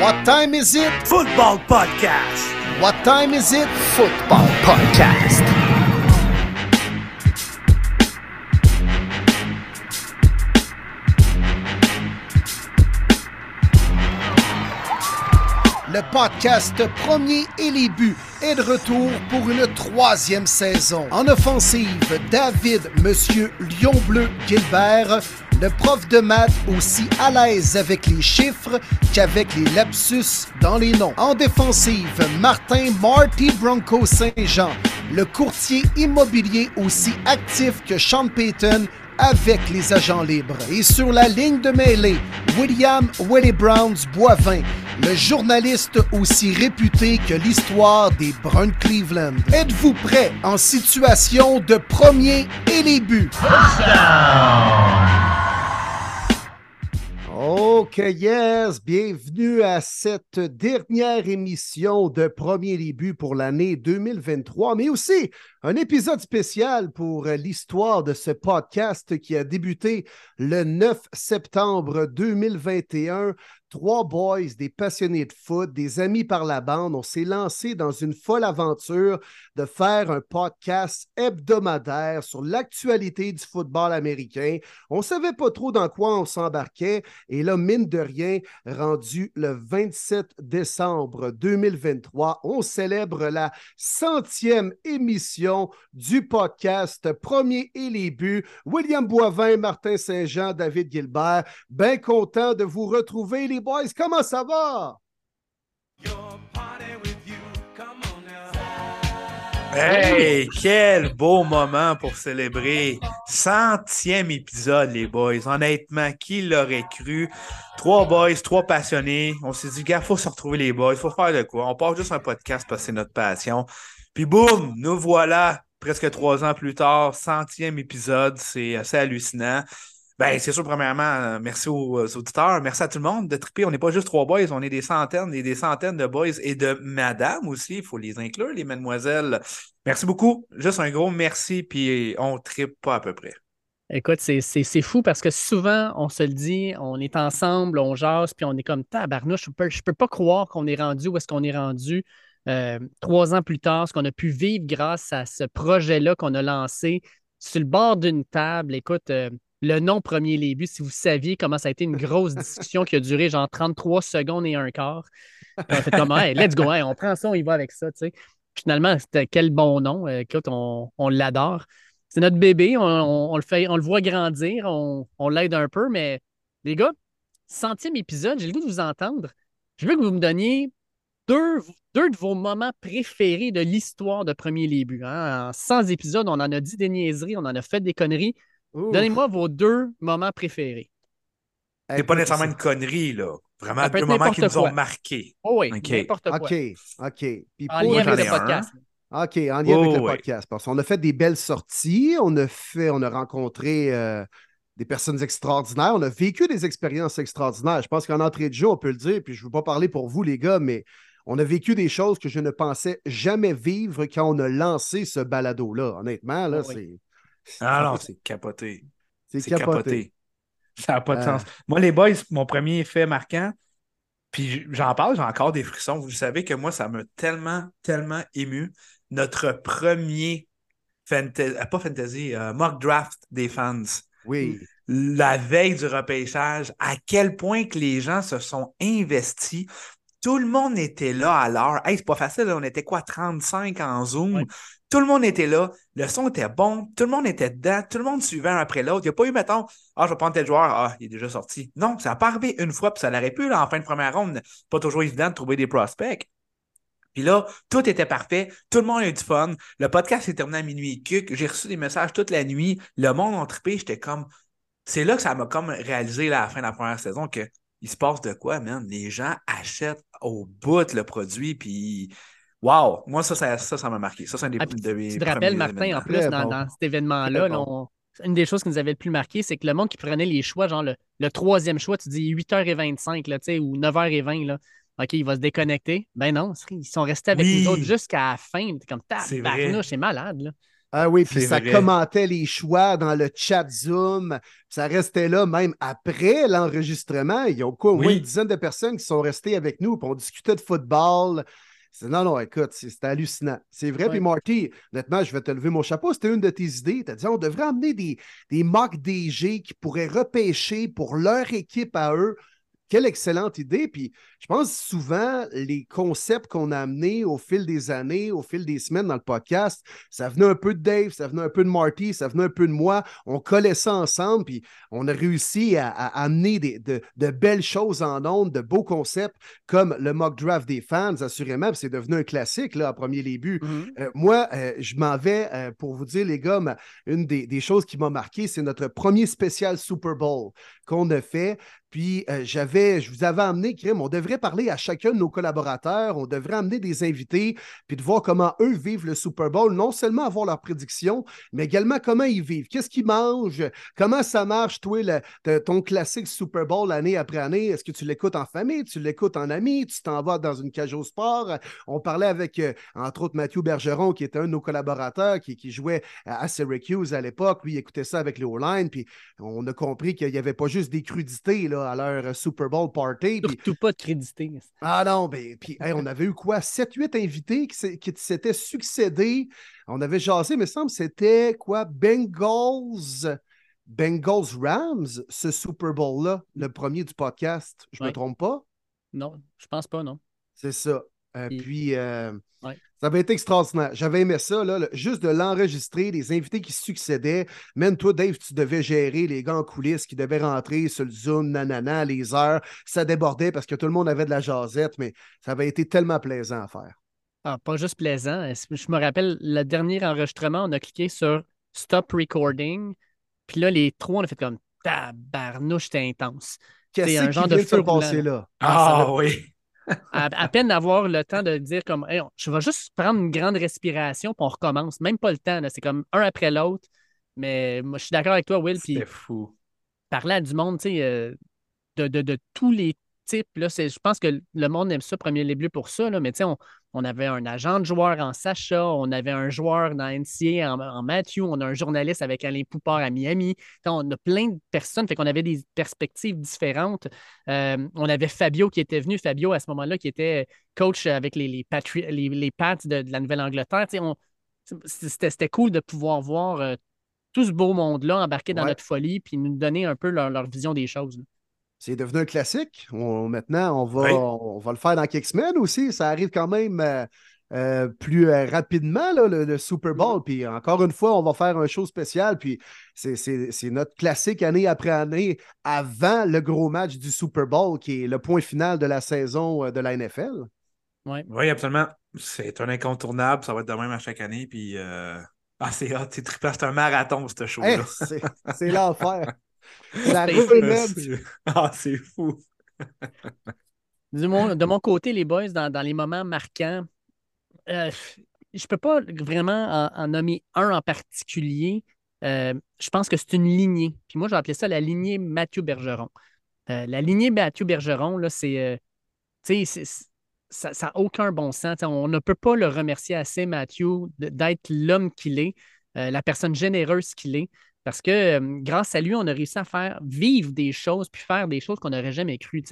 What time is it? Football Podcast. What time is it? Football Podcast. Podcast Premier et les buts est de retour pour une troisième saison. En offensive, David Monsieur Lion Bleu Gilbert, le prof de maths aussi à l'aise avec les chiffres qu'avec les lapsus dans les noms. En défensive, Martin Marty Bronco Saint-Jean, le courtier immobilier aussi actif que Sean Payton avec les agents libres. Et sur la ligne de mêlée, William Willie Browns Boivin, le journaliste aussi réputé que l'histoire des Bruns Cleveland. Êtes-vous prêt en situation de premier et les buts? OK, yes, bienvenue à cette dernière émission de Premier Début pour l'année 2023, mais aussi un épisode spécial pour l'histoire de ce podcast qui a débuté le 9 septembre 2021 trois boys, des passionnés de foot, des amis par la bande. On s'est lancé dans une folle aventure de faire un podcast hebdomadaire sur l'actualité du football américain. On ne savait pas trop dans quoi on s'embarquait. Et là, mine de rien, rendu le 27 décembre 2023, on célèbre la centième émission du podcast Premier et les buts. William Boivin, Martin Saint-Jean, David Gilbert, bien content de vous retrouver les boys, comment ça va? Hey, quel beau moment pour célébrer centième épisode, les boys. Honnêtement, qui l'aurait cru? Trois boys, trois passionnés. On s'est dit, gars, faut se retrouver les boys, faut faire de quoi? On part juste un podcast parce que c'est notre passion. Puis boum, nous voilà presque trois ans plus tard, centième épisode. C'est assez hallucinant. Ben, c'est sûr, premièrement, euh, merci aux, auditeurs, merci à tout le monde de triper. On n'est pas juste trois boys, on est des centaines et des centaines de boys et de madame aussi. Il faut les inclure, les mademoiselles. Merci beaucoup. Juste un gros merci, puis on tripe pas à peu près. Écoute, c'est fou parce que souvent, on se le dit, on est ensemble, on jase, puis on est comme tabarnouche. Je peux, je peux pas croire qu'on est rendu où est-ce qu'on est rendu euh, trois ans plus tard, ce qu'on a pu vivre grâce à ce projet-là qu'on a lancé sur le bord d'une table. Écoute, euh, le nom premier les si vous saviez comment ça a été une grosse discussion qui a duré genre 33 secondes et un quart. on fait comme, let's go, on prend ça, on y va avec ça. Finalement, c'était quel bon nom. Euh, écoute, on, on l'adore. C'est notre bébé, on, le voit grandir, on, l'aide un peu, mais les gars, centième épisode, j'ai le goût de vous entendre. Je veux que vous me donniez deux, de vos moments préférés de l'histoire de Premier buts. Hein. En 100 épisodes, on en a dit des niaiseries, on en a fait des conneries. Donnez-moi vos deux moments préférés. C'est pas nécessairement une connerie, là. Vraiment deux moments qui nous ont marqués. Oh oui, n'importe quoi. OK, OK. Puis en lien avec le podcast. OK, en lien avec le podcast. Parce qu'on a fait des belles sorties, on a fait, on a rencontré euh, des personnes extraordinaires, on a vécu des expériences extraordinaires. Je pense qu'en entrée de jeu, on peut le dire, puis je ne veux pas parler pour vous, les gars, mais on a vécu des choses que je ne pensais jamais vivre quand on a lancé ce balado-là. Honnêtement, là, c'est. Ah non, c'est capoté. C'est capoté. Ça n'a pas de sens. Moi, les boys, mon premier fait marquant, puis j'en parle, j'ai encore des frissons. Vous savez que moi, ça m'a tellement, tellement ému. Notre premier fantasy, pas fantasy, euh, mock draft des fans. Oui. La veille du repêchage, à quel point que les gens se sont investis. Tout le monde était là à l'heure. Hey, c'est pas facile, on était quoi, 35 en Zoom? Tout le monde était là, le son était bon, tout le monde était dedans, tout le monde suivait un après l'autre. Il n'y a pas eu, mettons, ah, je vais prendre tel joueur, ah, il est déjà sorti. Non, ça n'a pas arrivé une fois, puis ça l'aurait pu, là, en fin de première ronde. Pas toujours évident de trouver des prospects. Puis là, tout était parfait, tout le monde a eu du fun. Le podcast s'est terminé à minuit J'ai reçu des messages toute la nuit. Le monde a. J'étais comme. C'est là que ça m'a comme réalisé à la fin de la première saison que il se passe de quoi, man? Les gens achètent au bout le produit, puis Wow! Moi, ça, ça, ça, m'a marqué. Ça, c'est un des, ah, de mes Tu te rappelles, Martin, en plus, dans, cet événement-là, une des choses qui nous avait le plus marqué, c'est que le monde qui prenait les choix, genre le, troisième choix, tu dis 8h25 là, ou 9h20, là, OK, il va se déconnecter. Ben non, ils sont restés avec nous autres jusqu'à la fin. T'es comme, c'est malade. Là. Ah oui, puis ça commentait les choix dans le chat Zoom. Ça restait là même après l'enregistrement. Il y a quoi, au moins une dizaine de personnes qui sont restées avec nous, puis on discutait de football. Non, non, écoute, c'était hallucinant. C'est vrai. Puis Marty, honnêtement, je vais te lever mon chapeau. C'était une de tes idées. Tu as dit on devrait amener des, des mock DG qui pourraient repêcher pour leur équipe à eux quelle excellente idée. Puis je pense souvent, les concepts qu'on a amenés au fil des années, au fil des semaines dans le podcast, ça venait un peu de Dave, ça venait un peu de Marty, ça venait un peu de moi. On collait ça ensemble, puis on a réussi à, amener des, de, belles choses en ondes, de beaux concepts comme le mock draft des fans, assurément. c'est devenu un classique là, à premier début. Mm-hmm. Euh, moi, euh, je m'en vais euh, pour vous dire, les gars, une des, des choses qui m'a marqué, c'est notre premier spécial Super Bowl qu'on a fait. Puis j'avais, je vous avais amené, Krim, on devrait parler à chacun de nos collaborateurs, on devrait amener des invités, puis de voir comment eux vivent le Super Bowl, non seulement avoir leurs prédictions, mais également comment ils vivent, qu'est-ce qu'ils mangent, comment ça marche, toi, ton classique Super Bowl année après année? Est-ce que tu l'écoutes en famille, tu l'écoutes en ami, tu t'en vas dans une cage au sport? On parlait avec, euh, entre autres, Mathieu Bergeron, qui était un de nos collaborateurs, qui, jouait à Syracuse à l'époque. Lui, il écoutait ça avec les O-line, puis on a compris qu'il n'y avait pas juste des crudités là, à leur Super Bowl party. Surtout pas de Ah non, ben, puis on avait eu quoi? 7-8 invités qui, qui s'étaient succédés. On avait jasé, mais semble c'était quoi? Bengals. Bengals Rams, ce Super Bowl-là, le premier du podcast. Je ne me trompe pas? Non, je pense pas, non. C'est ça. Euh, puis, euh, ça avait été extraordinaire. J'avais aimé ça, là, juste de l'enregistrer, les invités qui succédaient. Même toi, Dave, tu devais gérer les gants en coulisses qui devaient rentrer sur le Zoom, nanana, les heures. Ça débordait parce que tout le monde avait de la jasette, mais ça avait été tellement plaisant à faire. Ah, pas juste plaisant. Je me rappelle, le dernier enregistrement, on a cliqué sur Stop Recording. Puis là, les trois, on a fait comme tabarnouche, c'était intense. Qu'est-ce un genre de se passer là? Ah, ah oui à, peine d'avoir le temps de dire comme je vais juste prendre une grande respiration puis on recommence. Même pas le temps. C'est comme un après l'autre. Mais moi, je suis d'accord avec toi, Will. C'est fou. Parler à du monde, tu sais, euh, de, de, tous les type. Là, je pense que le monde aime ça, Premier Les Bleus, pour ça. Là, mais on, on avait un agent de joueur en Sacha, on avait un joueur dans NCA en, Matthew, on a un journaliste avec Alain Poupard à Miami. on a plein de personnes, fait qu'on avait des perspectives différentes. Euh, on avait Fabio qui était venu, Fabio à ce moment-là, qui était coach avec les, les, les, Pats de, la Nouvelle-Angleterre. C'était cool de pouvoir voir euh, tout ce beau monde-là embarquer dans notre folie puis nous donner un peu leur, vision des choses c'est devenu un classique. maintenant, on va, on va le faire dans quelques semaines aussi. Ça arrive quand même euh, euh, plus euh, rapidement, le, Super. Bowl. Puis encore une fois, on va faire un show spécial. Puis c'est notre classique année après année avant le gros match du Super Bowl, qui est le point final de la saison de la NFL. Oui, absolument. C'est un incontournable. Ça va être de même à chaque année. Puis. Ah, c'est c'est un marathon, ce show-là. c'est l'enfer. Ah, c'est fou. de mon côté, les boys, dans, les moments marquants, euh, je ne peux pas vraiment en, nommer un en particulier. Euh, je pense que c'est une lignée. Puis moi, j'ai appelé ça la lignée Mathieu Bergeron. Euh, la lignée Mathieu Bergeron, là, c'est. ça n'a aucun bon sens. on ne peut pas le remercier assez, Mathieu, d'être l'homme qu'il est, la personne généreuse qu'il est. Parce que grâce à lui, on a réussi à faire vivre des choses, puis faire des choses qu'on n'aurait jamais cru.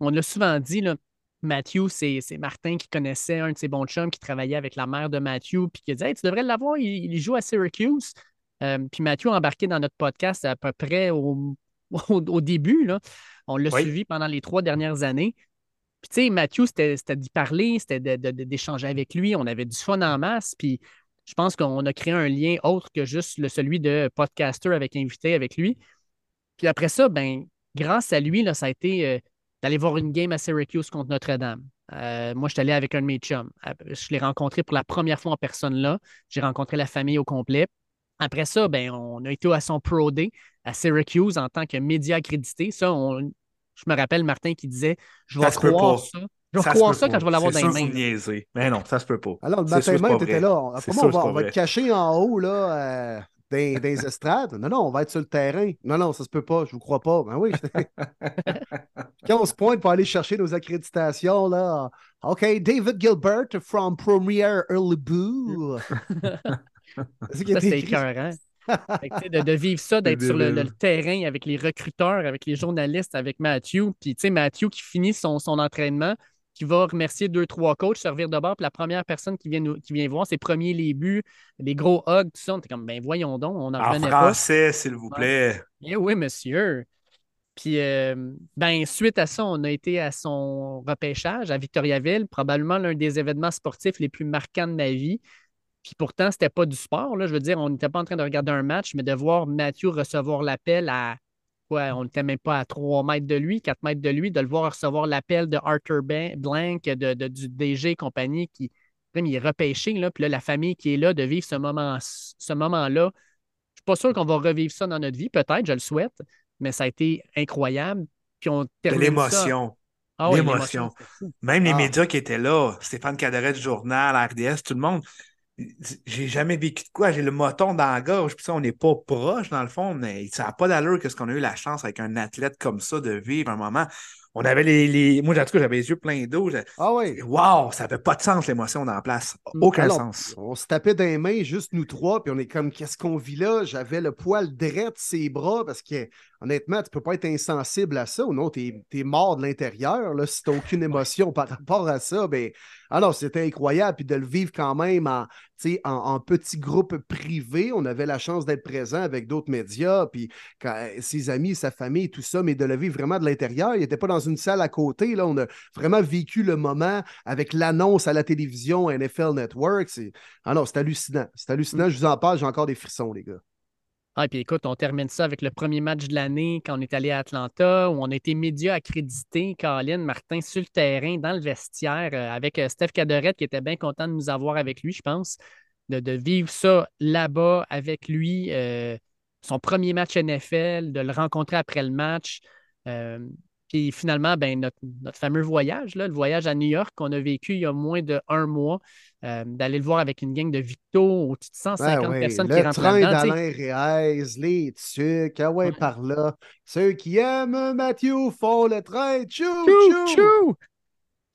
on l'a souvent dit, là, Matthew, c'est Martin qui connaissait un de ses bons chums qui travaillait avec la mère de Matthew, puis qui a dit Tu devrais l'avoir, il, joue à Syracuse. puis Matthew a embarqué dans notre podcast à peu près au, au, début. Là. On l'a suivi pendant les trois dernières années. Puis, tu sais, Matthew, c'était d'y parler, c'était d'échanger avec lui. On avait du fun en masse. Puis, je pense qu'on a créé un lien autre que juste le, celui de podcaster avec invité avec lui. Puis après ça, ben, grâce à lui, là, ça a été euh, d'aller voir une game à Syracuse contre Notre-Dame. Euh, moi, je suis allé avec un de mes chums. Je l'ai rencontré pour la première fois en personne là. J'ai rencontré la famille au complet. Après ça, ben, on a été à son Pro Day à Syracuse en tant que média accrédité. Ça, on, je me rappelle Martin qui disait Je vais croire ça. Je vais croire ça quand je vais l'avoir dans les mains. Niaiser. Mais non, ça se peut pas. Alors, le matin même, tu étais là. Après, on, va, on va te cacher en haut, là, euh, dans, des estrades. Non, non, on va être sur le terrain. Non, non, ça se peut pas. Je vous crois pas. Ben oui. quand on se pointe pour aller chercher nos accréditations, là. OK, David Gilbert from Premier Early Boo. c'était écœurant. de, de, vivre ça, d'être sur le, terrain avec les recruteurs, avec les journalistes, avec Matthew. Puis, tu sais, Matthew qui finit son, son entraînement, qui va remercier deux, trois coachs, servir de bord. Puis la première personne qui vient, qui vient voir ses premiers les buts, les gros hugs, tout ça, on était comme, ben voyons donc, on en, en français, s'il vous plaît. Eh oui, monsieur. Puis, euh, ben, suite à ça, on a été à son repêchage à Victoriaville, probablement l'un des événements sportifs les plus marquants de ma vie. Puis pourtant, c'était pas du sport. Là. Je veux dire, on n'était pas en train de regarder un match, mais de voir Mathieu recevoir l'appel à on n'était même pas à 3 mètres de lui, 4 mètres de lui, de le voir recevoir l'appel de Arthur Blank, de, du DG et compagnie qui il est repêché. Là, puis là, la famille qui est là, de vivre ce moment-là. Ce moment je ne suis pas sûr qu'on va revivre ça dans notre vie. Peut-être, je le souhaite, mais ça a été incroyable. Puis on L'émotion. Ah l'émotion. Même les ah. médias qui étaient là, Stéphane Caderet du journal, RDS, tout le monde, j'ai jamais vécu de quoi. J'ai le moton dans la gorge. Puis ça, on n'est pas proche, dans le fond, mais ça n'a pas d'allure que ce qu'on a eu la chance avec un athlète comme ça de vivre un moment on avait les. les... Moi, en tout cas, j'avais les yeux pleins d'eau. Ah oui. Waouh, ça n'avait pas de sens, l'émotion dans la place. Mm. Aucun sens. On se tapait dans les mains, juste nous trois, puis on est comme, qu'est-ce qu'on vit là? J'avais le poil droit de ses bras parce que, honnêtement, tu peux pas être insensible à ça ou non, tu es, mort de l'intérieur. Si tu n'as aucune émotion par rapport à ça, ben. Alors, c'était incroyable. Puis de le vivre quand même en, en, en petit groupe privé. On avait la chance d'être présent avec d'autres médias, puis ses amis, sa famille, tout ça, mais de le vivre vraiment de l'intérieur. Il n'était pas dans une salle à côté. Là, on a vraiment vécu le moment avec l'annonce à la télévision NFL Network. C'est... Ah non, c'est hallucinant. C'est hallucinant. Je vous en parle, j'ai encore des frissons, les gars. Ah, puis écoute, on termine ça avec le premier match de l'année quand on est allé à Atlanta, où on a été média accrédité, Colin Martin, sur le terrain, dans le vestiaire, euh, avec euh, Steph Cadorette, qui était bien content de nous avoir avec lui, je pense, de, vivre ça là-bas avec lui, euh, son premier match NFL, de le rencontrer après le match. Puis finalement, ben, notre, fameux voyage, là, le voyage à New York qu'on a vécu il y a moins d'un mois, euh, d'aller le voir avec une gang de Victo, au-dessus de 150 personnes qui rentrent. Le train d'Alain Réez, les tucs, ah ouais, par là. Ceux qui aiment Mathieu font le train. Tchou, tchou, tchou.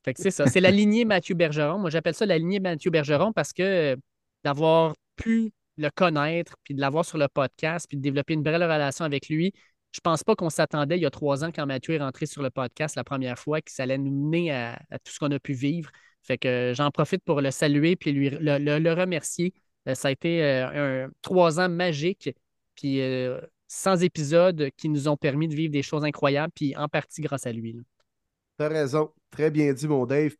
Fait que c'est ça, c'est la lignée Mathieu Bergeron. Moi, j'appelle ça la lignée Mathieu Bergeron parce que euh, d'avoir pu le connaître, puis de l'avoir sur le podcast, puis de développer une belle relation avec lui, je pense pas qu'on s'attendait il y a trois ans quand Mathieu est rentré sur le podcast la première fois que ça allait nous mener à, tout ce qu'on a pu vivre. Fait que j'en profite pour le saluer puis lui, le, remercier. Euh, ça a été euh, un, trois ans magiques, puis euh, sans épisodes qui nous ont permis de vivre des choses incroyables, puis en partie grâce à lui. Tu as raison. Très bien dit, mon Dave.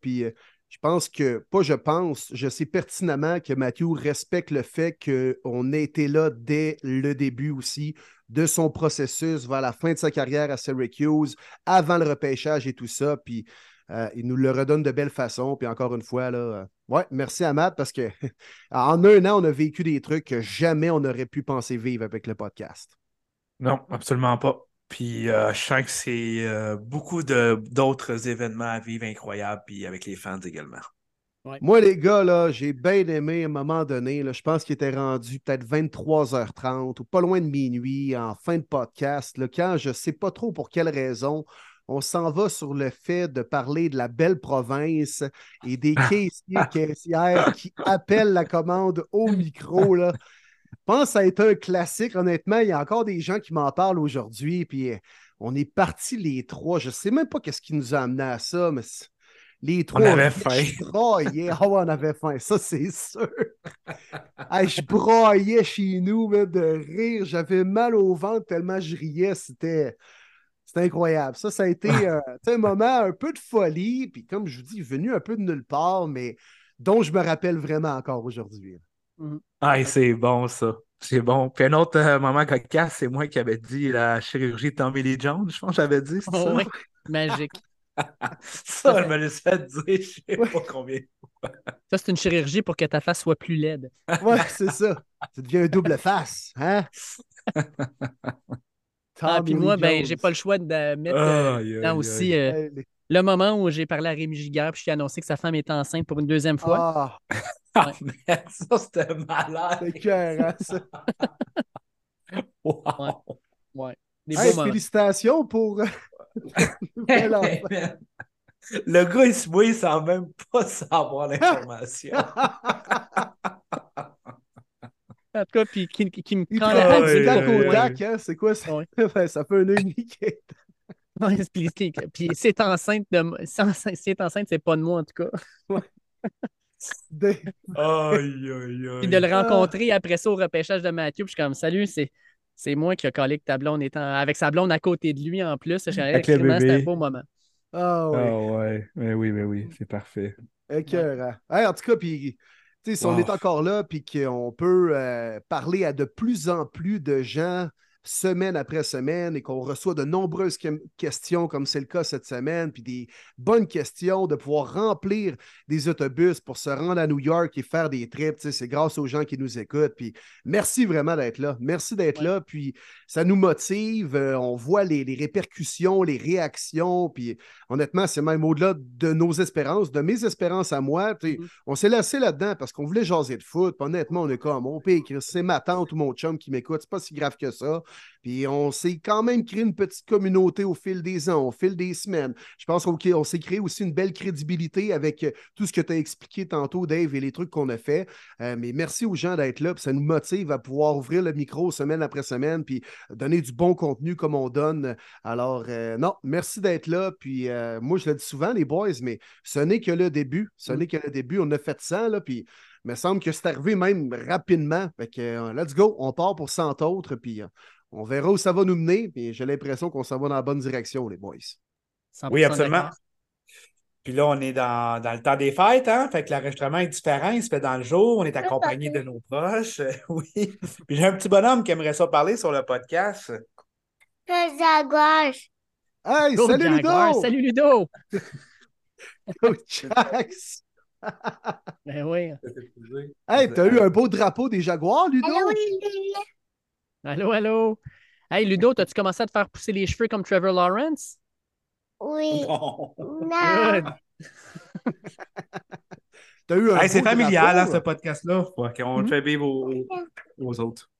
Je pense que, pas je pense, je sais pertinemment que Mathieu respecte le fait qu'on ait été là dès le début aussi de son processus vers la fin de sa carrière à Syracuse, avant le repêchage et tout ça. Puis euh, il nous le redonne de belle façon. Puis encore une fois, là, euh, merci à Matt parce que en un an, on a vécu des trucs que jamais on aurait pu penser vivre avec le podcast. Non, absolument pas. Puis euh, je sens que c'est euh, beaucoup d'autres événements à vivre incroyables, puis avec les fans également. Moi, les gars, là, j'ai bien aimé à un moment donné. Là, je pense qu'il était rendu peut-être 23h30 ou pas loin de minuit en fin de podcast. Là, quand je ne sais pas trop pour quelle raison, on s'en va sur le fait de parler de la belle province et des caissiers caissières qui appellent la commande au micro. Là. Je pense que ça a été un classique, honnêtement. Il y a encore des gens qui m'en parlent aujourd'hui. Puis euh, on est partis les trois. Je ne sais même pas qu'est-ce qui nous a amené à ça, mais les trois. On avait faim. Je broyais. Ah on avait faim, ça c'est sûr. je broyais chez nous de rire. J'avais mal au ventre tellement je riais. C'était. C'était incroyable. Ça, ça a été euh, un moment un peu de folie, puis comme je vous dis, venu un peu de nulle part, mais dont je me rappelle vraiment encore aujourd'hui. Mm. Ah, c'est bon, ça. C'est bon. Puis un autre euh, moment cocasse, c'est moi qui avais dit la chirurgie de Tommy Lee Jones, je pense que j'avais dit, c'est ça? magique. ça, je me laisse fait dire, je sais pas combien. ça, c'est une chirurgie pour que ta face soit plus laide. Ouais, c'est ça. Ça devient un double face, hein? ah, puis moi, ben, j'ai pas le choix de mettre euh, aussi euh, le moment où j'ai parlé à Rémi Giguère puis je suis annoncé que sa femme était enceinte pour une deuxième fois. Ah, ah ça, c'était malade. C'est clair, ça. wow. Ouais. félicitations pour. Le gars, il se mouille sans même pas savoir l'information. En tout cas, puis qui, qui me Il prend la hein? C'est quoi ça? Ouais. Ben, ça fait un Ouais, puis, c'est enceinte de c'est enceinte- si c'est enceinte, c'est pas de moi en tout cas. de- Aïe, aïe, aïe. Puis de le rencontrer après ça au repêchage de Mathieu, puis je suis comme salut, c'est. C'est moi qui ai collé avec ta blonde étant avec sa blonde à côté de lui en plus. Je suis Avec le vraiment, C'était un beau moment. Ah oui. Ah ouais, mais oui, mais oui, c'est parfait. Écœurant. Hey, en tout cas, puis, tu sais, si on est encore là, puis qu'on peut euh, parler à de plus en plus de gens semaine après semaine et qu'on reçoit de nombreuses que- questions, comme c'est le cas cette semaine, puis des bonnes questions, de pouvoir remplir des autobus pour se rendre à New York et faire des trips, c'est grâce aux gens qui nous écoutent. Puis merci vraiment d'être là. Merci d'être Ouais. là, puis ça nous motive. euh, on voit les, les répercussions, les réactions, puis honnêtement, c'est même au-delà de nos espérances, de mes espérances à moi. Mhm. On s'est laissé là-dedans parce qu'on voulait jaser de foot. Puis honnêtement, on est comme, mon Chris, c'est ma tante ou mon chum qui m'écoute. C'est pas si grave que ça. Puis on s'est quand même créé une petite communauté au fil des ans, au fil des semaines. Je pense qu'on on s'est créé aussi une belle crédibilité avec euh, tout ce que tu as expliqué tantôt, Dave, et les trucs qu'on a fait. Euh, mais merci aux gens d'être là. Puis ça nous motive à pouvoir ouvrir le micro semaine après semaine, puis donner du bon contenu comme on donne. Alors, euh, non, merci d'être là. Puis euh, moi, je le dis souvent, les boys, mais ce n'est que le début. Ce Mm. n'est que le début. On a fait 100, là, puis il me semble que c'est arrivé même rapidement. Fait que, let's go, on part pour 100 autres, puis on verra où ça va nous mener. Puis j'ai l'impression qu'on s'en va dans la bonne direction, les boys. 100% Oui, absolument. Puis là, on est dans, dans le temps des fêtes, hein? Fait que l'enregistrement est différent, il se fait dans le jour, on est accompagné de nos proches. euh, oui. Puis j'ai un petit bonhomme qui aimerait ça parler sur le podcast. Le jaguar. Hey, Go, salut Jaguar! Ludo! Salut Ludo! Coach Jax! Ben oui. Hey, t'as eu un beau drapeau des Jaguars, Ludo? Allô, Lily? Allô, allô? Hey Ludo, as-tu commencé à te faire pousser les cheveux comme Trevor Lawrence? Oui. Non. Good. T'as eu un Hey, c'est familial, hein, ce podcast-là. Faut qu'on Mhm. fait vivre aux, aux autres.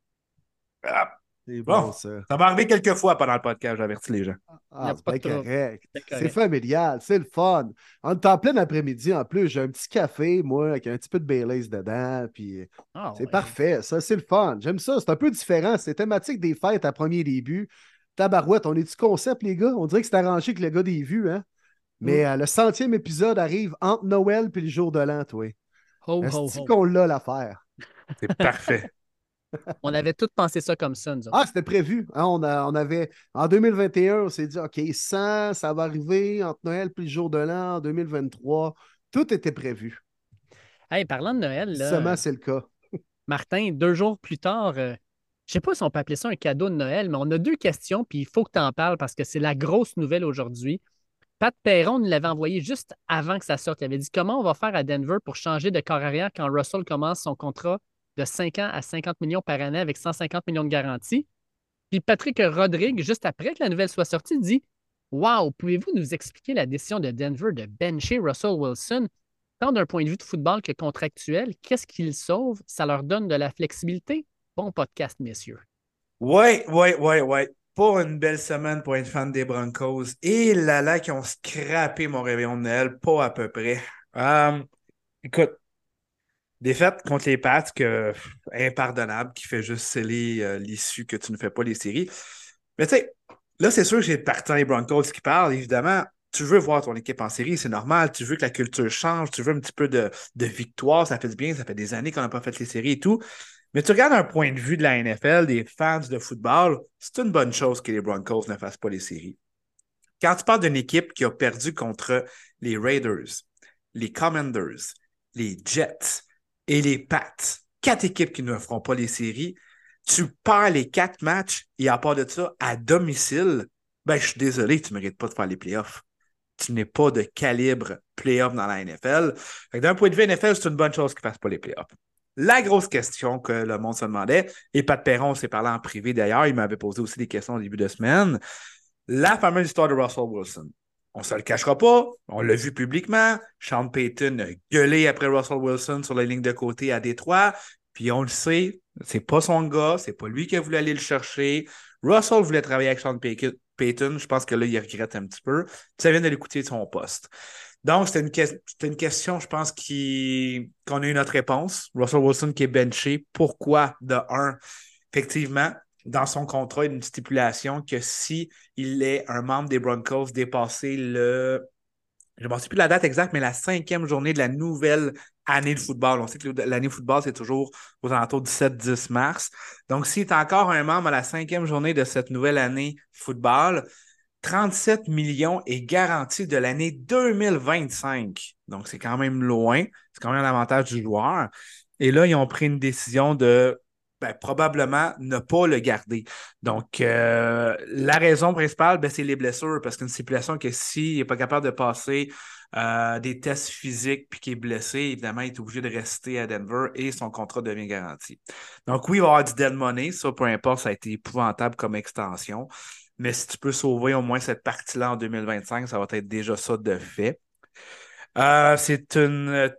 Ah, C'est Bon. bon, ça. ça va arriver quelques fois pendant le podcast, j'avertis les gens. Ah, Y a c'est correct. C'est familial, c'est le fun. On est en plein après-midi en plus. J'ai un petit café, moi, avec un petit peu de Baileys dedans. Puis Ah, c'est ouais. parfait. Ça, c'est le fun. J'aime ça. C'est un peu différent. C'est thématique des fêtes à premier début. Tabarouette, on est du concept, les gars? On dirait que c'est arrangé que le gars des vues, hein? Mais euh, le centième épisode arrive entre Noël et le jour de l'an, toi. Ho, ho, ho. qu'on l'a l'affaire? C'est parfait. On avait tous pensé ça comme ça, nous autres. Ah, c'était prévu. Hein, on, a- on avait, en 2021, on s'est dit, OK, 100, ça va arriver entre Noël et le jour de l'an en 2023. Tout était prévu. Hey, parlant de Noël, là, Seulement, c'est le cas. Martin, deux jours plus tard, euh, je sais pas si on peut appeler ça un cadeau de Noël, mais on a deux questions, puis il faut que tu en parles parce que c'est la grosse nouvelle aujourd'hui. Pat Perron nous l'avait envoyé juste avant que ça sorte. Il avait dit comment on va faire à Denver pour changer de corps arrière quand Russell commence son contrat? De 5 ans à 50 millions par année avec 150 millions de garantie. Puis Patrick Rodrigue, juste après que la nouvelle soit sortie, dit Wow, pouvez-vous nous expliquer la décision de Denver de bencher Russell Wilson tant d'un point de vue de football que contractuel, qu'est-ce qu'ils sauvent? Ça leur donne de la flexibilité? Bon podcast, messieurs. Ouais, ouais, ouais, ouais. Pas une belle semaine pour être fan des Broncos. Et là là, qui ont scrappé mon réveillon de Noël, pas à peu près. Euh, écoute, défaite contre les Pats, que, impardonnable, qui fait juste sceller euh, l'issue que tu ne fais pas les séries. Mais tu sais, là, c'est sûr que j'ai partant les Broncos qui parlent, évidemment. Tu veux voir ton équipe en série, c'est normal. Tu veux que la culture change, tu veux un petit peu de, de victoire, ça fait du bien, ça fait des années qu'on n'a pas fait les séries et tout. Mais tu regardes un point de vue de la NFL, des fans de football, c'est une bonne chose que les Broncos ne fassent pas les séries. Quand tu parles d'une équipe qui a perdu contre les Raiders, les Commanders, les Jets et les Pats, quatre équipes qui ne feront pas les séries, tu perds les quatre matchs et à part de ça, à domicile, ben, je suis désolé, tu ne mérites pas de faire les playoffs. Tu n'es pas de calibre playoff dans la NFL. D'un point de vue NFL, c'est une bonne chose qu'ils ne fassent pas les playoffs. La grosse question que le monde se demandait, et Pat Perron s'est parlé en privé d'ailleurs, il m'avait posé aussi des questions au début de semaine. La fameuse histoire de Russell Wilson. On ne se le cachera pas, on l'a vu publiquement. Sean Payton a gueulé après Russell Wilson sur la ligne de côté à Détroit. Puis on le sait, c'est pas son gars, c'est pas lui qui a voulu aller le chercher. Russell voulait travailler avec Sean Payton, je pense que là, il regrette un petit peu. Ça vient de l'écouter de son poste. Donc, c'était une, que- une question, je pense, qu'on a eu notre réponse. Russell Wilson qui est benché. Pourquoi? De un, effectivement, dans son contrat, une stipulation que si il est un membre des Broncos dépassé le. Je ne sais plus la date exacte, mais la cinquième journée de la nouvelle année de football. On sait que l'année de football, c'est toujours aux alentours du 7-10 mars. Donc, s'il est encore un membre à la cinquième journée de cette nouvelle année football, 37 millions est garanti de l'année 2025. Donc, c'est quand même loin. C'est quand même l'avantage du joueur. Et là, ils ont pris une décision de ben, probablement ne pas le garder. Donc, euh, la raison principale, ben, c'est les blessures, parce qu'une stipulation que s'il n'est pas capable de passer euh, des tests physiques puis qu'il est blessé, évidemment, il est obligé de rester à Denver et son contrat devient garanti. Donc, oui, il va y avoir du dead money. Ça, peu importe, ça a été épouvantable comme extension. Mais si tu peux sauver au moins cette partie-là en 2025, ça va être déjà ça de fait. Euh, c'est une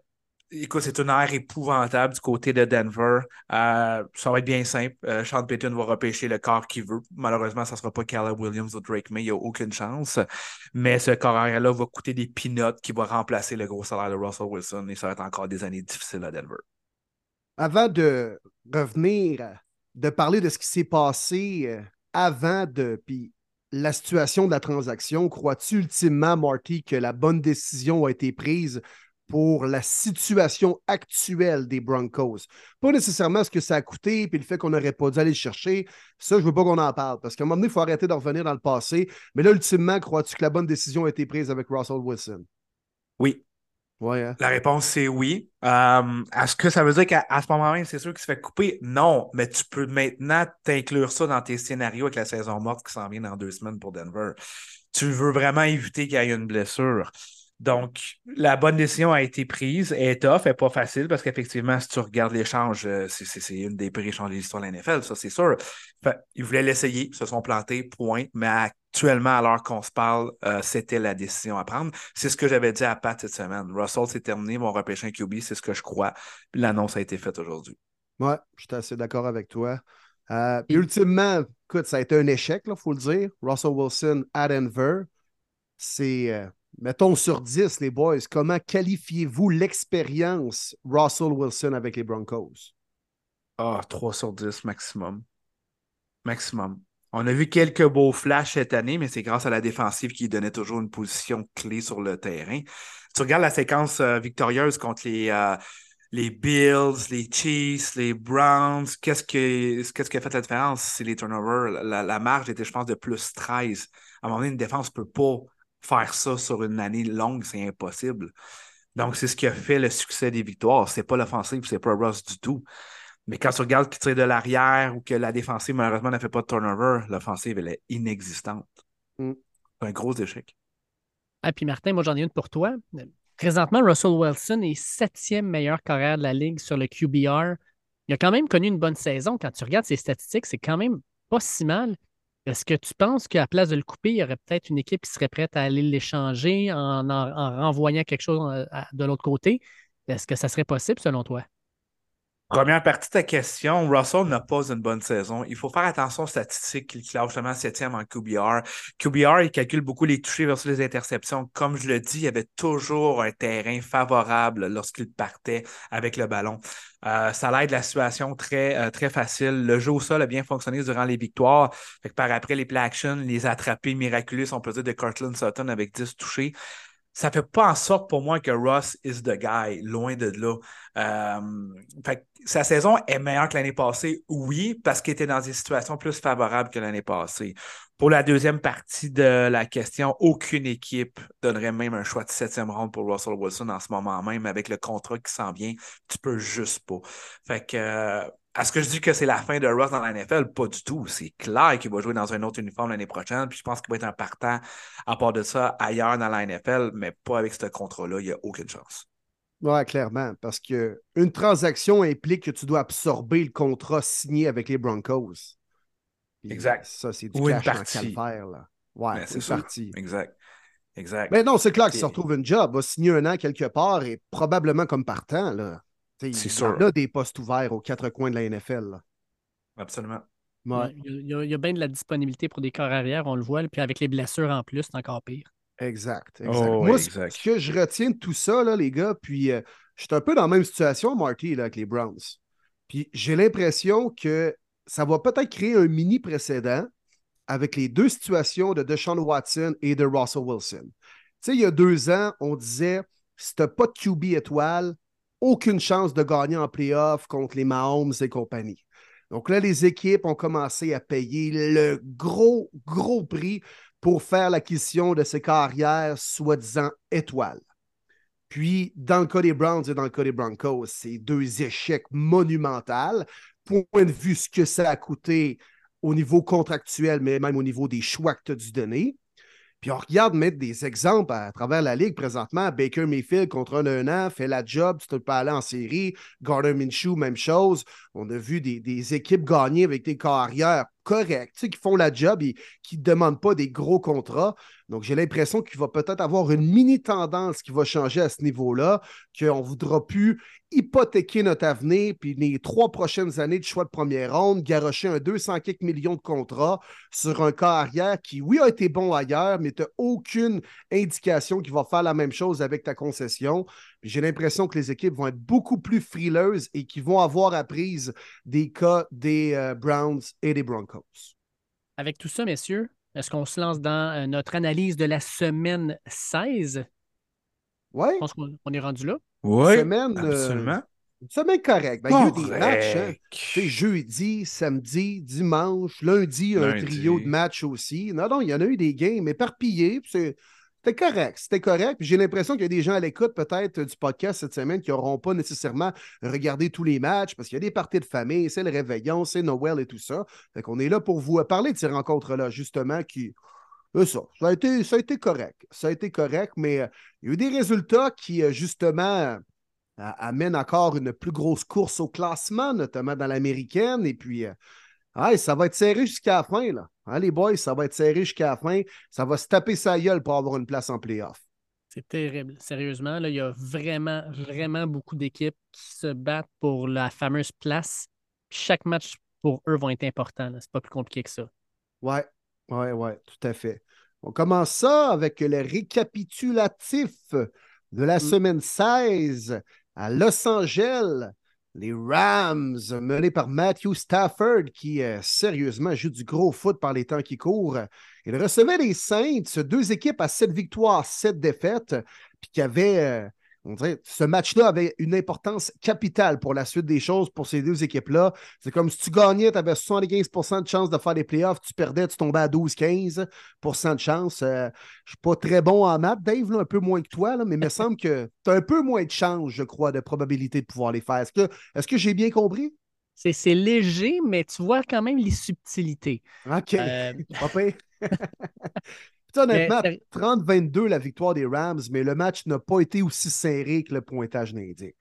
Écoute, c'est une ère épouvantable du côté de Denver. Euh, ça va être bien simple. Euh, Sean Payton va repêcher le corps qu'il veut. Malheureusement, ça ne sera pas Caleb Williams ou Drake May. Il n'y a aucune chance. Mais ce corps-là va coûter des peanuts qui va remplacer le gros salaire de Russell Wilson et ça va être encore des années difficiles à Denver. Avant de revenir, de parler de ce qui s'est passé euh, avant de. Puis la situation de la transaction, crois-tu ultimement, Marty, que la bonne décision a été prise pour la situation actuelle des Broncos. Pas nécessairement ce que ça a coûté, puis le fait qu'on n'aurait pas dû aller le chercher. Ça, je veux pas qu'on en parle, parce qu'à un moment donné, il faut arrêter de revenir dans le passé. Mais là, ultimement, crois-tu que la bonne décision a été prise avec Russell Wilson? Oui. Ouais, hein? La réponse, c'est oui. Euh, Est-ce que ça veut dire qu'à ce moment-là, c'est sûr qu'il se fait couper? Non, mais tu peux maintenant t'inclure ça dans tes scénarios avec la saison morte qui s'en vient dans deux semaines pour Denver. Tu veux vraiment éviter qu'il y ait une blessure. Donc, la bonne décision a été prise. Elle est tough, elle n'est pas facile parce qu'effectivement, si tu regardes l'échange, c'est une des pires échanges de l'histoire de la NFL, ça c'est sûr. Fait, ils voulaient l'essayer, ils se sont plantés, point. Mais actuellement, à l'heure qu'on se parle, euh, c'était la décision à prendre. C'est ce que j'avais dit à Pat cette semaine. Russell, c'est terminé, mon repêcher un QB, c'est ce que je crois. L'annonce a été faite aujourd'hui. Ouais, je suis assez d'accord avec toi. Euh, puis ultimement, écoute, ça a été un échec, il faut le dire. Russell Wilson à Denver, c'est. Euh, mettons sur 10, les boys, comment qualifiez-vous l'expérience Russell Wilson avec les Broncos? Ah, 3 sur 10 maximum. Maximum. On a vu quelques beaux flashs cette année, mais c'est grâce à la défensive qui donnait toujours une position clé sur le terrain. Tu regardes la séquence euh, victorieuse contre les, euh, les Bills, les Chiefs, les Browns. Qu'est-ce que, qu'est-ce qui a fait la différence? C'est les turnovers. La, la, marge était, je pense, de plus 13. À un moment donné, une défense ne peut pas faire ça sur une année longue, c'est impossible. Donc, c'est ce qui a fait le succès des victoires. C'est pas l'offensive, c'est pas Ross du tout. Mais quand tu regardes qui tire de l'arrière ou que la défensive, malheureusement, n'a fait pas de turnover, l'offensive, elle est inexistante. Mm. C'est un gros échec. Ah, puis Martin, moi, j'en ai une pour toi. Présentement, Russell Wilson est septième meilleur carrière de la Ligue sur le QBR. Il a quand même connu une bonne saison. Quand tu regardes ses statistiques, c'est quand même pas si mal. Est-ce que tu penses qu'à place de le couper, il y aurait peut-être une équipe qui serait prête à aller l'échanger en, en, en, renvoyant quelque chose de l'autre côté? Est-ce que ça serait possible selon toi? Première partie de ta question, Russell n'a pas une bonne saison. Il faut faire attention aux statistiques qu'il classe justement septième en QBR. QBR, il calcule beaucoup les touchés versus les interceptions. Comme je le dis, il y avait toujours un terrain favorable lorsqu'il partait avec le ballon. Euh, ça l'aide la situation très, euh, très facile. Le jeu au sol a bien fonctionné durant les victoires. Fait que par après, les play action, les attrapés miraculeux, on peut dire, de Cortland Sutton avec 10 touchés ça fait pas en sorte pour moi que Ross is the guy, loin de là. Euh, sa saison est meilleure que l'année passée, oui, parce qu'il était dans des situations plus favorables que l'année passée. Pour la deuxième partie de la question, aucune équipe donnerait même un choix de septième ronde pour Russell Wilson en ce moment même, avec le contrat qui s'en vient, tu peux juste pas. Fait que euh, est-ce que je dis que c'est la fin de Ross dans la NFL? Pas du tout. C'est clair qu'il va jouer dans un autre uniforme l'année prochaine. Puis je pense qu'il va être un partant à part de ça ailleurs dans la NFL, mais pas avec ce contrat-là. Il n'y a aucune chance. Oui, clairement. Parce qu'une transaction implique que tu dois absorber le contrat signé avec les Broncos. Puis exact. Ça, c'est du Ou cash une partie. Là. Ouais, c'est partie. Exact. Exact. Mais non, c'est clair qu'il se retrouve une job, va signer un an quelque part et probablement comme partant. Là. C'est il y sûr. a des postes ouverts aux quatre coins de la NFL. Là. Absolument. Ouais, Il y, a, il y a bien de la disponibilité pour des corps arrière, on le voit. Puis avec les blessures en plus, c'est encore pire. exact. exact. Oh, Moi, ce- exact. ce que je retiens de tout ça, là, les gars, puis euh, je suis un peu dans la même situation, Marty, là, avec les Browns. Puis j'ai l'impression que ça va peut-être créer un mini précédent avec les deux situations de Deshaun Watson et de Russell Wilson. Tu sais, il y a deux ans, on disait si tu pas de QB étoile, aucune chance de gagner en playoff contre les Mahomes et compagnie. Donc là, les équipes ont commencé à payer le gros, gros prix pour faire l'acquisition de ces carrières soi-disant étoiles. Puis, dans le cas des Browns et dans le cas des Broncos, c'est deux échecs monumentaux. Point de vue ce que ça a coûté au niveau contractuel, mais même au niveau des choix que tu as dû donner. Puis on regarde mettre des exemples à, travers la ligue présentement. Baker Mayfield, contre un, un an, fait la job, tu ne peux pas aller en série. Gardner Minshew, même chose. On a vu des, des équipes gagner avec des carrières correctes, tu qui font la job et qui ne demandent pas des gros contrats. Donc, j'ai l'impression qu'il va peut-être avoir une mini tendance qui va changer à ce niveau-là, qu'on ne voudra plus hypothéquer notre avenir, puis les trois prochaines années de choix de première ronde, garocher un 200 quelques millions de contrats sur un cas arrière qui, oui, a été bon ailleurs, mais tu n'as aucune indication qu'il va faire la même chose avec ta concession. J'ai l'impression que les équipes vont être beaucoup plus frileuses et qui vont avoir apprise des cas des euh, Browns et des Broncos. Avec tout ça, messieurs, est-ce qu'on se lance dans euh, notre analyse de la semaine 16? Ouais, Je pense qu'on on est rendu là. Oui, semaine, euh, absolument. une semaine correcte. Ben, il y a eu des matchs. hein. Sais, jeudi, samedi, dimanche, lundi, un Lundi. trio de matchs aussi. Non, non, il y en a eu des games éparpillés. c'est- C'était correct, c'était correct. J'ai l'impression qu'il y a des gens à l'écoute peut-être du podcast cette semaine qui n'auront pas nécessairement regardé tous les matchs parce qu'il y a des parties de famille, c'est le réveillon, c'est Noël et tout ça. Fait qu'on est là pour vous parler de ces rencontres-là, justement, qui. Ça. Ça a, été, correct. Ça a été correct, mais euh, il y a eu des résultats qui, euh, justement, a- amène encore une plus grosse course au classement, notamment dans l'américaine. Et puis, euh, ça va être serré jusqu'à la fin. Là. Hein, les boys, ça va être serré jusqu'à la fin. Ça va se taper sa gueule pour avoir une place en playoff. C'est terrible. Sérieusement, là, il y a vraiment, vraiment beaucoup d'équipes qui se battent pour la fameuse place. Chaque match pour eux va être important. C'est pas plus compliqué que ça. Ouais, ouais, ouais, tout à fait. On commence ça avec le récapitulatif de la Mm. semaine 16 à Los Angeles. Les Rams, menés par Matthew Stafford, qui euh, sérieusement joue du gros foot par les temps qui courent. Il recevait les Saints, deux équipes à sept victoires, sept défaites, puis qui avaient, euh, on dirait, ce match-là avait une importance capitale pour la suite des choses pour ces deux équipes-là. C'est comme si tu gagnais, tu avais 75% de chances de faire les playoffs, tu perdais, tu tombais à 12-15% de chance. Euh, je suis pas très bon en maths, Dave, là, un peu moins que toi, là, mais il me semble que tu as un peu moins de chance, je crois, de probabilité de pouvoir les faire. Est-ce que, est-ce que j'ai bien compris? C'est léger, mais tu vois quand même les subtilités. OK. Euh. Puis, honnêtement, Mais- 30-22 la victoire des Rams, mais le match n'a pas été aussi serré que le pointage l'indique.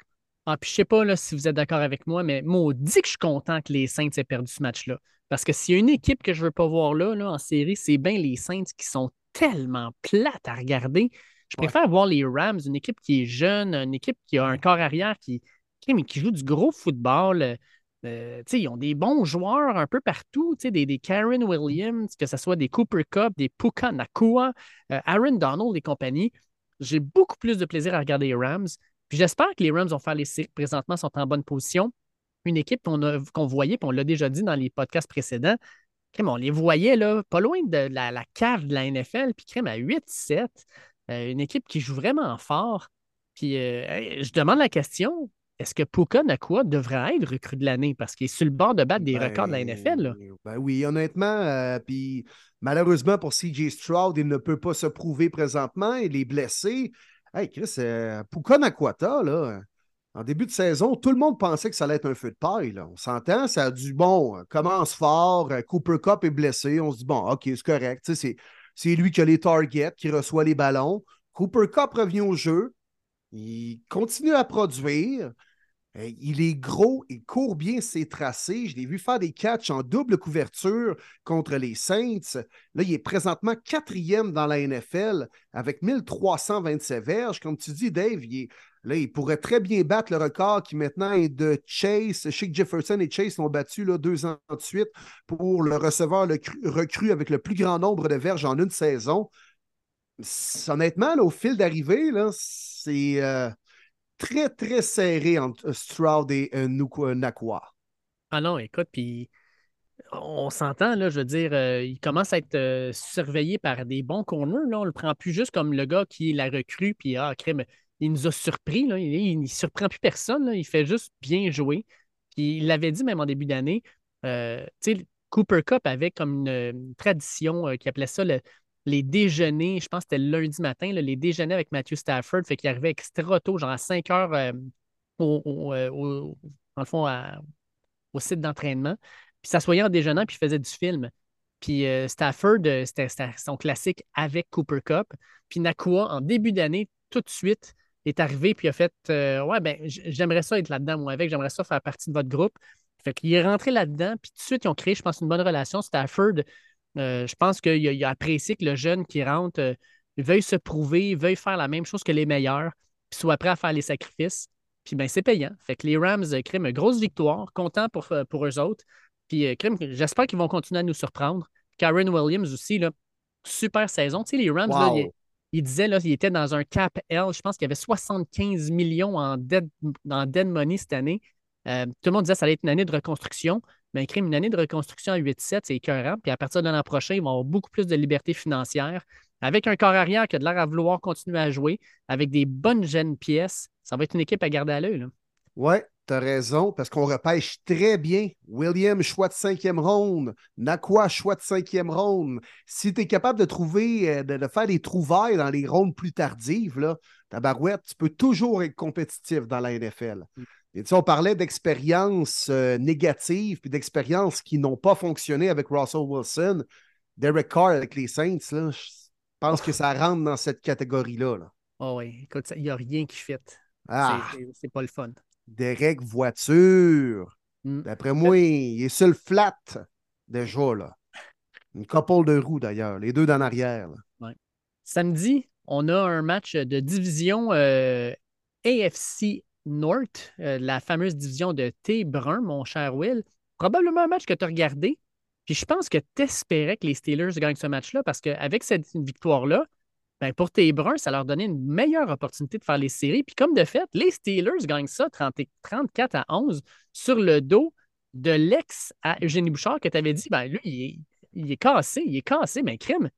Ah, puis je sais pas là, si vous êtes d'accord avec moi, mais maudit que je suis content que les Saints aient perdu ce match-là. Parce que s'il y a une équipe que je veux pas voir là, là en série, c'est bien les Saints qui sont tellement plates à regarder. Je Ouais. préfère voir les Rams, une équipe qui est jeune, une équipe qui a un corps arrière qui, qui, mais qui joue du gros football. Euh, ils ont des bons joueurs un peu partout, des, des Karen Williams, que ce soit des Cooper Cup, des Puka Nakua, euh, Aaron Donald et compagnie. J'ai beaucoup plus de plaisir à regarder les Rams. Puis j'espère que les Rams vont faire les séries. Présentement, sont en bonne position. Une équipe qu'on voyait, puis on l'a déjà dit dans les podcasts précédents, crème, on les voyait là, pas loin de la, la cave de la NFL, puis crème à 8-7. Euh, une équipe qui joue vraiment fort. Puis je demande la question est-ce que Puka Nakua devrait être recrue de l'année? Parce qu'il est sur le bord de battre des Ben, records de la NFL? là? Ben oui, honnêtement. euh, puis malheureusement pour CJ Stroud, il ne peut pas se prouver présentement. Il est blessé. Hey, Chris, euh, Puka Nakwata, là, en début de saison, tout le monde pensait que ça allait être un feu de paille. On s'entend, ça a du bon, euh, commence fort. euh, Cooper Cup est blessé. On se dit, bon, OK, c'est correct. C'est lui qui a les targets, qui reçoit les ballons. Cooper Cup revient au jeu. Il continue à produire. Euh, Il est gros, il court bien ses tracés. Je l'ai vu faire des catchs en double couverture contre les Saints. Là, il est présentement quatrième dans la NFL avec 1327 verges. Comme tu dis, Dave, il pourrait très bien battre le record qui maintenant est de Chase. Que Jefferson et Chase l'ont battu là, deux ans de suite pour le receveur recru avec le plus grand nombre de verges en une saison. Honnêtement, au fil d'arrivée, c'est euh, très, très serré entre Stroud et euh, Nakua. Ah non, écoute, puis on s'entend, là, je veux dire, euh, il commence à être euh, surveillé par des bons corners. Là. On le prend plus juste comme le gars qui la recrue, puis ah, crème, il nous a surpris. Là. Il ne surprend plus personne. là. Il fait juste bien jouer. Puis il l'avait dit même en début d'année. euh, tu sais, Cooper Cup avait comme une, une tradition euh, qui appelait ça le- les déjeuners. Je pense que c'était lundi matin, les déjeuners avec Matthew Stafford. Fait qu'il arrivait extra tôt, genre à 5 heures euh, euh, au- site d'entraînement. Puis s'assoyait en déjeunant, puis il faisait du film. Puis euh, Stafford, c'était son classique avec Cooper Cup. Puis Nakua, en début d'année, tout de suite, est arrivé, puis a fait Ouais, ben, j'aimerais ça être là-dedans, moi, avec, j'aimerais ça faire partie de votre groupe. Fait qu'il est rentré là-dedans, puis tout de suite, ils ont créé, je pense, une bonne relation. Stafford, euh, je pense qu'il a, il a apprécié que le jeune qui rentre euh, veuille se prouver, veuille faire la même chose que les meilleurs, puis soit prêt à faire les sacrifices. Puis ben, c'est payant. Fait que les Rams euh, créent une grosse victoire, content pour, euh, pour eux autres. Puis j'espère qu'ils vont continuer à nous surprendre. Karen Williams aussi, là, super saison. Tu sais, les Rams, là, Wow. il, il disait là, il était dans un cap L. Je pense qu'il y avait 75 millions en dead, en dead money cette année. Tout le monde disait que ça allait être une année de reconstruction. Mais crime, une année de reconstruction à 8-7, c'est écœurant. Puis à partir de l'an prochain, ils vont avoir beaucoup plus de liberté financière. Avec un corps arrière qui a de l'air à vouloir continuer à jouer, avec des bonnes jeunes pièces, ça va être une équipe à garder à l'œil. là. Ouais, t'as raison, parce qu'on repêche très bien. William, choix de cinquième ronde. Nakua, choix de cinquième ronde. Si tu es capable de trouver, euh, de, de faire des trouvailles dans les rondes plus tardives, là, ta barouette, tu peux toujours être compétitif dans la NFL. Et on parlait d'expériences euh, négatives puis d'expériences qui n'ont pas fonctionné avec Russell Wilson. Derek Carr avec les Saints, là, je pense que ça rentre dans cette catégorie-là. là. Oh oui, écoute, il n'y a rien qui fit. Ah, C'est- pas le fun. Derek Voiture. Mm. D'après moi, il est sur le flat déjà, là. Une couple de roues, d'ailleurs. Les deux d'en arrière. là. Samedi, on a un match de division euh, AFC North, euh, la fameuse division de T. Brun, mon cher Will. Probablement un match que tu as regardé. Puis je pense que tu espérais que les Steelers gagnent ce match-là parce qu'avec cette victoire-là, ben pour T. Brun, ça leur donnait une meilleure opportunité de faire les séries. Puis comme de fait, les Steelers gagnent ça 30 et- 34 à 11 sur le dos de l'ex à Eugénie Bouchard que tu avais dit, ben lui, il est, il est cassé, il est cassé, mais crime.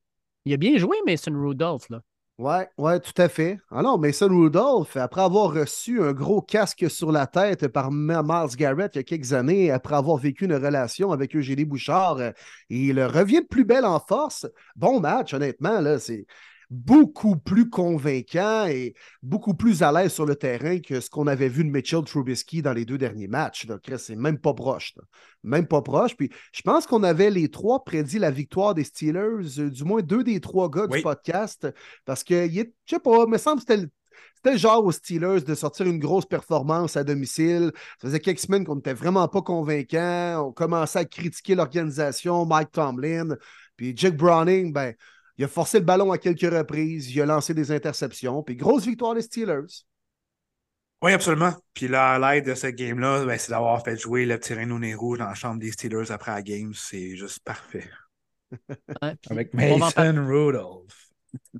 Il a bien joué, Mason Rudolph, là. Ouais, ouais, tout à fait. Ah non, Mason Rudolph, après avoir reçu un gros casque sur la tête par Miles Garrett il y a quelques années, après avoir vécu une relation avec Eugénie Bouchard, euh, il revient de plus belle en force. Bon match, honnêtement, là, c'est beaucoup plus convaincant et beaucoup plus à l'aise sur le terrain que ce qu'on avait vu de Mitchell Trubisky dans les deux derniers matchs. C'est même pas proche. là. Même pas proche. Puis je pense qu'on avait les trois prédit la victoire des Steelers, euh, du moins deux des trois gars Oui. du podcast, parce que, il est- je sais pas, me semble que c'était le c'était genre aux Steelers de sortir une grosse performance à domicile. Ça faisait quelques semaines qu'on n'était vraiment pas convaincants. On commençait à critiquer l'organisation, Mike Tomlin. Puis Jake Browning, ben, il a forcé le ballon à quelques reprises. Il a lancé des interceptions. Puis grosse victoire des Steelers. Oui, absolument. Puis là, l'aide de ce game-là, ben, c'est d'avoir fait jouer le petit Nez Rouge dans la chambre des Steelers après la game. C'est juste parfait. Avec en Mason Rudolph.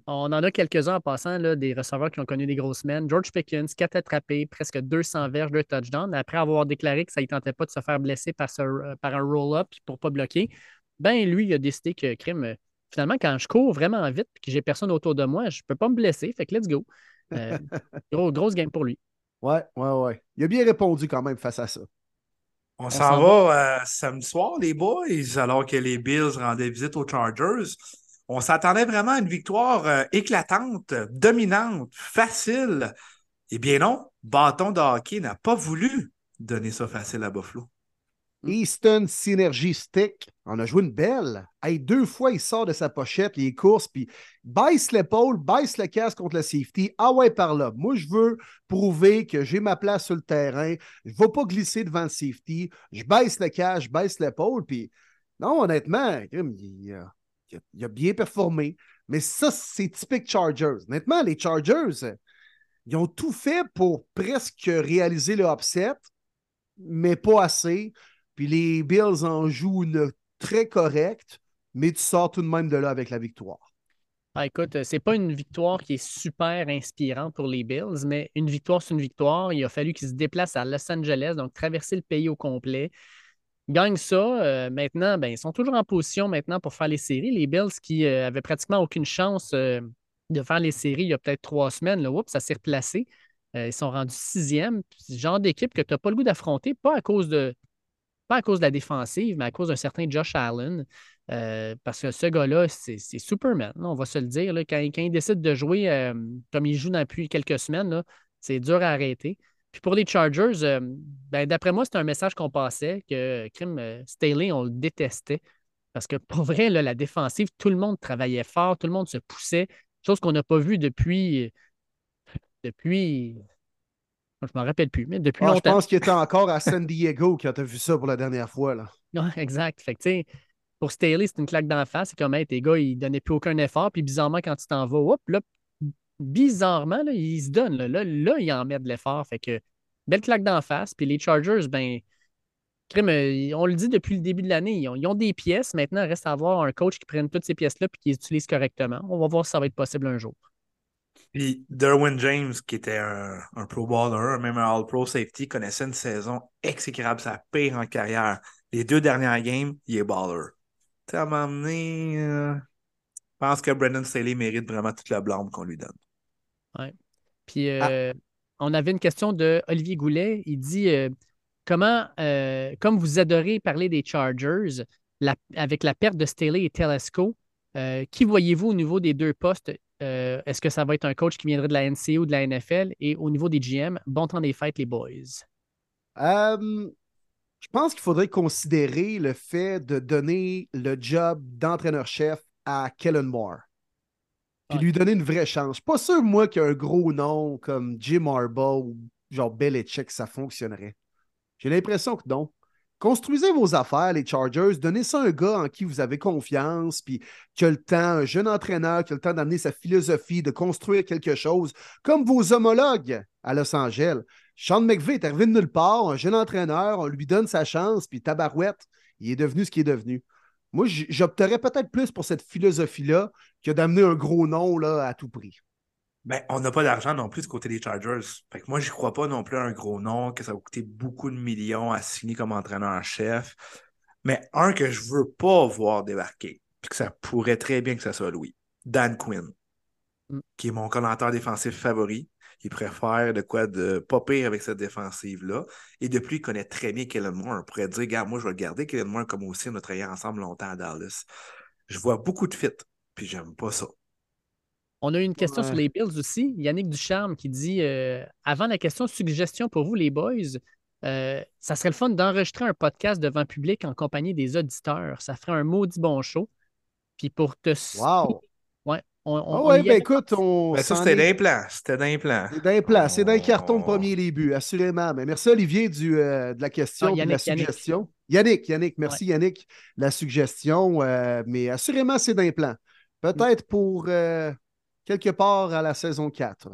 On en a quelques-uns en passant, là, des receveurs qui ont connu des grosses semaines. George Pickens, 4 attrapés, presque 200 verges, 2 touchdowns. Après avoir déclaré que ça ne tentait pas de se faire blesser par, ce- euh, par un roll-up pour ne pas bloquer, ben lui, il a décidé que, crime, euh, finalement, quand je cours vraiment vite et que j'ai personne autour de moi, je ne peux pas me blesser. Fait que let's go. Euh, gros- grosse game pour lui. Ouais, ouais, ouais. Il a bien répondu quand même face à ça. On s'en va euh, samedi soir, les boys, alors que les Bills rendaient visite aux Chargers. On s'attendait vraiment à une victoire euh, éclatante, dominante, facile. Eh bien non, Bâton de hockey n'a pas voulu donner ça facile à Buffalo. Mm. Easton Synergy Stick on a joué une belle. Deux fois, il sort de sa pochette les courses, puis baisse l'épaule, baisse le casque contre le safety. Ah ouais, par là. Moi, je veux prouver que j'ai ma place sur le terrain. Je ne vais pas glisser devant le safety. Je baisse le casque, je baisse l'épaule, puis non, honnêtement, il a- il a bien performé. Mais ça, c'est typique Chargers. Honnêtement, les Chargers, ils ont tout fait pour presque réaliser le upset, mais pas assez. Les Bills en jouent une très correcte, mais tu sors tout de même de là avec la victoire. Ah, écoute, euh, c'est pas une victoire qui est super inspirante pour les Bills, mais une victoire, c'est une victoire. Il a fallu qu'ils se déplacent à Los Angeles, donc traverser le pays au complet. Gagnent ça. euh, maintenant, ben, ils sont toujours en position maintenant pour faire les séries. Les Bills qui euh, avaient pratiquement aucune chance euh, de faire les séries il y a peut-être trois semaines, oups, ça s'est replacé. Ils sont rendus sixième. Genre d'équipe que tu n'as pas le goût d'affronter, pas à cause de pas à cause de la défensive, mais à cause d'un certain Josh Allen. Euh, parce que ce gars-là, c'est Superman, on va se le dire. Quand, il décide de jouer euh, comme il joue depuis quelques semaines, c'est dur à arrêter. Puis pour les Chargers, euh, ben, d'après moi, c'est un message qu'on passait que Krim Staley, on le détestait. Parce que pour vrai, la défensive, tout le monde travaillait fort, tout le monde se poussait, chose qu'on n'a pas vue depuis. Depuis. Je ne m'en rappelle plus, mais depuis Ah, je pense qu'il était encore à San Diego quand tu as vu ça pour la dernière fois. Là. Ouais, exact. Fait que, pour Staley, c'est une claque d'en face. C'est comme, hey, tes gars, ils donnaient plus aucun effort. Puis bizarrement, quand tu t'en vas, hop, là, bizarrement, là, ils se donnent. Là, là, là, ils en mettent de l'effort. Fait que, belle claque d'en face. Puis les Chargers, ben, euh, on le dit depuis le début de l'année, ils ont, ils ont des pièces. Maintenant, il reste à avoir un coach qui prenne toutes ces pièces-là et qui les utilise correctement. On va voir si ça va être possible un jour. Puis Derwin James, qui était un, un Pro Bowler, même un All-Pro Safety, connaissait une saison exécrable, sa pire en carrière. Les deux dernières games, il est baller. Tu à un moment donné, euh, je pense que Brendan Staley mérite vraiment toute la blâme qu'on lui donne. Puis euh, on avait une question de Olivier Goulet. Il dit euh, comment, euh, comme vous adorez parler des Chargers, la- avec la perte de Staley et Telesco, euh, qui voyez-vous au niveau des deux postes? Euh, Est-ce que ça va être un coach qui viendrait de la NCA ou de la NFL? Et au niveau des GM, bon temps des fêtes, les boys. Euh, je pense qu'il faudrait considérer le fait de donner le job d'entraîneur-chef à Kellen Moore. Puis Ouais. lui donner une vraie chance. Je suis pas sûr, moi, qu'un gros nom comme Jim Harbaugh ou genre Belichick, ça fonctionnerait. J'ai l'impression que non. Construisez vos affaires, les Chargers. Donnez ça à un gars en qui vous avez confiance, puis qui a le temps, un jeune entraîneur qui a le temps d'amener sa philosophie, de construire quelque chose, comme vos homologues à Los Angeles. Sean McVay est arrivé de nulle part, un jeune entraîneur, on lui donne sa chance, puis tabarouette, il est devenu ce qu'il est devenu. Moi, j'opterais peut-être plus pour cette philosophie-là que d'amener un gros nom là, à tout prix. Ben, on n'a pas d'argent non plus du côté des Chargers. Fait que moi, je crois pas non plus à un gros nom, que ça va coûter beaucoup de millions à signer comme entraîneur-chef. Mais un que je veux pas voir débarquer, puis que ça pourrait très bien que ça soit Louis. Dan Quinn, Mm. qui est mon coordinateur défensif favori. Il préfère de quoi de pas pire avec cette défensive-là. Et de plus, il connaît très bien Kellen Moore. On pourrait dire, regarde, moi, je vais le garder, Kellen Moore, comme aussi, on a travaillé ensemble longtemps à Dallas. Je vois beaucoup de fit, puis j'aime pas ça. On a eu une question Ouais. sur les Bills aussi. Yannick Ducharme qui dit euh, Avant la question suggestion pour vous, les boys, euh, ça serait le fun d'enregistrer un podcast devant public en compagnie des auditeurs. Ça ferait un maudit bon show. Puis pour te. Wow! Ouais, on, on- Ah ouais, ben écoute, on. Ben, ça, c'était est- d'implant. C'était d'implant. C'est d'un plat, c'est d'un carton de premier début, assurément. Mais merci Olivier du, euh, de la question Ah, et de la Yannick, Yannick. suggestion. Yannick, Yannick, merci Yannick, la suggestion. euh, mais assurément, c'est d'un plan. Peut-être pour euh, quelque part à la saison 4.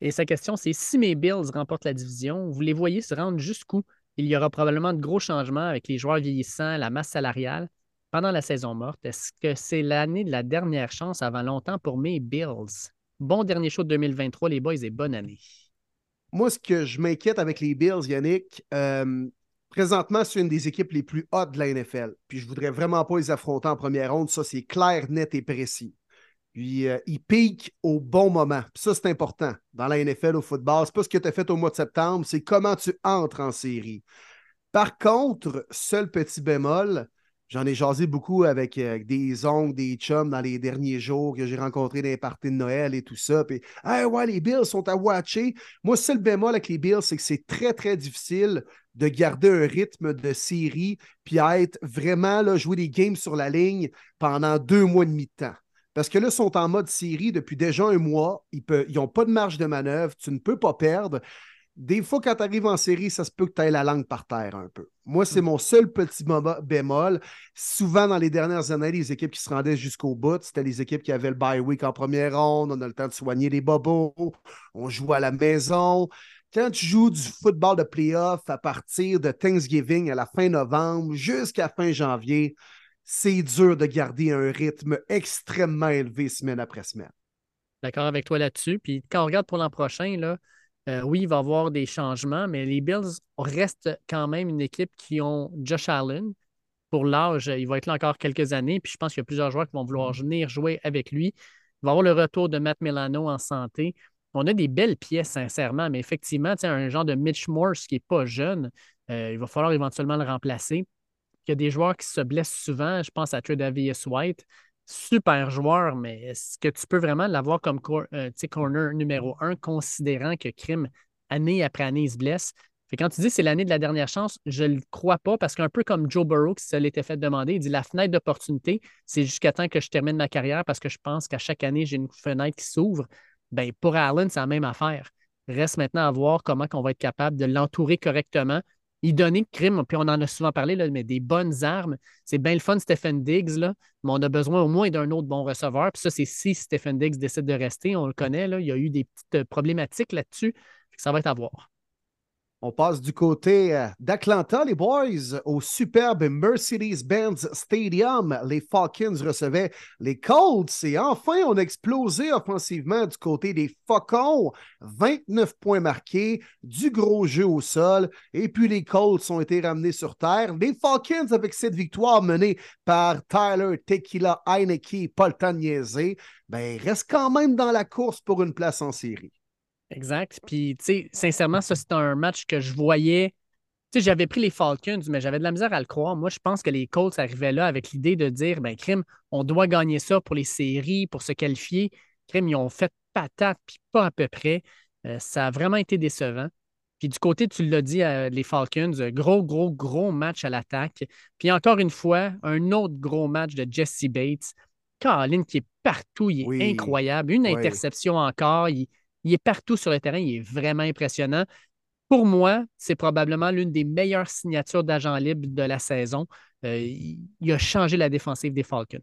Et sa question, c'est si mes Bills remportent la division, vous les voyez se rendre jusqu'où? Il y aura probablement de gros changements avec les joueurs vieillissants, la masse salariale pendant la saison morte. Est-ce que c'est l'année de la dernière chance avant longtemps pour mes Bills? Bon dernier show de 2023, les boys, et bonne année. Moi, ce que je m'inquiète avec les Bills, Yannick, euh, présentement, c'est une des équipes les plus hautes de la NFL. Puis je voudrais vraiment pas les affronter en première ronde. Ça, c'est clair, net et précis. Puis euh, ils piquent au bon moment. Ça, c'est important. Dans la NFL, au football, c'est pas ce que tu as fait au mois de septembre, c'est comment tu entres en série. Par contre, seul petit bémol, J'en ai jasé beaucoup avec, euh, des oncles, des chums dans les derniers jours que j'ai rencontrés dans les parties de Noël et tout ça. Puis, hey, ouais, les Bills sont à watcher. Moi, seul bémol avec les Bills, c'est que c'est très, très difficile de garder un rythme de série puis être vraiment là, jouer des games sur la ligne pendant deux mois et demi de temps. Parce que là, ils sont en mode série depuis déjà un mois. Ils n'ont pas de marge de manœuvre. Tu ne peux pas perdre des fois, quand tu arrives en série, ça se peut que tu aies la langue par terre un peu. Moi, c'est mon seul petit bémol. Souvent, dans les dernières années, les équipes qui se rendaient jusqu'au bout, c'était les équipes qui avaient le bye week en première ronde. On a le temps de soigner les bobos. On joue à la maison. Quand tu joues du football de playoff à partir de Thanksgiving à la fin novembre jusqu'à fin janvier, c'est dur de garder un rythme extrêmement élevé semaine après semaine. D'accord avec toi là-dessus. Puis quand on regarde pour l'an prochain, euh, oui, il va y avoir des changements, mais les Bills restent quand même une équipe qui ont Josh Allen. Pour l'âge, il va être là encore quelques années. Puis je pense qu'il y a plusieurs joueurs qui vont vouloir venir jouer avec lui. Il va y avoir le retour de Matt Milano en santé. On a des belles pièces, sincèrement, mais effectivement, un genre de Mitch Morse qui n'est pas jeune, euh, il va falloir éventuellement le remplacer. Il y a des joueurs qui se blessent souvent. Je pense à Tredavious White super joueur, mais est-ce que tu peux vraiment l'avoir comme euh, corner numéro un, considérant que Krim, année après année, il se blesse? Quand tu dis c'est l'année de la dernière chance, je ne le crois pas parce qu'un peu comme Joe Burrow qui se l'était fait demander, il dit la fenêtre d'opportunité, c'est jusqu'à temps que je termine ma carrière parce que je pense qu'à chaque année, j'ai une fenêtre qui s'ouvre. Ben, pour Allen, c'est la même affaire. Reste maintenant à voir comment on va être capable de l'entourer correctement, il donnait crime, puis on en a souvent parlé, mais des bonnes armes. C'est bien le fun, Stephen Diggs, là, mais on a besoin au moins d'un autre bon receveur. Puis ça, c'est si Stephen Diggs décide de rester. On le connaît, il y a eu des petites euh, problématiques là-dessus. Ça va être à voir. On passe du côté euh, d'Atlanta, les boys, au superbe Mercedes-Benz Stadium. Les Falcons recevaient les Colts et enfin, on a explosé offensivement du côté des Falcons. 29 points marqués, du gros jeu au sol et puis les Colts ont été ramenés sur terre. Les Falcons, avec cette victoire menée par Tyler Tequila Heineke, de niaiser, ben, restent quand même dans la course pour une place en série. Exact. Puis, tu sais, sincèrement, ça, c'est un match que je voyais. Tu sais, j'avais pris les Falcons, mais j'avais de la misère à le croire. Moi, je pense que les Colts arrivaient là avec l'idée de dire, ben, crime, on doit gagner ça pour les séries, pour se qualifier. Crime, ils ont fait patate, puis pas à peu près. Euh, ça a vraiment été décevant. Puis du côté, tu l'as dit, euh, les Falcons, gros, gros, gros match à l'attaque. Puis encore une fois, un autre gros match de Jesse Bates. Caroline qui est partout, il est incroyable. Une interception encore. Il, il est partout sur le terrain, il est vraiment impressionnant. Pour moi, c'est probablement l'une des meilleures signatures d'agent libre de la saison. Euh, il a changé la défensive des Falcons.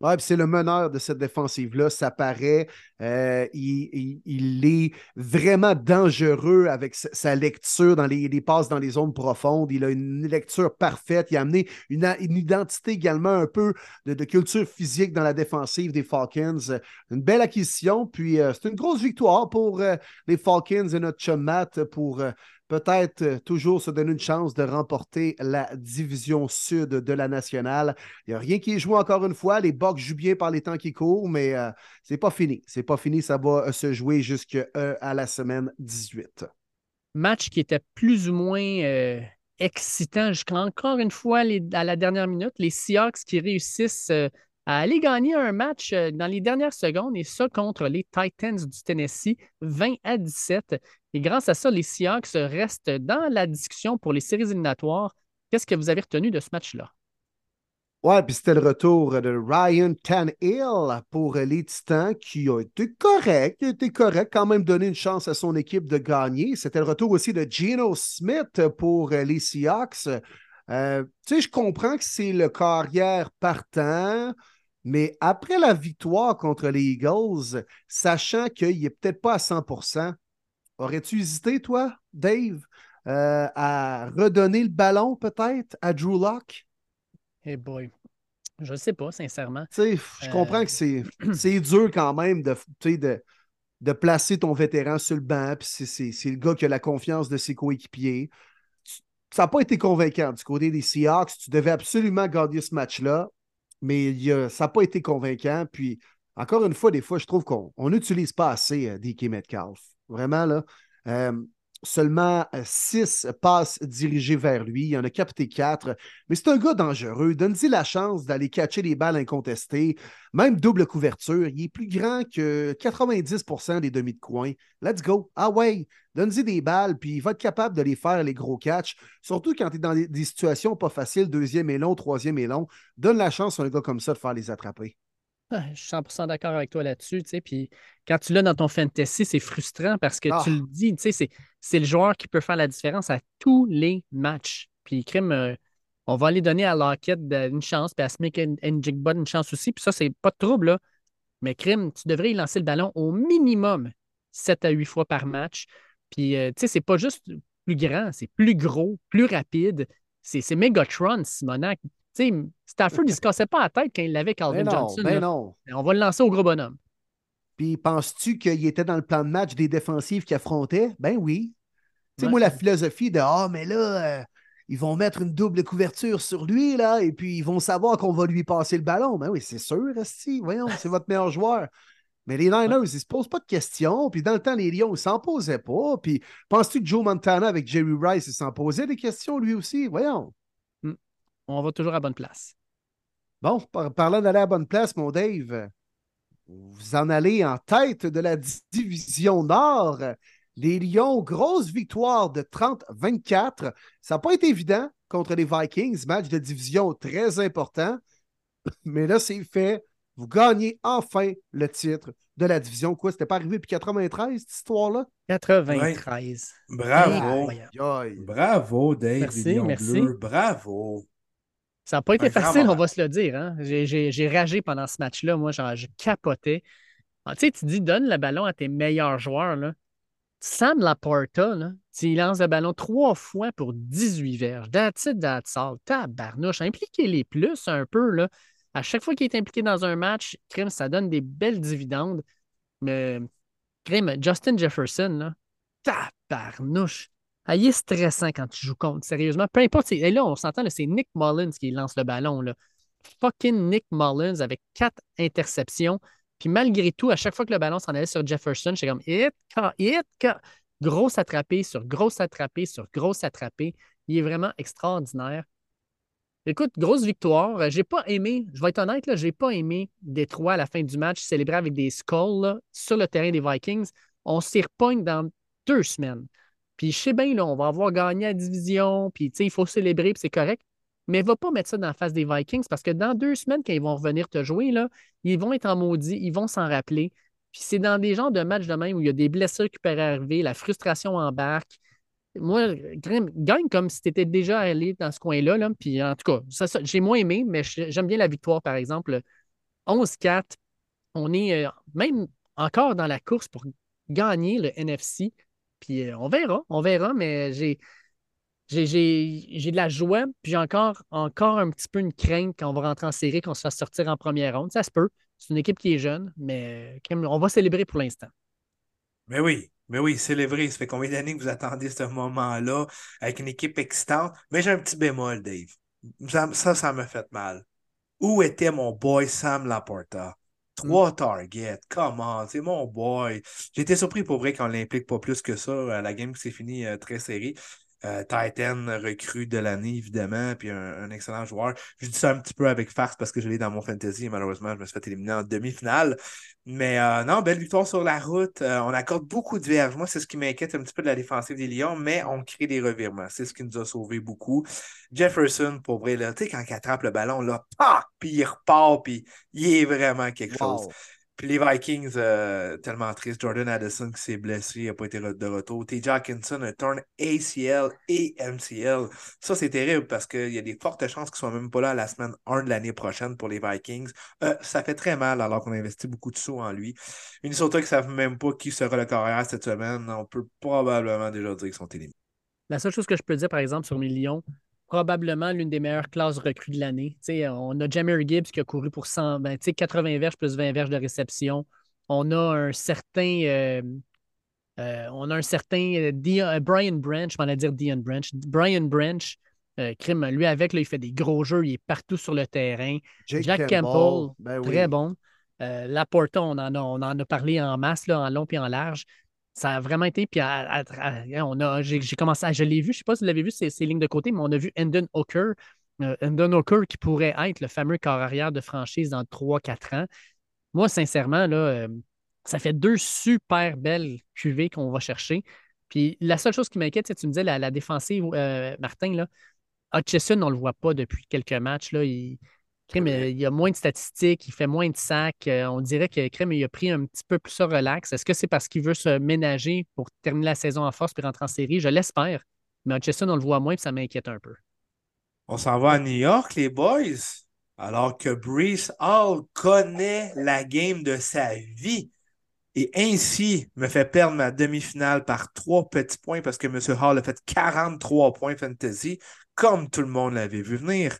Ouais, c'est le meneur de cette défensive-là, ça paraît. Euh, il, est vraiment dangereux avec sa, lecture dans les, passes dans les zones profondes. Il a une lecture parfaite. Il a amené une, identité également un peu de, culture physique dans la défensive des Falcons. Une belle acquisition. Puis euh, c'est une grosse victoire pour euh, les Falcons et notre chum pour peut-être euh, toujours se donner une chance de remporter la division sud de la nationale. Il n'y a rien qui est joué encore une fois. Les Bucks jouent bien par les temps qui courent, mais euh, c'est pas fini. C'est pas fini. Ça va euh, se jouer jusqu'à la semaine 18. Match qui était plus ou moins excitant jusqu'à encore une fois à la dernière minute. Les Seahawks qui réussissent à aller gagner un match euh, dans les dernières secondes et ça contre les Titans du Tennessee, 20 à 17. Et grâce à ça, les Seahawks restent dans la discussion pour les séries éliminatoires. Qu'est-ce que vous avez retenu de ce match-là? Ouais, puis c'était le retour de Ryan Tannehill pour les Titans qui a été correct, qui a été correct, quand même donné une chance à son équipe de gagner. C'était le retour aussi de Geno Smith pour les Seahawks. Euh, tu sais, je comprends que c'est le carrière partant. Mais après la victoire contre les Eagles, sachant qu'il n'est peut-être pas à 100 aurais-tu hésité, toi, Dave, euh, à redonner le ballon peut-être à Drew Locke? Hey boy. Je ne sais pas, sincèrement. je comprends que c'est, c'est dur quand même de, de, de placer ton vétéran sur le banc, puis c'est, le gars qui a la confiance de ses coéquipiers. Ça n'a pas été convaincant du côté des Seahawks. Tu devais absolument gagner ce match-là mais ça n'a pas été convaincant. Puis, encore une fois, des fois, je trouve qu'on n'utilise pas assez euh, DK Metcalf. Vraiment, là. Euh, Seulement euh, six passes dirigées vers lui. Il en a capté quatre. Mais c'est un gars dangereux. Donne-y la chance d'aller catcher les balles incontestées. Même double couverture. Il est plus grand que 90% des demi de coin. Let's go. Ah ouais. Donne-y des balles, puis il va être capable de les faire, les gros catchs. Surtout quand tu es dans des situations pas faciles, deuxième et long, troisième et long. Donne la chance à un gars comme ça de faire les attraper. Ah, Je suis 100% d'accord avec toi là-dessus. tu sais, Puis quand tu l'as dans ton fantasy, c'est frustrant parce que Ah. tu le dis, tu sais, c'est, c'est le joueur qui peut faire la différence à tous les matchs. Puis crime, euh, on va aller donner à Lockett de- une chance, puis à Smith Njigba une chance aussi. Puis ça, c'est pas de trouble, là. Mais crime, tu devrais y lancer le ballon au minimum 7 à 8 fois par match. Puis, euh, tu sais, c'est pas juste plus grand, c'est plus gros, plus rapide. C'est, c'est Megatron, Simonac. Sais, Stafford, il se cassait pas la tête quand il l'avait Calvin Ben non, Johnson. ben non. On va le lancer au gros bonhomme. Puis penses-tu qu'il était dans le plan de match des défensives qui affrontaient? Ben oui. Tu sais, Ouais. moi, la philosophie de Ah, mais là, euh, ils vont mettre une double couverture sur lui, là, et puis ils vont savoir qu'on va lui passer le ballon. Ben oui, c'est sûr, Esti. Voyons, c'est votre meilleur joueur. Mais les Niners, ils se posent pas de questions. Puis dans le temps, les Lions, ils s'en posaient pas. Puis penses-tu que Joe Montana avec Jerry Rice, il s'en posait des questions lui aussi? Voyons. On va toujours à bonne place. Bon, par- parlant d'aller à la bonne place, mon Dave, vous en allez en tête de la di- division Nord. Les Lions, grosse victoire de 30-24. Ça n'a pas été évident contre les Vikings, match de division très important. Mais là, c'est fait. Vous gagnez enfin le titre de la division. Quoi, c'était pas arrivé depuis 93, cette histoire-là? 93. Bravo. Bravo, Dave. Merci, les Lions merci. Bleus. Bravo. Ça n'a pas été Un facile, on va se le dire. hein. J'ai- J'ai j'ai ragé pendant ce match-là. Moi, genre, je capotais. Ah, tu sais, tu dis, donne le ballon à tes meilleurs joueurs. Là. Sam Laporta, là, tu lui lances le ballon trois fois pour 18 verges. That's it, that's all. Tabarnouche. Impliquez-les plus un peu. Là. À chaque fois qu'il est impliqué dans un match, crime, ça donne des belles dividendes. Mais, crime, Justin Jefferson, là, tabarnouche. Ah, il est stressant quand tu joues contre, sérieusement. Peu importe. Et là, on s'entend, c'est Nick Mullins qui lance le ballon. Là. Fucking Nick Mullins avec quatre interceptions. Puis malgré tout, à chaque fois que le ballon s'en allait sur Jefferson, j'étais comme hit, hit, grosse attrapée sur grosse attrapée sur grosse attrapée. Il est vraiment extraordinaire. Écoute, grosse victoire. Euh, J'ai pas aimé, je vais être honnête, là, j'ai pas aimé Détroit à la fin du match célébrer avec des skulls là, sur le terrain des Vikings. On s'y repogne dans deux semaines. Puis je sais bien, là, on va avoir gagné la division, puis il faut célébrer, puis c'est correct. Mais va pas mettre ça dans la face des Vikings parce que dans deux semaines, quand ils vont revenir te jouer, là, ils vont être en maudit, ils vont s'en rappeler. Puis c'est dans des genres de matchs de même où il y a des blessures qui peuvent arriver, la frustration embarque. Moi, gagne comme si tu étais déjà allé dans ce coin-là. Là. Puis en tout cas, ça, j'ai moins aimé, mais j'aime bien la victoire, par exemple. 11-4, on est euh, même encore dans la course pour gagner le NFC. Puis euh, on verra, on verra, mais j'ai. J'ai, de la joie, puis j'ai encore, encore un petit peu une crainte quand on va rentrer en série, qu'on se fasse sortir en première ronde. Ça se peut. C'est une équipe qui est jeune, mais euh, on va célébrer pour l'instant. Mais oui, mais oui, célébrez. Ça fait combien d'années que vous attendez ce moment-là avec une équipe excitante? Mais j'ai un petit bémol, Dave. Ça, ça me fait mal. Où était mon boy Sam Laporta? Trois targets, comment? C'est mon boy. Été surpris pour vrai qu'on l'implique pas plus que ça. à La game s'est finie euh, très serrée. Euh, Titan recrue de l'année, évidemment, puis un, excellent joueur. Je dis ça un petit peu avec farce parce que je l'ai dans mon fantasy et malheureusement, je me suis fait éliminer en demi-finale. Mais euh, non, belle victoire sur la route. Euh, on accorde beaucoup de verges. Moi, c'est ce qui m'inquiète un petit peu de la défensive des Lions, mais on crée des revirements. C'est ce qui nous a sauvés beaucoup. Jefferson, pour vrai, là, tu sais, quand il attrape le ballon, là, pac, puis il repart, puis il est vraiment quelque chose. Puis les Vikings, euh, tellement tristes. Jordan Addison qui s'est blessé, il n'a pas été de retour. TJ Hawkinson, un turn ACL et MCL. Ça, c'est terrible parce qu'il y a des fortes chances qu'ils ne soient même pas là la semaine 1 de l'année prochaine pour les Vikings. Euh, ça fait très mal alors qu'on a investi beaucoup de sous en lui. Minnesota qui ne savent même pas qui sera le carrière cette semaine. On peut probablement déjà dire qu'ils sont éliminés. La seule chose que je peux dire, par exemple, sur mes Lions, probablement l'une des meilleures classes recrues de l'année. On a Jammer Gibbs qui a couru pour 100, ben, tu sais, 80 verges plus 20 verges de réception. On a un certain. euh, euh, on a un certain euh, Dion- Brian Branch, je m'en dire Dion Branch. Brian Branch, euh, crime, lui avec, là, il fait des gros jeux, il est partout sur le terrain. Jake Jack Campbell, Campbell, ben oui. très bon. Euh, Laporta, on en, a, on en a parlé en masse, là, en long et en large. Ça a vraiment été. Puis à- on a, j'ai, commencé à. Je l'ai vu, je ne sais pas si vous l'avez vu, ces, lignes de côté, mais on a vu Endon Hooker. euh, Endon Hooker qui pourrait être le fameux corps arrière de franchise dans 3-4 ans. Moi, sincèrement, là, euh, ça fait deux super belles cuvées qu'on va chercher. Puis la seule chose qui m'inquiète, c'est que tu me disais la, défensive, euh, Martin, là, Hutchison, on ne le voit pas depuis quelques matchs. Là, il, il y a moins de statistiques, il fait moins de sacs. euh, on dirait que Crème, il a pris un petit peu plus ça relax. Est-ce que c'est parce qu'il veut se ménager pour terminer la saison en force puis rentrer en série? Je l'espère. Mais Hutchison, on le voit moins puis ça m'inquiète un peu. On s'en va à New York, les boys. Alors que Brees Hall connaît la game de sa vie et ainsi me fait perdre ma demi-finale par trois petits points parce que M. Hall a fait 43 points fantasy, comme tout le monde l'avait vu venir.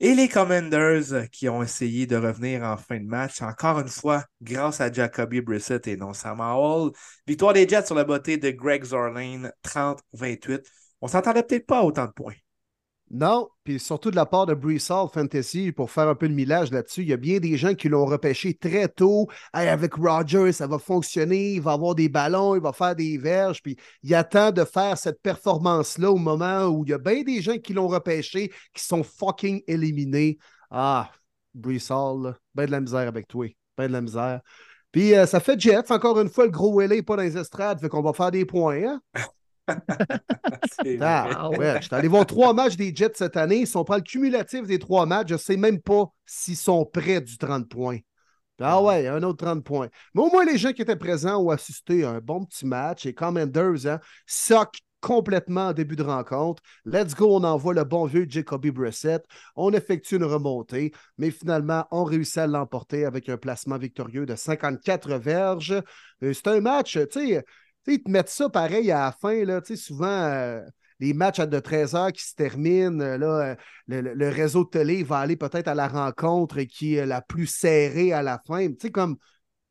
Et les Commanders qui ont essayé de revenir en fin de match, encore une fois, grâce à Jacoby Brissett et non Sam Howell. Victoire des Jets sur la beauté de Greg Zorlane, 30-28. On s'entendait peut-être pas à autant de points. Non, puis surtout de la part de Brees Hall Fantasy, pour faire un peu de millage là-dessus, il y a bien des gens qui l'ont repêché très tôt. Avec Roger, ça va fonctionner, il va avoir des ballons, il va faire des verges, puis il attend de faire cette performance-là au moment où il y a bien des gens qui l'ont repêché qui sont fucking éliminés. Ah, là, ben de la misère avec toi, ben de la misère. Puis euh, ça fait Jets, encore une fois, le gros LA pas dans les estrades, fait qu'on va faire des points, hein? Ah, ouais, je suis allé voir trois matchs des Jets cette année. Si on prend le cumulatif des trois matchs, je ne sais même pas s'ils sont près du 30 points. Ah ouais, un autre 30 points. Mais au moins, les gens qui étaient présents ont assisté à un bon petit match. Et Commanders, hein, sock complètement en début de rencontre. Let's go, on envoie le bon vieux Jacoby Brissett. On effectue une remontée, mais finalement, on réussit à l'emporter avec un placement victorieux de 54 verges. C'est un match, tu sais, ils te mettent ça pareil à la fin, là, souvent, euh, les matchs à de 13 heures qui se terminent, euh, là, euh, le, le- réseau de télé va aller peut-être à la rencontre qui est la plus serrée à la fin. Tu sais, comme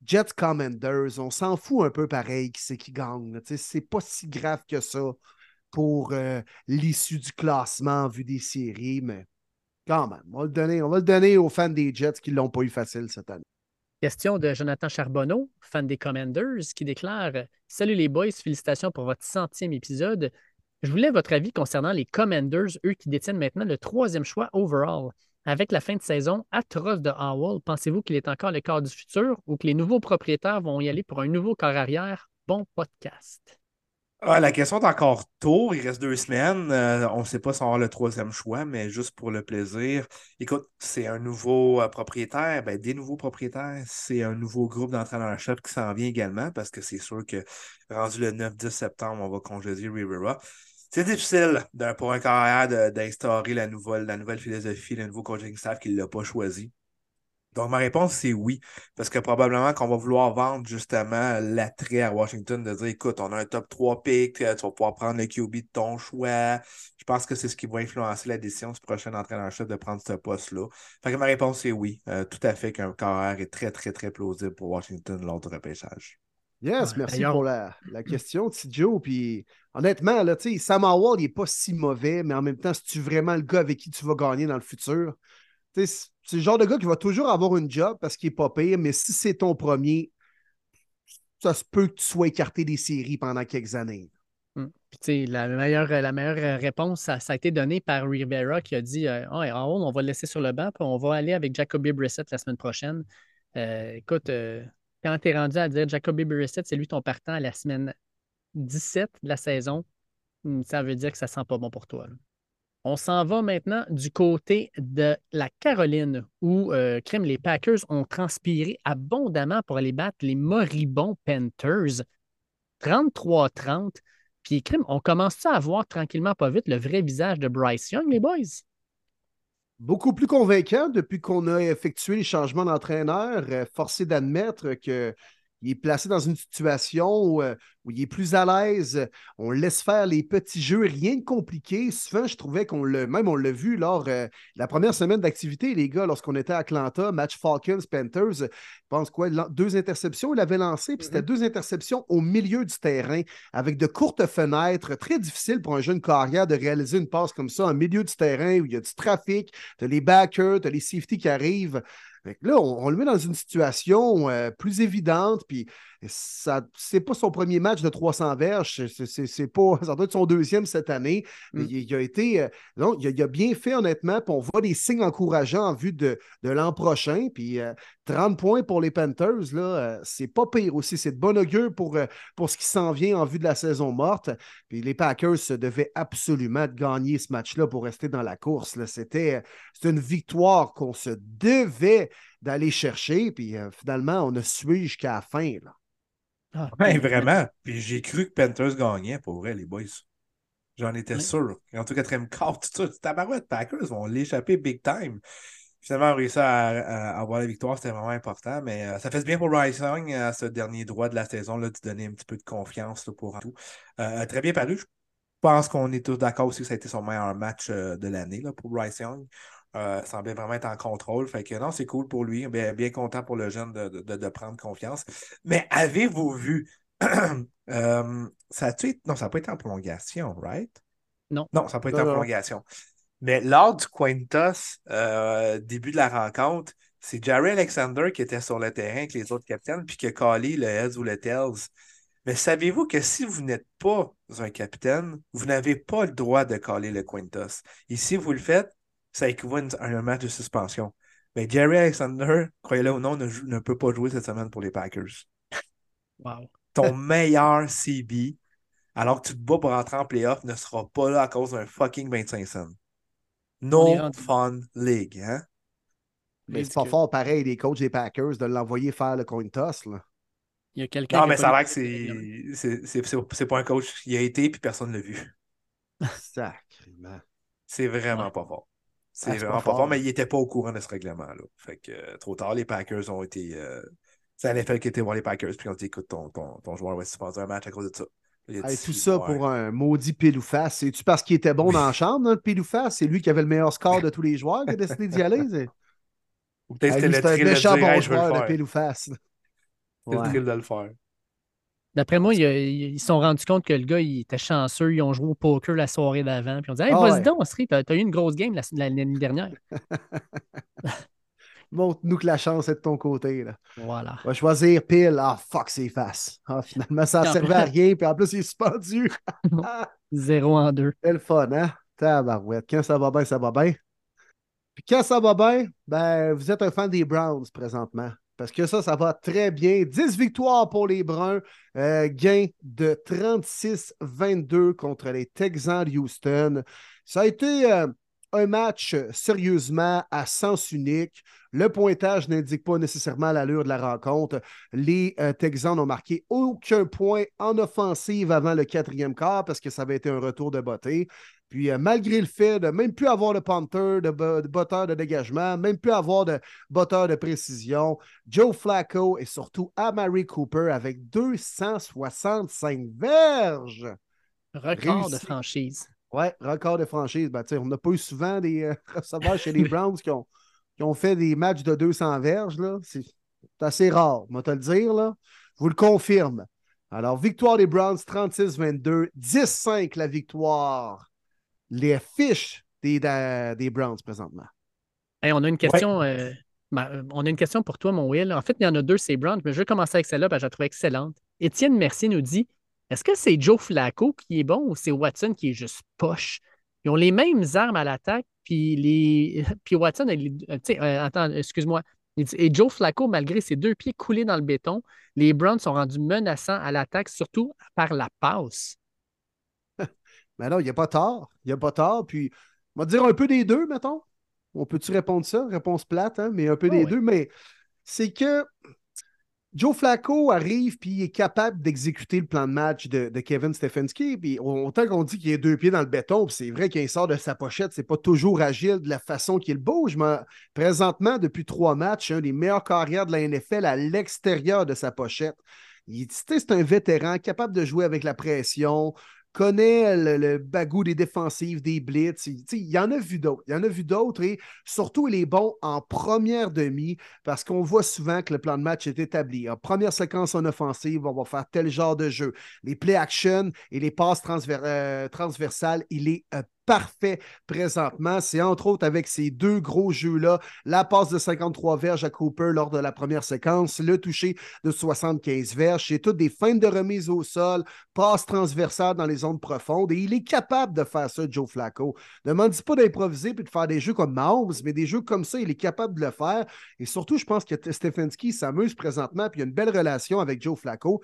Jets Commanders, on s'en fout un peu pareil qui c'est qui gagne. c'est pas si grave que ça pour l'issue du classement vu des séries, mais quand même, on va le donner, on va le donner aux fans des Jets qui l'ont pas eu facile cette année. Question de Jonathan Charbonneau, fan des Commanders, qui déclare Salut les boys, félicitations pour votre centième épisode. Je voulais votre avis concernant les Commanders, eux qui détiennent maintenant le troisième choix overall. Avec la fin de saison atroce de Howell, pensez-vous qu'il est encore le corps du futur ou que les nouveaux propriétaires vont y aller pour un nouveau corps arrière? Bon podcast. Ah, la question est encore tôt. Il reste deux semaines. Euh, on ne sait pas si on avoir le troisième choix, mais juste pour le plaisir. Écoute, c'est un nouveau euh, propriétaire, ben, des nouveaux propriétaires. C'est un nouveau groupe d'entraîneurs-chefs qui s'en vient également parce que c'est sûr que rendu le 9-10 septembre, on va congédier Rivera. C'est difficile pour un carrière d'instaurer la nouvelle, la nouvelle philosophie, le nouveau coaching staff qui ne l'a pas choisi. Donc, ma réponse, c'est oui. Parce que probablement qu'on va vouloir vendre justement l'attrait à Washington de dire écoute, on a un top 3 pick, euh, tu vas pouvoir prendre le QB de ton choix. Je pense que c'est ce qui va influencer la décision du prochain entraîneur-chef de prendre ce poste-là. Fait que ma réponse, c'est oui. Euh, tout à fait qu'un carrière est très, très, très plausible pour Washington lors du repêchage. Yes, Ouais, merci pour la, la question, petit Joe. Puis honnêtement, là, tu Sam Howell, il n'est pas si mauvais, mais en même temps, c'est-tu vraiment le gars avec qui tu vas gagner dans le futur? C'est- le genre de gars qui va toujours avoir une job parce qu'il n'est pas pire, mais si c'est ton premier, ça se peut que tu sois écarté des séries pendant quelques années. Hum. Puis, la meilleure, la meilleure réponse, ça, a été donné par Rivera qui a dit euh, Howell, on va le laisser sur le banc, puis on va aller avec Jacoby Brissett la semaine prochaine. Euh, écoute, euh, quand tu es rendu à dire Jacoby Brissett, c'est lui ton partant à la semaine 17 de la saison, hum, ça veut dire que ça sent pas bon pour toi. On s'en va maintenant du côté de la Caroline, où euh, crème, les Packers ont transpiré abondamment pour aller battre les moribonds Panthers. 33-30. Puis, crime, on commence à voir tranquillement, pas vite, le vrai visage de Bryce Young, les boys? Beaucoup plus convaincant depuis qu'on a effectué les changements d'entraîneur, euh, forcé d'admettre que il est placé dans une situation où, euh, où il est plus à l'aise. On laisse faire les petits jeux, rien de compliqué. Souvent, je trouvais qu'on le, même on l'a vu lors de la première semaine d'activité, les gars, lorsqu'on était à Atlanta, match Falcons-Panthers. Je pense quoi, deux interceptions, il avait lancé, puis c'était deux interceptions au milieu du terrain, avec de courtes fenêtres, très difficile pour un jeune carrière de réaliser une passe comme ça en milieu du terrain où il y a du trafic, tu as les backers, tu as les safety qui arrivent. Là, on, le met dans une situation euh, plus évidente. Ça, c'est pas son premier match de 300 verges, c'est, pas, ça doit être son deuxième cette année. Mm. Il, il a été, euh, non, il a, il a bien fait honnêtement, puis on voit des signes encourageants en vue de, de l'an prochain. Puis euh, 30 points pour les Panthers, là, euh, c'est pas pire aussi. C'est de bon augure pour, euh, pour ce qui s'en vient en vue de la saison morte. Puis les Packers se devaient absolument de gagner ce match-là pour rester dans la course. là. C'était, euh, c'était une victoire qu'on se devait d'aller chercher. Puis euh, finalement, on a suivi jusqu'à la fin. Là? Ah, Ouais, vraiment. Puis j'ai cru que Panthers gagnait, pour vrai, les boys. J'en étais Ouais. sûr. En tout quatrième quart, tout ça, tabarouette, Packers vont l'échapper big time. Finalement, on a réussi à, à avoir la victoire, c'était vraiment important. Mais euh, ça fait bien pour Young à ce dernier droit de la saison, là, de donner un petit peu de confiance là, pour tout. Euh, très bien paru. Je pense qu'on est tous d'accord aussi que ça a été son meilleur match euh, de l'année pour Rice Young. Euh, semblait vraiment être en contrôle. Fait que non, c'est cool pour lui. Bien, bien content pour le jeune de, de- de prendre confiance. Mais avez-vous vu euh, ça a-tu été- Non, ça n'a pas été en prolongation, right? Non. Non, ça n'a pas été en prolongation. Mais lors du Quintus, euh, début de la rencontre, c'est Jerry Alexander qui était sur le terrain avec les autres capitaines, puis qui a collé le Heads ou le Tails. Mais savez-vous que si vous n'êtes pas un capitaine, vous n'avez pas le droit de coller le Quintus. Et si vous le faites, ça équivaut à un match de suspension. Mais Jerry Alexander, croyez-le ou non, ne, peut pas jouer cette semaine pour les Packers wow. ton meilleur CB, alors que tu te bats pour rentrer en playoff, ne sera pas là à cause d'un fucking 25 cents. No fun league, hein? Mais c'est pas fort pareil, les coachs des Packers, de l'envoyer faire le coin toss. Là. Il y a quelqu'un Non, qui a mais ça a l'air que c'est c'est- c'est- c'est- c'est pas un coach qui a été puis personne ne l'a vu. Sacrément. C'est vraiment Ouais. pas fort. C'est vraiment pas fort, mais il était pas au courant de ce règlement-là. Fait que euh, trop tard, les Packers ont été. euh, c'est NFL qui était voir les Packers, puis on dit écoute, ton, ton, ton joueur va suspendu un match à cause de ça. Hey, tout ça ouais. pour un maudit pile ou face. C'est-tu parce qu'il était bon dans la chambre, hein, le pile ou face? C'est lui qui avait le meilleur score de tous les joueurs qui a décidé d'y aller. c'est- Ou peut-être c'était le méchant bon le joueur de pile ou face. C'était le thrill de le faire. D'après moi, ils se sont rendus compte que le gars, il était chanceux. Ils ont joué au poker la soirée d'avant. Puis on dit Hey, Ah vas-y ouais. donc, t'as eu une grosse game la- l'année dernière. Montre-nous que la chance est de ton côté. Là. Voilà. On va choisir pile. Ah, fuck, c'est face. Ah, finalement, ça ne servait à rien. Puis en plus, il est suspendu. Ah, Zéro en deux. c'est le fun, hein? Tabarouette. Quand ça va bien, ça va bien. Puis quand ça va bien, ben, vous êtes un fan des Browns présentement. Parce que ça, ça va très bien. 10 victoires pour les Bruns. Euh, gain de 36-22 contre les Texans de Houston. Ça a été euh, un match sérieusement à sens unique. Le pointage n'indique pas nécessairement l'allure de la rencontre. Les euh, Texans n'ont marqué aucun point en offensive avant le quatrième quart parce que ça avait été un retour de beauté. Puis, euh, malgré le fait de même plus avoir de punter, de, de botteur de dégagement, même plus avoir de botteur de précision, Joe Flacco et surtout Amari Cooper avec 265 verges. Record Réussi. de franchise. Ouais, record de franchise. Ben, on n'a pas eu souvent des euh, receveurs chez les Browns qui ont, qui ont fait des matchs de 200 verges. là. C'est c'est assez rare, moi te le dire. Là. Je vous le confirme. Alors, victoire des Browns, 36-22. 10-5 la victoire. Les fiches des, des Browns présentement. Hey, on a une question. euh, ma- euh, on a une question pour toi, mon Will. En fait, il y en a deux, c'est Brown, mais je vais commencer avec celle-là, parce que je la trouve excellente. Étienne Mercier nous dit Est-ce que c'est Joe Flacco qui est bon ou c'est Watson qui est juste poche? Ils ont les mêmes armes à l'attaque, puis les. Puis Watson, elle euh, tu sais, attends, excuse-moi. Et Joe Flacco, malgré ses deux pieds coulés dans le béton, les Browns sont rendus menaçants à l'attaque, surtout par la passe. Mais non, il n'y a pas tort. Il n'y a pas tort. Puis, on va dire un peu des deux, mettons. On peut-tu répondre ça? Réponse plate, hein? mais un peu Ah des oui. deux. Mais c'est que Joe Flacco arrive puis il est capable d'exécuter le plan de match de, de Kevin Stefanski. Puis autant qu'on dit qu'il a deux pieds dans le béton, puis c'est vrai qu'il sort de sa pochette, c'est pas toujours agile de la façon qu'il bouge. Mais présentement, depuis trois matchs, un des meilleurs carrières de la NFL à l'extérieur de sa pochette. C'est un vétéran capable de jouer avec la pression, connaît le, bagou des défensives, des blitz. Il, y en a vu d'autres. Il y en a vu d'autres et surtout, il est bon en première demi parce qu'on voit souvent que le plan de match est établi. En première séquence en offensive, on va faire tel genre de jeu. Les play action et les passes euh, transversales, il est euh, parfait présentement. C'est entre autres avec ces deux gros jeux-là, la passe de 53 verges à Cooper lors de la première séquence, le toucher de 75 verges. C'est toutes des feintes de remise au sol, passe transversale dans les zones profondes. Et il est capable de faire ça, Joe Flacco. Ne m'en dis pas d'improviser puis de faire des jeux comme Mahomes, mais des jeux comme ça, il est capable de le faire. Et surtout, je pense que Stefanski s'amuse présentement, puis il y a une belle relation avec Joe Flacco.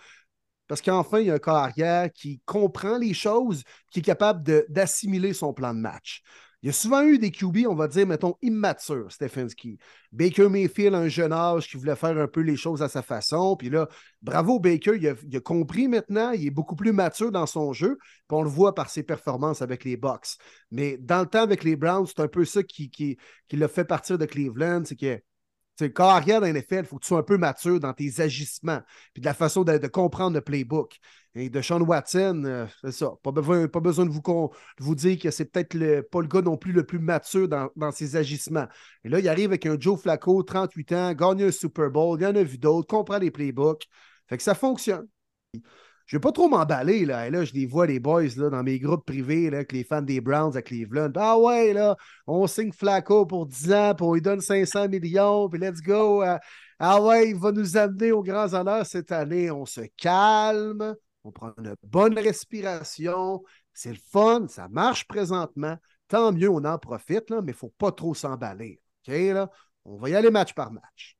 Parce qu'enfin, il y a un corps arrière qui comprend les choses, qui est capable d'assimiler son plan de match. Il y a souvent eu des QB, on va dire, mettons, immatures, Stefanski. Baker Mayfield, un jeune âge qui voulait faire un peu les choses à sa façon. Puis là, bravo Baker, il a, compris maintenant, il est beaucoup plus mature dans son jeu. Puis on le voit par ses performances avec les Bucks. Mais dans le temps avec les Browns, c'est un peu ça qui, qui, qui l'a fait partir de Cleveland, c'est que c'est carrière dans il faut que tu sois un peu mature dans tes agissements, puis de la façon de, comprendre le playbook. Et de Sean Watson, euh, c'est ça. Pas besoin, besoin de, vous, vous dire que c'est peut-être pas le gars non plus le plus mature dans, ses agissements. Et là, il arrive avec un Joe Flacco, 38 ans, gagne un Super Bowl, il y en a vu d'autres, comprend les playbooks. Fait que ça fonctionne. Je ne vais pas trop m'emballer, là. Et là, je les vois, les boys, là, dans mes groupes privés, là, avec les fans des Browns à Cleveland. Ah ouais, là, on signe Flacco pour 10 ans, puis on lui donne 500 millions, puis let's go. Euh, ah ouais, il va nous amener aux grands honneurs cette année. On se calme, on prend une bonne respiration. C'est le fun, ça marche présentement. Tant mieux, on en profite, là, mais il ne faut pas trop s'emballer. OK, là? On va y aller match par match.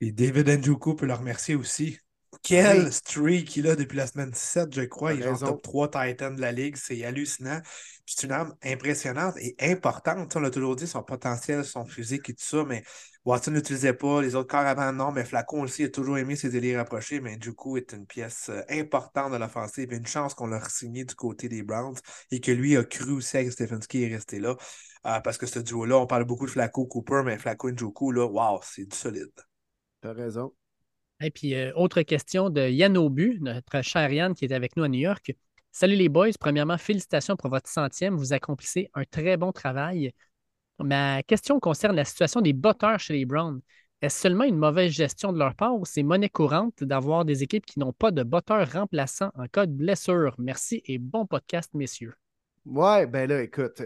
Et David Njoku peut le remercier aussi. Quel streak il a depuis la semaine 7, je crois. Il est top 3 Titan de la Ligue. C'est hallucinant. C'est une arme impressionnante et importante. On l'a toujours dit, son potentiel, son physique et tout ça, mais Watson n'utilisait pas. Les autres corps avant, non, mais Flacon aussi a toujours aimé ses délires rapprochés, mais du coup, est une pièce euh, importante de l'offensive. Une chance qu'on l'a signé du côté des Browns et que lui a cru aussi que Stefanski est resté là. Euh, parce que ce duo-là, on parle beaucoup de Flacco Cooper, mais Flacco et là, wow, c'est du solide. T'as raison. Et puis, euh, autre question de Yann Aubu, notre cher Yann qui est avec nous à New York. Salut les boys. Premièrement, félicitations pour votre centième. Vous accomplissez un très bon travail. Ma question concerne la situation des botteurs chez les Browns. Est-ce seulement une mauvaise gestion de leur part ou c'est monnaie courante d'avoir des équipes qui n'ont pas de botteurs remplaçants en cas de blessure? Merci et bon podcast, messieurs. Ouais, ben là, écoute,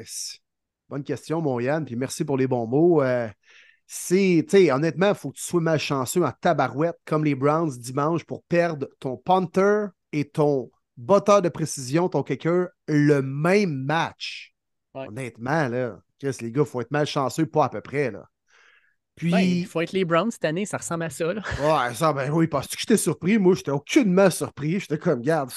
bonne question, mon Yann, puis merci pour les bons mots. Euh, c'est, tu honnêtement, il faut que tu sois malchanceux en tabarouette comme les Browns dimanche pour perdre ton punter et ton botteur de précision, ton kicker, le même match. Honnêtement, là, les gars, il faut être malchanceux, pas à peu près, là. Puis. Ben, il faut être les Browns cette année, ça ressemble à ça. Là. Ouais, ça, ben oui, parce que j'étais surpris. Moi, j'étais aucunement surpris. J'étais comme, regarde,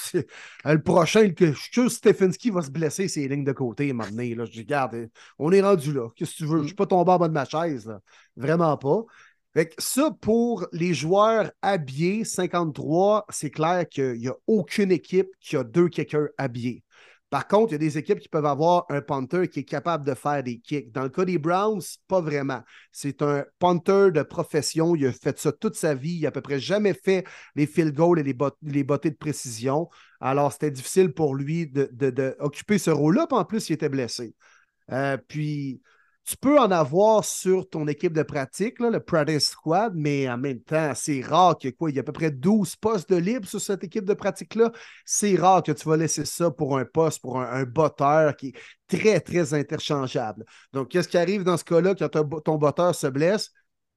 le prochain, je suis sûr que Stefanski va se blesser ses lignes de côté à Là. Je dis, regarde, on est rendu là. Qu'est-ce que tu veux? Je ne suis pas tombé en bas de ma chaise. Là. Vraiment pas. Fait que ça, pour les joueurs habillés, 53, c'est clair qu'il n'y a aucune équipe qui a deux kickers habillés. Par contre, il y a des équipes qui peuvent avoir un punter qui est capable de faire des kicks. Dans le cas des Browns, pas vraiment. C'est un punter de profession. Il a fait ça toute sa vie. Il n'a à peu près jamais fait les field goals et les, bottées de précision. Alors, c'était difficile pour lui d'occuper ce rôle-là. en plus, il était blessé. Euh, puis, tu peux en avoir sur ton équipe de pratique, le practice squad, mais en même temps, c'est rare qu'il y ait quoi? Il y a à peu près 12 postes de libre sur cette équipe de pratique-là. C'est rare que tu vas laisser ça pour un poste, pour un, botteur qui est très, très interchangeable. Donc, qu'est-ce qui arrive dans ce cas-là? Quand ton botteur se blesse?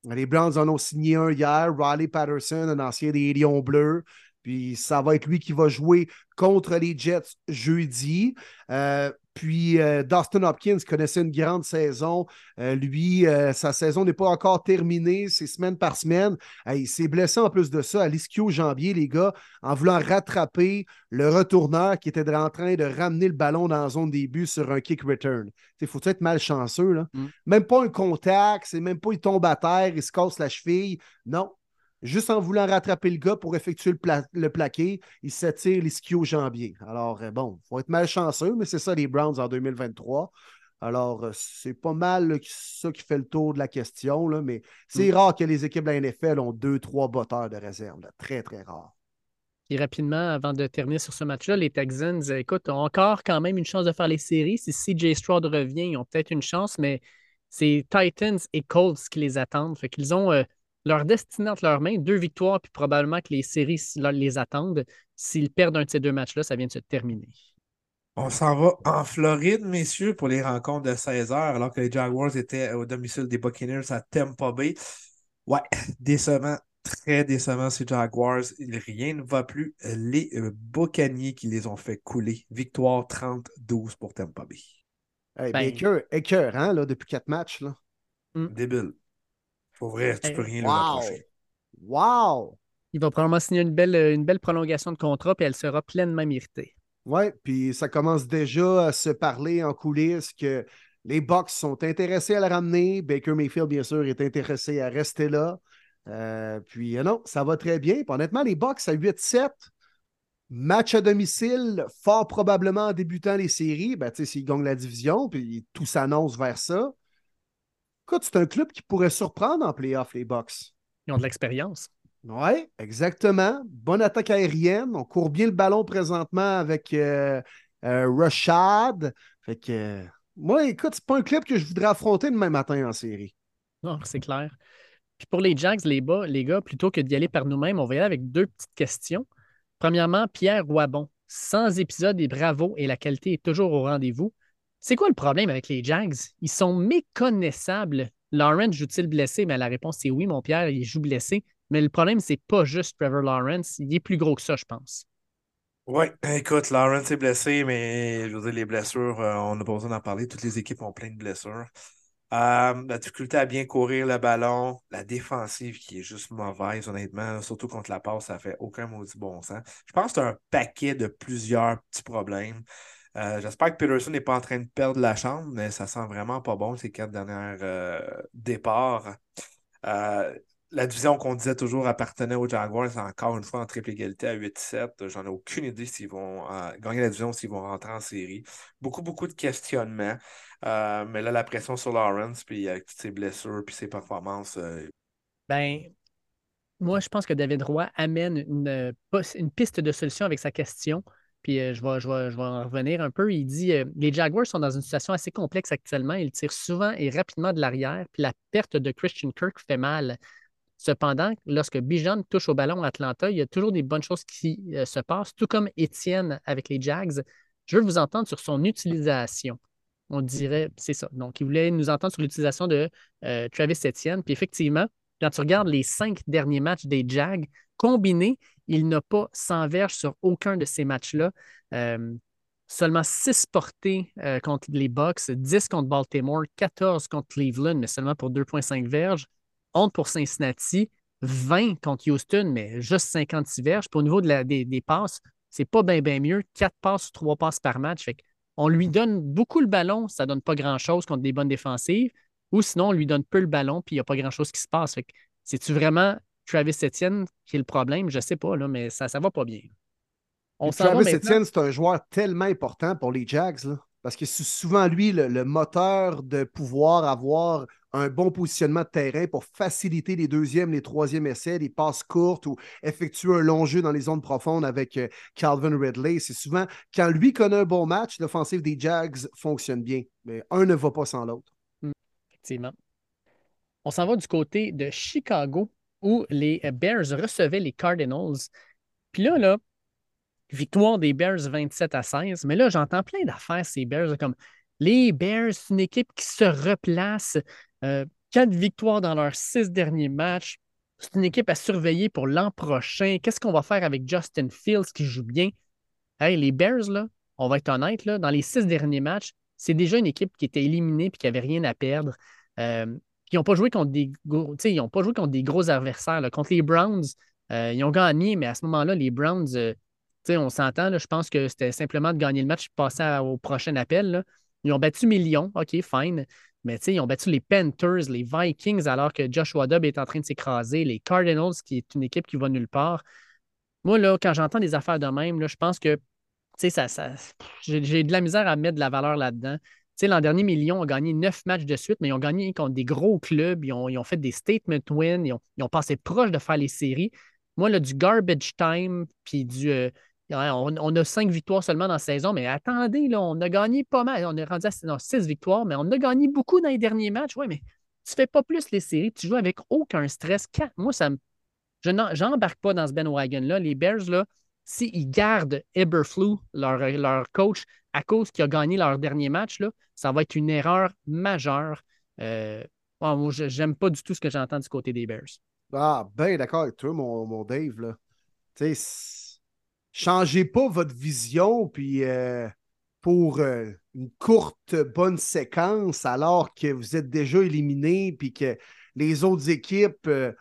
Les Browns en ont signé un hier, Riley Patterson, un ancien des Lions Bleus. Puis ça va être lui qui va jouer contre les Jets jeudi. Euh, puis euh, Dustin Hopkins connaissait une grande saison. Euh, lui, euh, sa saison n'est pas encore terminée, c'est semaine par semaine. il s'est blessé en plus de ça à l'ischio-jambier, les gars, en voulant rattraper le retourneur qui était en train de ramener le ballon dans la zone début sur un kick return. Il faut être malchanceux. Là? Mm. Même pas un contact, c'est même pas il tombe à terre, il se casse la cheville. Non, juste en voulant rattraper le gars pour effectuer le, plaqué, il s'attire les au jambier. Alors, euh, bon, il faut être malchanceux, mais c'est ça les Browns en 2023. Alors, euh, c'est pas mal ça qui fait le tour de la question, là, mais c'est mm. rare que les équipes de la NFL ont deux, trois botteurs de réserve. Très, très rare. Et rapidement, avant de terminer sur ce match-là, les Texans, écoute, ont encore quand même une chance de faire les séries. Si CJ Stroud revient, ils ont peut-être une chance, mais c'est Titans et Colts qui les attendent. Fait qu'ils ont euh, leur destinée entre leurs mains, deux victoires, puis probablement que les séries les attendent. S'ils perdent un de ces deux matchs-là, ça vient de se terminer. On s'en va en Floride, messieurs, pour les rencontres de 16 h alors que les Jaguars étaient au domicile des Buccaneers à Tampa Bay. Ouais, décevant, très décevant ces Jaguars. Rien ne va plus. Les euh, Buccaneers qui les ont fait couler. Victoire 30-12 pour Tampa Bay. Hey, Ben- Baker, écœur, hein, là, depuis quatre matchs. Là. Débile. Pour vrai, tu Hey, peux rien lui reprocher. Wow! Il va probablement signer une belle, une belle prolongation de contrat, puis elle sera pleinement méritée. Oui, puis ça commence déjà à se parler en coulisses que les Bucks sont intéressés à le ramener. Baker Mayfield, bien sûr, est intéressé à rester là. Euh, puis euh, non, ça va très bien. Puis honnêtement, les Bucks à 8-7, match à domicile, fort probablement en débutant les séries, ben, tu sais, s'ils gagnent la division, puis tout s'annonce vers ça. Écoute, c'est un club qui pourrait surprendre en playoff, les Bucks. Ils ont de l'expérience. Oui, exactement. Bonne attaque aérienne. On court bien le ballon présentement avec euh, euh, Rashad. Fait que, euh, moi, écoute, c'est pas un club que je voudrais affronter demain matin en série. Non, c'est clair. Puis pour les Jags, les, bas, les gars, plutôt que d'y aller par nous-mêmes, on va y aller avec deux petites questions. Premièrement, Pierre Roibon. 100 épisodes et bravo, et la qualité est toujours au rendez-vous. C'est quoi le problème avec les Jags? Ils sont méconnaissables. Lawrence joue-t-il blessé? Mais la réponse, c'est oui, mon Pierre, il joue blessé. Mais le problème, c'est pas juste Trevor Lawrence. Il est plus gros que ça, je pense. Oui, écoute, Lawrence est blessé, mais je veux dire, les blessures, euh, on n'a pas besoin d'en parler. Toutes les équipes ont plein de blessures. Euh, la difficulté à bien courir le ballon, la défensive qui est juste mauvaise, honnêtement, surtout contre la passe, ça fait aucun maudit bon sens. Je pense que c'est un paquet de plusieurs petits problèmes. Euh, J'espère que Peterson n'est pas en train de perdre la chambre, mais ça sent vraiment pas bon ces quatre derniers euh, départs. Euh, la division qu'on disait toujours appartenait aux Jaguars, encore une fois en triple égalité à 8-7. J'en ai aucune idée s'ils vont gagner la division, s'ils vont rentrer en série. Beaucoup, beaucoup de questionnements. Mais là, la pression sur Lawrence, puis avec toutes ses blessures, puis ses performances, Ben, moi, je pense que David Roy amène une, une piste de solution avec sa question. Puis euh, je, vais, je, je en revenir un peu. Il dit euh, Les Jaguars sont dans une situation assez complexe actuellement. Ils tirent souvent et rapidement de l'arrière. Puis la perte de Christian Kirk fait mal. Cependant, lorsque Bijan touche au ballon à Atlanta, il y a toujours des bonnes choses qui euh, se passent, tout comme Étienne avec les Jags. Je veux vous entendre sur son utilisation. On dirait, c'est ça. Donc, il voulait nous entendre sur l'utilisation de euh, Travis Etienne. Puis effectivement, quand tu regardes les cinq derniers matchs des Jags, combinés, il n'a pas 100 verges sur aucun de ces matchs-là. Euh, seulement 6 portées euh, contre les Bucks, 10 contre Baltimore, 14 contre Cleveland, mais seulement pour 2,5 verges. 11 pour Cincinnati, 20 contre Houston, mais juste 56 verges. Puis au niveau des, passes, c'est pas bien mieux. 4 passes ou 3 passes par match. On lui donne beaucoup le ballon, ça donne pas grand-chose contre des bonnes défensives. Ou sinon, on lui donne peu le ballon, puis il n'y a pas grand-chose qui se passe. Fait c'est-tu vraiment Travis Etienne qui est le problème? Je sais pas, là, mais ça ne va pas bien. On Travis. Etienne, c'est un joueur tellement important pour les Jags, là, parce que c'est souvent lui le, le moteur de pouvoir avoir un bon positionnement de terrain pour faciliter les deuxièmes, les troisièmes essais, les passes courtes ou effectuer un long jeu dans les zones profondes avec euh, Calvin Ridley. C'est souvent quand lui connaît un bon match, l'offensive des Jags fonctionne bien. Mais un ne va pas sans l'autre. Effectivement. On s'en va du côté de Chicago où les Bears recevaient les Cardinals. Puis là, là, victoire des Bears 27 à 16. Mais là, j'entends plein d'affaires, ces Bears, comme les Bears, c'est une équipe qui se replace. Euh, quatre victoires dans leurs six derniers matchs. C'est une équipe à surveiller pour l'an prochain. Qu'est-ce qu'on va faire avec Justin Fields qui joue bien? Hey, les Bears, là, on va être honnête, dans les six derniers matchs, c'est déjà une équipe qui était éliminée et qui n'avait rien à perdre. Euh, ils n'ont pas joué contre des gros, ils ont pas joué contre des gros adversaires. Contre les Browns, euh, ils ont gagné, mais à ce moment-là, les Browns, euh, on s'entend, je pense que c'était simplement de gagner le match et passer au prochain appel. Ils ont battu Millions, OK, fine. Mais ils ont battu les Panthers, les Vikings, alors que Joshua Dobb est en train de s'écraser, les Cardinals, qui est une équipe qui va nulle part. Moi, quand j'entends des affaires de même, je pense que ça, ça, j'ai de la misère à mettre de la valeur là-dedans. Sais, l'an dernier, mes Lions ont gagné neuf matchs de suite, mais ils ont gagné contre des gros clubs. Ils ont, fait des statement wins. Ils ont, ils ont passé proche de faire les séries. Moi, là, du garbage time, puis du. euh, on, on a cinq victoires seulement dans la saison, mais attendez, on a gagné pas mal. On est rendu à six victoires, mais on a gagné beaucoup dans les derniers matchs. Oui, mais tu fais pas plus les séries. Tu joues avec aucun stress. Moi, ça. Je j'embarque pas dans ce bandwagon-là. Les Bears, là, s'ils gardent Eberflus, leur, leur coach, à cause qu'il a gagné leur dernier match, là, ça va être une erreur majeure. Euh, je- j'aime pas du tout ce que j'entends du côté des Bears. Ah, ben d'accord avec toi, mon, mon Dave. Là. Changez pas votre vision puis euh, pour euh, une courte bonne séquence alors que vous êtes déjà éliminé puis que les autres équipes, euh,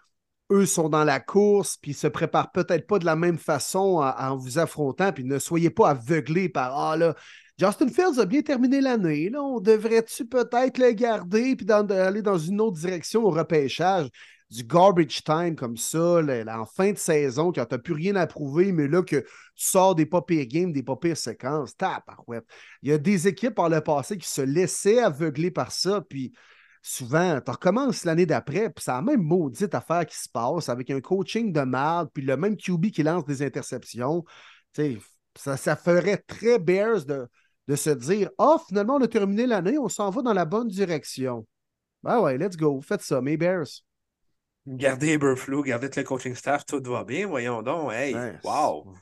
eux, sont dans la course puis se préparent peut-être pas de la même façon en, en vous affrontant puis ne soyez pas aveuglés par Ah là, Justin Fields a bien terminé l'année. Là, on devrait-tu peut-être le garder puis dans- aller dans une autre direction au repêchage? du garbage time comme ça, là, en fin de saison, quand tu n'as plus rien à prouver, mais là que tu sors des pas pires games, des pas pires séquences, tabarouette. Il y a des équipes par le passé qui se laissaient aveugler par ça, puis souvent, tu recommences l'année d'après, puis c'est la même maudite affaire qui se passe avec un coaching de merde, puis le même QB qui lance des interceptions. Ça, ça ferait très Bears de, de se dire Ah, finalement, on a terminé l'année, on s'en va dans la bonne direction. Ben ouais, let's go, faites ça, mes Bears. Gardez Eberflus, gardez tout le coaching staff, tout va bien, voyons donc. Hey, wow!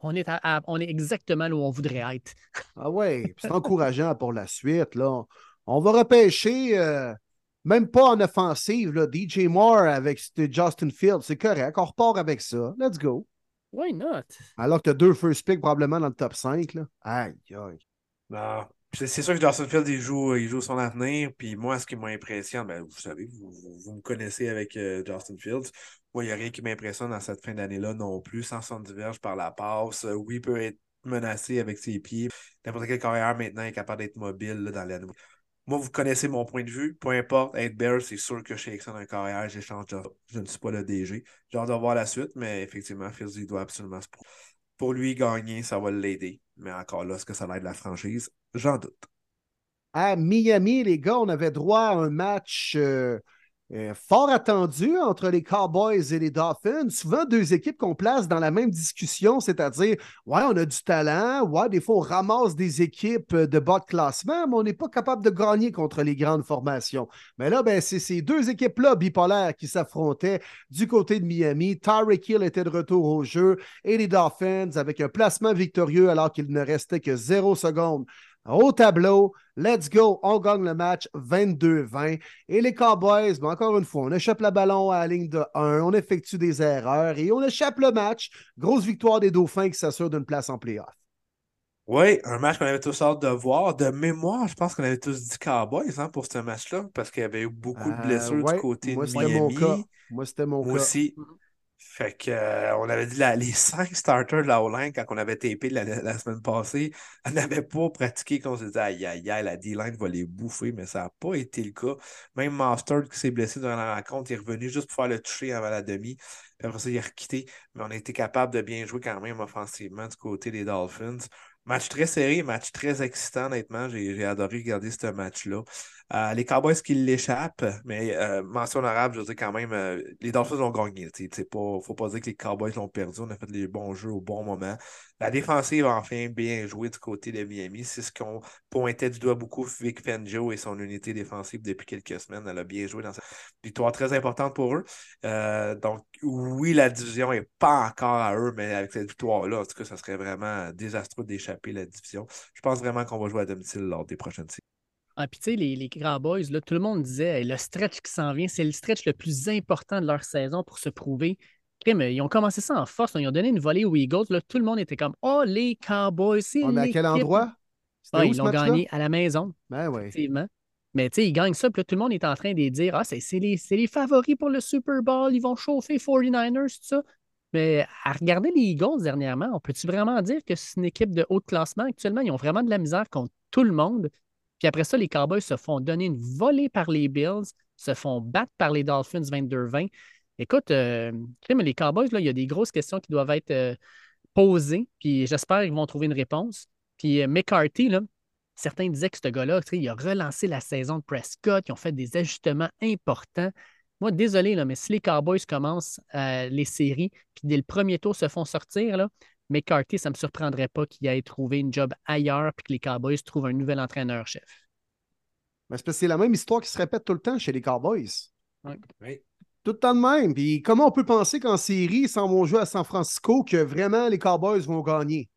On est, à- à- on est exactement là où on voudrait être. Ah ouais, c'est encourageant pour la suite. Là. On va repêcher, euh, même pas en offensive, là, DJ Moore avec ce Justin Fields. C'est correct, on repart avec ça. Let's go. Why not? Alors que tu as deux first picks probablement dans le top 5. Là. Aïe, aïe. Non. C'est c'est sûr que Justin Fields, il joue, il joue son avenir. Puis moi, ce qui m'impressionne, ben, vous savez, vous, vous- me connaissez avec euh, Justin Fields. Moi, il n'y a rien qui m'impressionne dans cette fin d'année-là non plus. 170 verges par la passe. Euh, oui, il peut être menacé avec ses pieds. N'importe quel carrière maintenant est capable d'être mobile dans la Moi, vous connaissez mon point de vue. Peu importe, être Bear, c'est sûr que chez Exxon un carrière, j'échange. Je ne suis pas le DG. J'ai hâte de voir la suite, mais effectivement, Fields, il doit absolument se prouver. Pour lui, gagner, ça va l'aider. Mais encore là, est-ce que ça l'aide la franchise? J'en doute. À Miami, les gars, on avait droit à un match euh, fort attendu entre les Cowboys et les Dolphins. Souvent, deux équipes qu'on place dans la même discussion, c'est-à-dire, ouais, on a du talent, ouais, des fois, on ramasse des équipes de bas de classement, mais on n'est pas capable de gagner contre les grandes formations. Mais là, ben, c'est ces deux équipes-là bipolaires qui s'affrontaient du côté de Miami. Tyreek Hill était de retour au jeu et les Dolphins avec un placement victorieux alors qu'il ne restait que zéro seconde au tableau. Let's go, on gagne le match 22-20. Et les Cowboys, ben encore une fois, on échappe le ballon à la ligne de 1, on effectue des erreurs et on échappe le match. Grosse victoire des Dauphins qui s'assurent d'une place en playoff. Oui, un match qu'on avait tous hâte de voir. De mémoire, je pense qu'on avait tous dit Cowboys hein, pour ce match-là, parce qu'il y avait eu beaucoup de Euh, blessures ouais, du côté moi, de c'était mon Miami. cas. Moi, c'était mon Moi cas. aussi. Fait que, euh, on avait dit les cinq starters de la O-line quand on avait tapé la, la semaine passée, on n'avait pas pratiqué qu'on se disait aïe aïe aïe, la D-line va les bouffer, mais ça n'a pas été le cas. Même Master qui s'est blessé durant la rencontre, est revenu juste pour faire le toucher avant la demi. Après ça, il a requitté. Mais on a été capable de bien jouer quand même offensivement du côté des Dolphins. Match très serré, match très excitant, honnêtement. J'ai adoré regarder ce match-là. Euh, les Cowboys qui l'échappent, mais euh, mention honorable, je veux dire quand même, euh, les Dolphins ont gagné. Il ne faut pas dire que les Cowboys l'ont perdu. On a fait les bons jeux au bon moment. La défensive enfin bien joué du côté de Miami. C'est ce qu'on pointait du doigt beaucoup Vic Fangio et son unité défensive depuis quelques semaines. Elle a bien joué dans cette victoire très importante pour eux. Donc, oui, la division n'est pas encore à eux, mais avec cette victoire-là, en tout cas, ça serait vraiment désastreux d'échapper la division. Je pense vraiment qu'on va jouer à domicile lors des prochaines séries. Ah, puis tu sais, les, les Cowboys, là, tout le monde disait hey, le stretch qui s'en vient, c'est le stretch le plus important de leur saison pour se prouver. Crime, Ils ont commencé ça en force, là, ils ont donné une volée aux Eagles. Là, tout le monde était comme Oh, les Cowboys, c'est. On est à quel endroit? Ah, où, ils l'ont gagné à la maison, Ben oui. effectivement. Mais tu sais, ils gagnent ça, puis là, tout le monde est en train de dire Ah, c'est les, c'est les favoris pour le Super Bowl, ils vont chauffer 49ers, tout ça. Mais à regarder les Eagles dernièrement, on peut-tu vraiment dire que c'est une équipe de haut classement? Actuellement? Ils ont vraiment de la misère contre tout le monde. Puis après ça, les Cowboys se font donner une volée par les Bills, se font battre par les Dolphins 22-20. Écoute, euh, les Cowboys, là, il y a des grosses questions qui doivent être euh, posées, puis j'espère qu'ils vont trouver une réponse. Puis euh, McCarthy, certains disaient que ce gars-là, il a relancé la saison de Prescott, ils ont fait des ajustements importants. Moi, désolé, là, mais si les Cowboys commencent les séries, puis dès le premier tour se font sortir, là, McCarthy, ça ne me surprendrait pas qu'il ait trouvé une job ailleurs, puis que les Cowboys trouvent un nouvel entraîneur-chef. Ben, c'est parce que c'est la même histoire qui se répète tout le temps chez les Cowboys. Oui. Tout le temps de même. Puis comment on peut penser qu'en série, sans mon jeu à San Francisco, que vraiment les Cowboys vont gagner?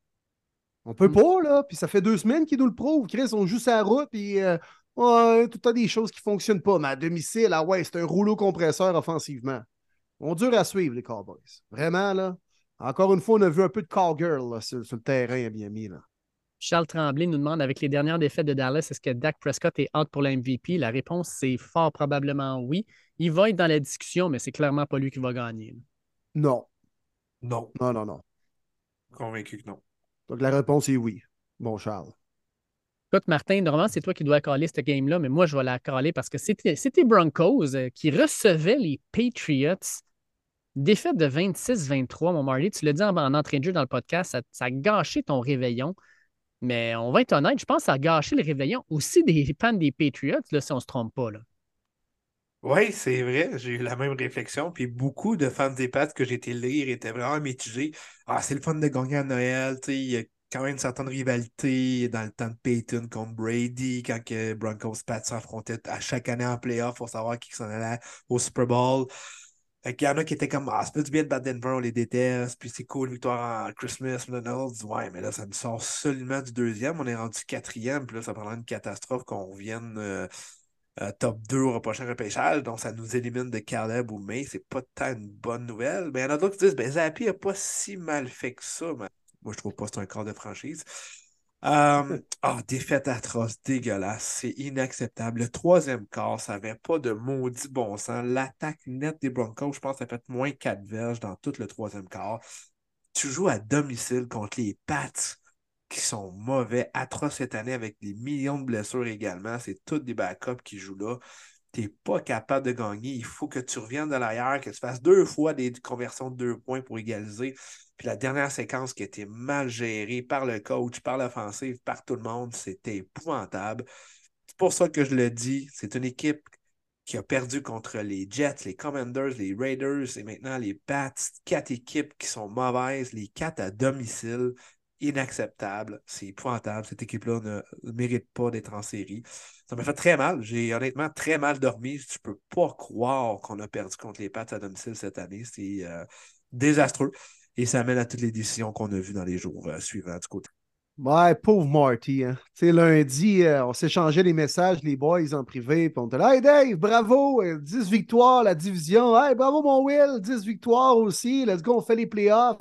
On peut Mm. pas, là. Puis ça fait deux semaines qu'ils nous le prouvent. Chris, on joue sa route, puis euh, ouais, tout le temps des choses qui fonctionnent pas. Mais à domicile, ah ouais, c'est un rouleau compresseur offensivement. On dure à suivre, les Cowboys. Vraiment, là. Encore une fois, on a vu un peu de cowgirl là, sur, sur le terrain à Miami. Là. Charles Tremblay nous demande avec les dernières défaites de Dallas, est-ce que Dak Prescott est out pour la MVP? La réponse, c'est fort probablement oui. Il va être dans la discussion, mais c'est clairement pas lui qui va gagner. Non, Non. non, non, non. Convaincu que non. Donc la réponse est oui, bon Charles. Écoute, Martin, normalement, c'est toi qui dois caler cette game-là, mais moi, je vais la caler parce que c'était c'était Broncos euh, qui recevaient les Patriots. Défaite de 26-23, mon Marley. Tu l'as dit en, en entrée de jeu dans le podcast, ça, a gâché ton réveillon. Mais on va être honnête, je pense que ça a gâché le réveillon aussi des fans des Patriots, là, si on ne se trompe pas. Oui, c'est vrai, j'ai eu la même réflexion. Puis beaucoup de fans des Pats que j'ai été lire étaient vraiment mitigés. Ah, c'est le fun de gagner à Noël. Il y a quand même une certaine rivalité dans le temps de Peyton contre Brady, quand que Broncos Pats s'affrontaient à chaque année en playoff pour savoir qui s'en allait au Super Bowl. Fait qu'il y en a qui étaient comme Ah, c'est pas du bien de battre Denver, on les déteste. Puis c'est cool, victoire en Christmas, McDonald's. Ouais, mais là, ça nous sort seulement du deuxième. On est rendu quatrième. Puis là, ça prendra une catastrophe qu'on revienne. euh, euh, top 2 au prochain repêchage, donc ça nous élimine de Caleb ou May. C'est pas tant une bonne nouvelle. Mais il y en a d'autres qui disent ben Zappi a pas si mal fait que ça. Mais moi, je trouve pas que c'est un corps de franchise. Ah, défaite atroce, dégueulasse, c'est inacceptable. Le troisième quart, ça n'avait pas de maudit bon sens. L'attaque nette des Broncos, je pense, ça fait moins 4 verges dans tout le troisième quart. Tu joues à domicile contre les Pats qui sont mauvais, atroces cette année avec des millions de blessures également. C'est tous des backups qui jouent là. Tu n'es pas capable de gagner. Il faut que tu reviennes de l'arrière, que tu fasses deux fois des conversions de deux points pour égaliser. Puis la dernière séquence qui a été mal gérée par le coach, par l'offensive, par tout le monde, c'était épouvantable. C'est pour ça que je le dis. C'est une équipe qui a perdu contre les Jets, les Commanders, les Raiders et maintenant les Pats. Quatre équipes qui sont mauvaises, les quatre à domicile inacceptable. C'est épouvantable. Cette équipe-là ne mérite pas d'être en série. Ça m'a fait très mal. J'ai honnêtement très mal dormi. Je peux pas croire qu'on a perdu contre les Pats à domicile cette année. C'est euh, désastreux. Et ça amène à toutes les décisions qu'on a vues dans les jours euh, suivants du. Ouais, pauvre Marty. Hein. Lundi, euh, on s'échangeait les messages, les boys en privé, puis on était là, Hey Dave, bravo, euh, 10 victoires, la division. Hey, bravo mon Will, 10 victoires aussi. Let's go, on fait les playoffs.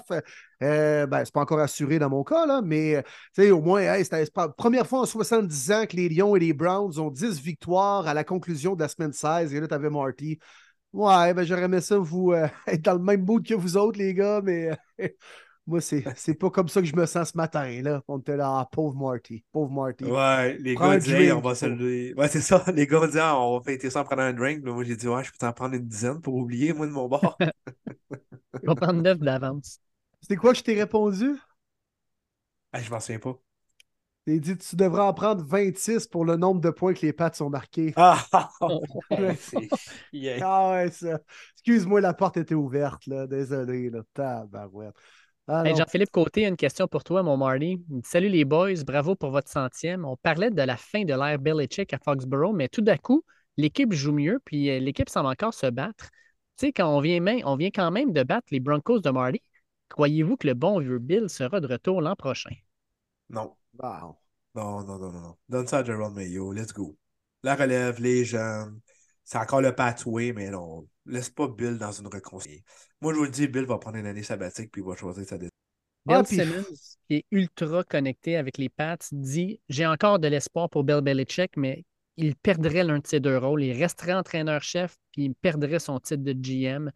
Euh, ben, c'est pas encore assuré dans mon cas, là, mais euh, au moins, c'était la première fois en 70 ans que les Lions et les Browns ont 10 victoires à la conclusion de la semaine 16. Et là, tu avais Marty. Ouais, ben j'aurais aimé ça vous euh, être dans le même mood que vous autres, les gars, mais euh, moi, c'est, c'est pas comme ça que je me sens ce matin. Là. On était là, ah, pauvre Marty, pauvre Marty. Ouais, les Prends gars disaient, on va se lever. Ouais, c'est ça. Les gars disaient, Ah, on va fêter ça en prenant un drink. Là, moi, j'ai dit, ouais, je peux t'en prendre une dizaine pour oublier, moi, de mon bord. On va prendre 9 d'avance. C'est quoi que je t'ai répondu? Hey, je m'en souviens pas. J'ai dit tu devrais en prendre 26 pour le nombre de points que les pattes sont marqués. Ah. Ah ouais, ça. Excuse-moi, la porte était ouverte, là. Désolé, là. Tabarouette. Ah, Hey. Jean-Philippe Côté, une question pour toi, mon Marty. Il dit, Salut les boys, bravo pour votre centième. On parlait de la fin de l'ère Belichick à Foxborough, mais tout d'un coup, l'équipe joue mieux, puis euh, l'équipe semble encore se battre. Tu sais, quand on vient, même, on vient quand même de battre les Broncos de Marty, croyez-vous que le bon vieux Bill sera de retour l'an prochain? Non. Bon. Non, non, non, non, non. Donne ça à Gerald Mayo. Let's go. La relève, les jeunes. C'est encore le pathway, mais non. Laisse pas Bill dans une reconstruction. Moi, je vous le dis, Bill va prendre une année sabbatique puis il va choisir sa décision. Bill Ah, puis- Simmons, qui est ultra connecté avec les Pats, dit J'ai encore de l'espoir pour Bill Belichick, mais il perdrait l'un de ses deux rôles. Il resterait entraîneur-chef, puis il perdrait son titre de GM.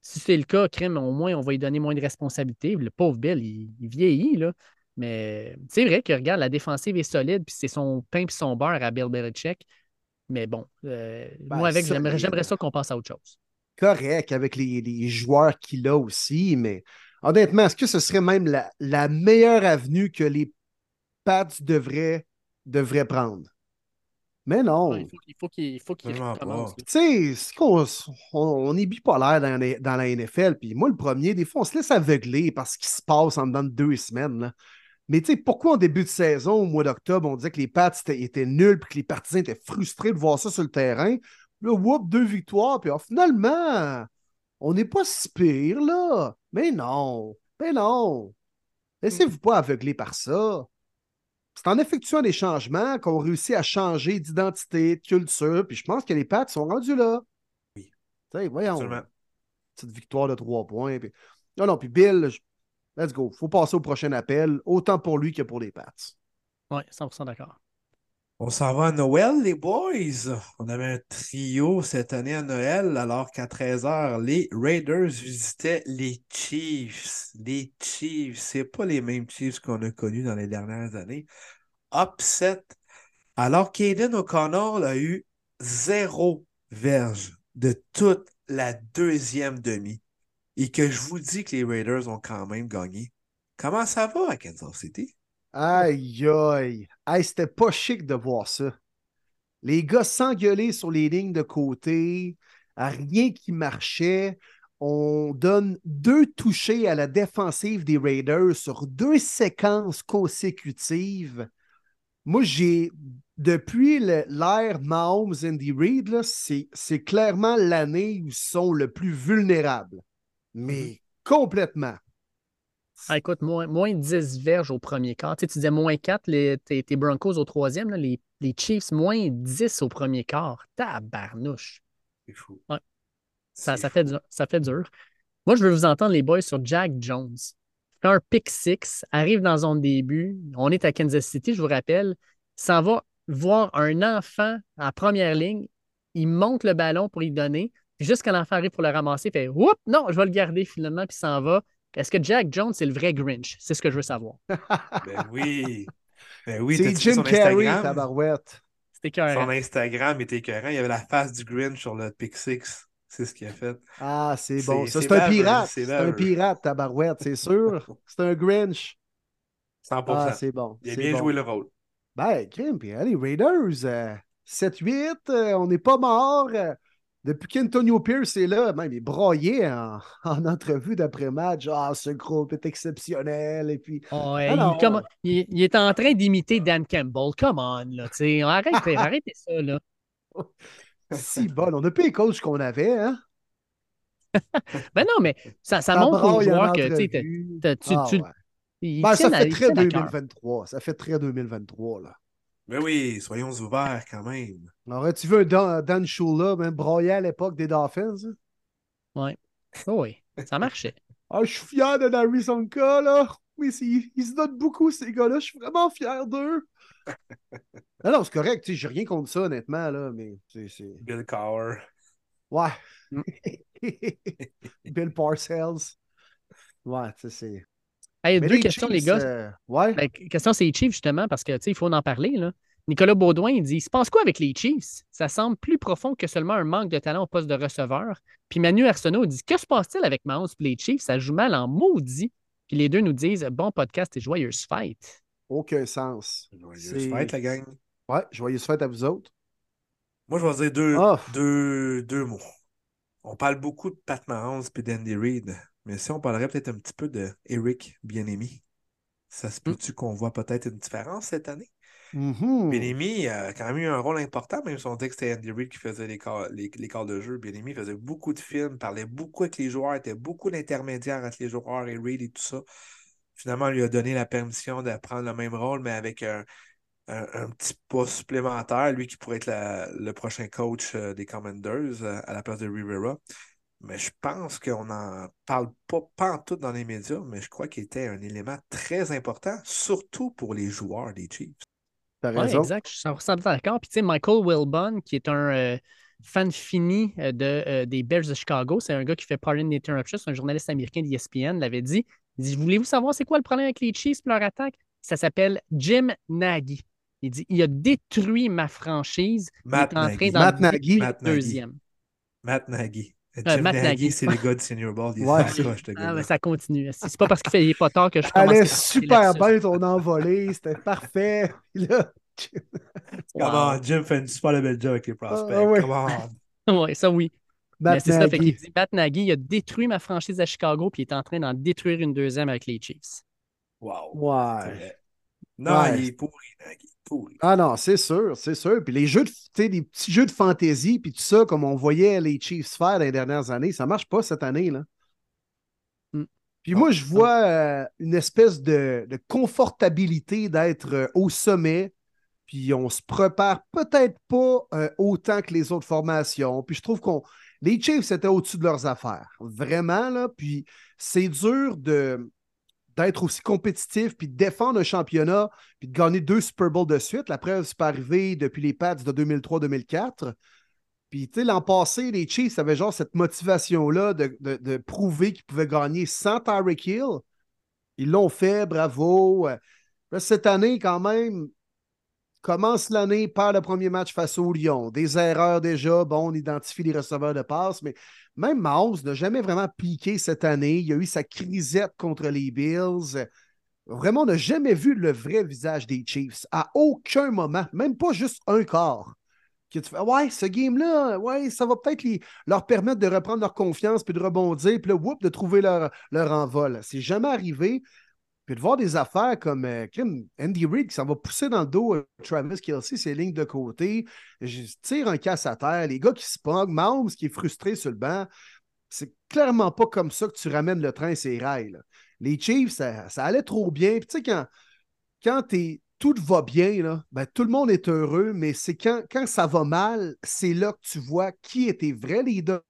Si c'est le cas, crime, au moins, on va lui donner moins de responsabilités. Le pauvre Bill, il, il vieillit, là. Mais c'est vrai que, regarde, la défensive est solide, puis c'est son pain puis son beurre à Bill Belichick. Mais bon, euh, Ben, moi, avec, solide. j'aimerais j'aimerais ça qu'on passe à autre chose. Correct avec les, les joueurs qu'il a aussi, mais honnêtement, est-ce que ce serait même la, la meilleure avenue que les Pats devraient, devraient prendre? Mais non. Il faut, il faut qu'il il faut qu'il. Tu sais, c'est qu'on on, on est bipolaire dans, les- dans la NFL. Puis moi, le premier, des fois, on se laisse aveugler par ce qui se passe en dedans de deux semaines. là. Mais tu sais, pourquoi en début de saison, au mois d'octobre, on disait que les Pats étaient, étaient nuls puis que les partisans étaient frustrés de voir ça sur le terrain? Là, whoop, deux victoires. Puis ah, finalement, on n'est pas si pire, là. Mais non. Mais non. Laissez-vous pas aveugler par ça. C'est en effectuant des changements qu'on réussit à changer d'identité, de culture. Puis je pense que les Pats sont rendus là. Oui. Tu sais, voyons. Absolument. Petite victoire de trois points. puis- Non, non, puis Bill, je- let's go. faut passer au prochain appel, autant pour lui que pour les Pats. Oui, 100% d'accord. On s'en va à Noël, les boys. On avait un trio cette année à Noël, alors qu'à 13h, les Raiders visitaient les Chiefs. Les Chiefs, c'est pas les mêmes Chiefs qu'on a connus dans les dernières années. Upset. Alors qu'Aiden O'Connell a eu zéro verge de toute la deuxième demi. Et que je vous dis que les Raiders ont quand même gagné. Comment ça va à Kansas City? Aïe, aïe. Aïe, c'était pas chic de voir ça. Les gars s'engueuler sur les lignes de côté, rien qui marchait. On donne deux touchés à la défensive des Raiders sur deux séquences consécutives. Moi, j'ai, depuis l'ère Mahomes Andy Reid, c'est clairement l'année où ils sont le plus vulnérables. Mais complètement. Ah, écoute, moins, moins 10 verges au premier quart. Tu, sais, tu disais moins 4, les, tes, tes Broncos au troisième, là, les, les Chiefs, moins 10 au premier quart. Tabarnouche. C'est fou. Ouais. Ça, ça, fait dur, ça fait dur. Moi, je veux vous entendre, les boys, sur Jack Jones. Fait un pick six, arrive dans son début. On est à Kansas City, je vous rappelle. S'en va voir un enfant en première ligne. Il monte le ballon pour y donner. Juste quand l'enfant arrive pour le ramasser, il fait Oups, non, je vais le garder finalement, puis s'en va. Est-ce que Jack Jones, c'est le vrai Grinch? C'est ce que je veux savoir. Ben oui. Ben oui, c'est Jim son Carrey, tabarouette. C'était Son cœur. Instagram était écœurant. Il y avait la face du Grinch sur le Pick Six. C'est ce qu'il a fait. Ah, c'est bon. C'est un pirate. c'est un pirate, tabarouette, c'est sûr. C'est un Grinch. 100%. Ah, c'est bon. il a bien bon. joué le rôle. Ben, crime, puis les Raiders, euh, 7-8, euh, on n'est pas mort. euh, depuis qu'Antonio Pierce est là, même il broyait en, en entrevue d'après-match. Ah, ce groupe est exceptionnel. Et puis, Oh, ouais, Alors- il, comme- il- il est en train d'imiter Dan Campbell. Come on, là. tu sais. Arrêtez, arrêtez ça, là. si bon, on n'a pas les coachs qu'on avait, hein? Ben non, mais ça, ça Ça montre aux joueurs que tu. Ah, ouais. Ben, ça fait très tiennent à cœur. 2023. Ça fait très 2023, là. Mais oui, soyons ouverts quand même. Aurais-tu vu un Dan, Dan Shula, même broyer à l'époque des Dolphins? hein? Oh oui, ça marchait. Ah, je suis fier de Larry Sonka, là. Oui, ils, ils se donnent beaucoup, ces gars-là. Je suis vraiment fier d'eux. non, non, c'est correct. tu sais, J'ai rien contre ça, honnêtement, là, mais c'est. c'est- Bill Cowher. Ouais. Mm. Bill Parcells. Ouais, tu sais, c'est. Hey, deux questions, les gars. euh, ouais. La question, c'est les Chiefs, justement, parce que, tu sais, il faut en parler, là. Nicolas Baudouin, il dit Il se passe quoi avec les Chiefs? Ça semble plus profond que seulement un manque de talent au poste de receveur. Puis Manu Arsenault dit Que se passe-t-il avec Mahomes et les Chiefs? Ça joue mal en maudit. Puis les deux nous disent Bon podcast et joyeuse fête. Aucun sens. Joyeuse fête, la gang. Ouais, joyeuse fête à vous autres. Moi, je vais dire deux, Ah. deux, deux mots. On parle beaucoup de Pat Mahomes et d'Andy Reid, mais si on parlerait peut-être un petit peu de Eric Bienemi, ça se peut-tu qu'on voit peut-être une différence cette année? Mhm. Bienemi a quand même eu un rôle important, même si on dit que c'était Andy Reid qui faisait les quarts, les, les quarts de jeu. Bienemi faisait beaucoup de films, parlait beaucoup avec les joueurs, était beaucoup d'intermédiaires entre les joueurs et Reid et tout ça. Finalement, on lui a donné la permission de prendre le même rôle, mais avec un, un, un petit pas supplémentaire, lui qui pourrait être la- le prochain coach euh, des Commanders euh, à la place de Rivera. Mais je pense qu'on n'en parle pas, pas en tout dans les médias, mais je crois qu'il était un élément très important, surtout pour les joueurs des Chiefs. T'as Oui, raison. exact. Je suis 100% d'accord. Puis, tu sais, Michael Wilbon, qui est un euh, fan fini euh, de, euh, des Bears de Chicago, c'est un gars qui fait Pardon Interruption, c'est un journaliste américain d'ESPN, l'avait dit. Il dit Voulez-vous savoir c'est quoi le problème avec les Chiefs et leur attaque? Ça s'appelle Jim Nagy. Il dit Il a détruit ma franchise. Matt il est en train Nagy. Matt Nagy. deuxième. Matt Nagy. Euh, Matt Nagy, c'est le gars du Senior Ball. Il est Ouais. sans coche, Ah, mais ça continue. C'est pas parce qu'il fait il est pas tard que je Elle commence est à super bien ton envolée, c'était parfait. Puis là, Come on, Jim fait une super belle job avec les prospects. Ah, ouais. Come on. Oui, ça oui. Mais Matt c'est ça, fait qu'il Nagy. dit Matt Nagy il a détruit ma franchise à Chicago, puis il est en train d'en détruire une deuxième avec les Chiefs. Wow. Ouais. Non, Ouais. il est pourri, Nagy. pourri. Ah non, c'est sûr, c'est sûr. Puis les jeux de, tu sais, des petits jeux de fantasy, puis tout ça, comme on voyait les Chiefs faire les dernières années, ça marche pas cette année, là. Mm. Puis moi, je vois euh, une espèce de, de confortabilité d'être euh, au sommet, puis on se prépare peut-être pas euh, autant que les autres formations. Puis je trouve qu'on les Chiefs étaient au-dessus de leurs affaires. Vraiment, là. Puis c'est dur de d'être aussi compétitif, puis de défendre un championnat, puis de gagner deux Super Bowls de suite. La preuve, c'est pas arrivé depuis les Pats de 2003-2004. Puis, tu sais, l'an passé, les Chiefs avaient genre cette motivation-là de, de- prouver qu'ils pouvaient gagner sans Tyreek Hill. Ils l'ont fait, bravo. Là, cette année, quand même, commence l'année par le premier match face au Lyon. Des erreurs déjà. Bon, on identifie les receveurs de passe, mais même Mahomes n'a jamais vraiment piqué cette année. Il a eu sa crisette contre les Bills. Vraiment, on n'a jamais vu le vrai visage des Chiefs. À aucun moment, même pas juste un quart. Que tu fais, ouais, ce game-là, ouais, ça va peut-être leur permettre de reprendre leur confiance puis de rebondir, puis là, de trouver leur, leur envol. C'est jamais arrivé. Puis de voir des affaires comme euh, Andy Reid qui s'en va pousser dans le dos euh, Travis Kelsey, ses lignes de côté, je tire un casse à terre, les gars qui se pognent, Mahomes qui est frustré sur le banc. C'est clairement pas comme ça que tu ramènes le train ses rails. Les Chiefs, ça, ça allait trop bien. Puis tu sais, quand, quand t'es- tout va bien, là, ben, tout le monde est heureux, mais c'est quand, quand ça va mal, c'est là que tu vois qui est tes vrais leaders,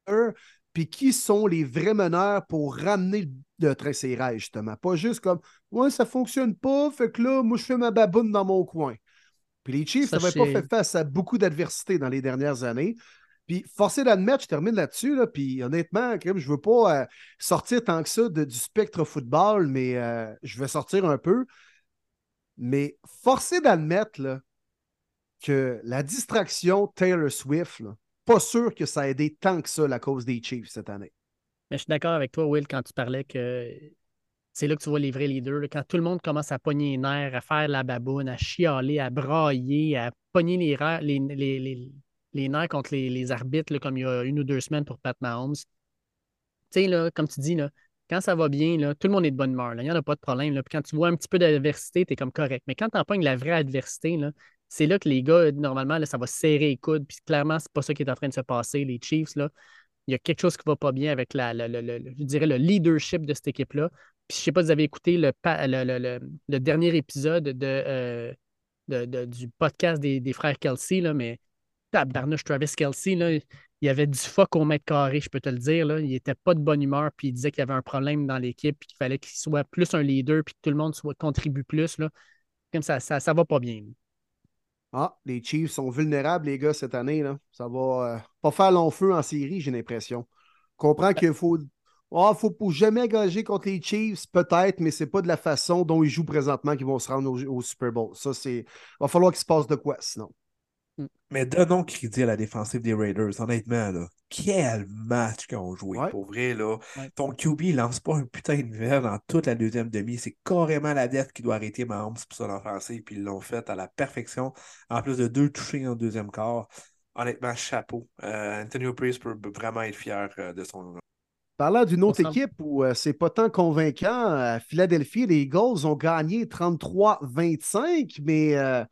puis qui sont les vrais meneurs pour ramener le train ses rails, justement. Pas juste comme Ouais, ça fonctionne pas, fait que là, moi, je fais ma baboune dans mon coin. Puis les Chiefs n'avaient pas fait face à beaucoup d'adversité dans les dernières années. Puis forcé d'admettre, je termine là-dessus, là, puis honnêtement, je veux pas euh, sortir tant que ça de- du spectre football, mais euh, je vais sortir un peu. Mais forcé d'admettre là, que la distraction Taylor Swift, là, pas sûr que ça a aidé tant que ça la cause des Chiefs cette année. Mais je suis d'accord avec toi, Will, quand tu parlais que c'est là que tu vois les vrais leaders. là. Quand tout le monde commence à pogner les nerfs, à faire la baboune, à chialer, à brailler, à pogner les, les, les, les- les nerfs contre les, les arbitres, comme il y a une ou deux semaines pour Pat Mahomes. Tu sais, comme tu dis, là, quand ça va bien, là, tout le monde est de bonne humeur. Il n'y en a pas de problème. Puis quand tu vois un petit peu d'adversité, tu es comme correct. Mais quand tu pognes la vraie adversité, c'est là que les gars, normalement, là, ça va serrer les coudes. Puis clairement, c'est pas ça qui est en train de se passer. Les Chiefs, là, il y a quelque chose qui va pas bien avec la- je dirais le leadership de cette équipe-là. Puis je sais pas si vous avez écouté le, le, le- le- le dernier épisode de, euh, du podcast des, frères Kelsey, là, mais tabarnouche Travis Kelsey, il y avait du fuck au mètre carré, je peux te le dire. Là. Il n'était pas de bonne humeur, puis il disait qu'il y avait un problème dans l'équipe, puis qu'il fallait qu'il soit plus un leader, puis que tout le monde soit, contribue plus. Comme ça, ça ne va pas bien. Ah, les Chiefs sont vulnérables, les gars, cette année. Là. Ça va euh, pas faire long feu en série, j'ai l'impression. Comprends qu'il faut. Ah, faut pas jamais engager contre les Chiefs, peut-être, mais c'est pas de la façon dont ils jouent présentement qu'ils vont se rendre au, au Super Bowl. Ça, c'est. Va falloir qu'il se passe de quoi, sinon. Mais donnons crédit à la défensive des Raiders, honnêtement, là. Quel match qu'ils ont joué, Ouais. pour vrai, là. Ouais. Ton QB, il lance pas un putain de verre dans toute la deuxième demi. C'est carrément la dette qui doit arrêter Mahomes pour ça l'offensive, puis ils l'ont fait à la perfection. En plus de deux touchés en deuxième quart. Honnêtement, chapeau. Euh, Antonio Priest peut vraiment être fier euh, de son. Parlant d'une autre équipe où euh, c'est pas tant convaincant, à Philadelphie, les Eagles ont gagné 33-25, mais euh,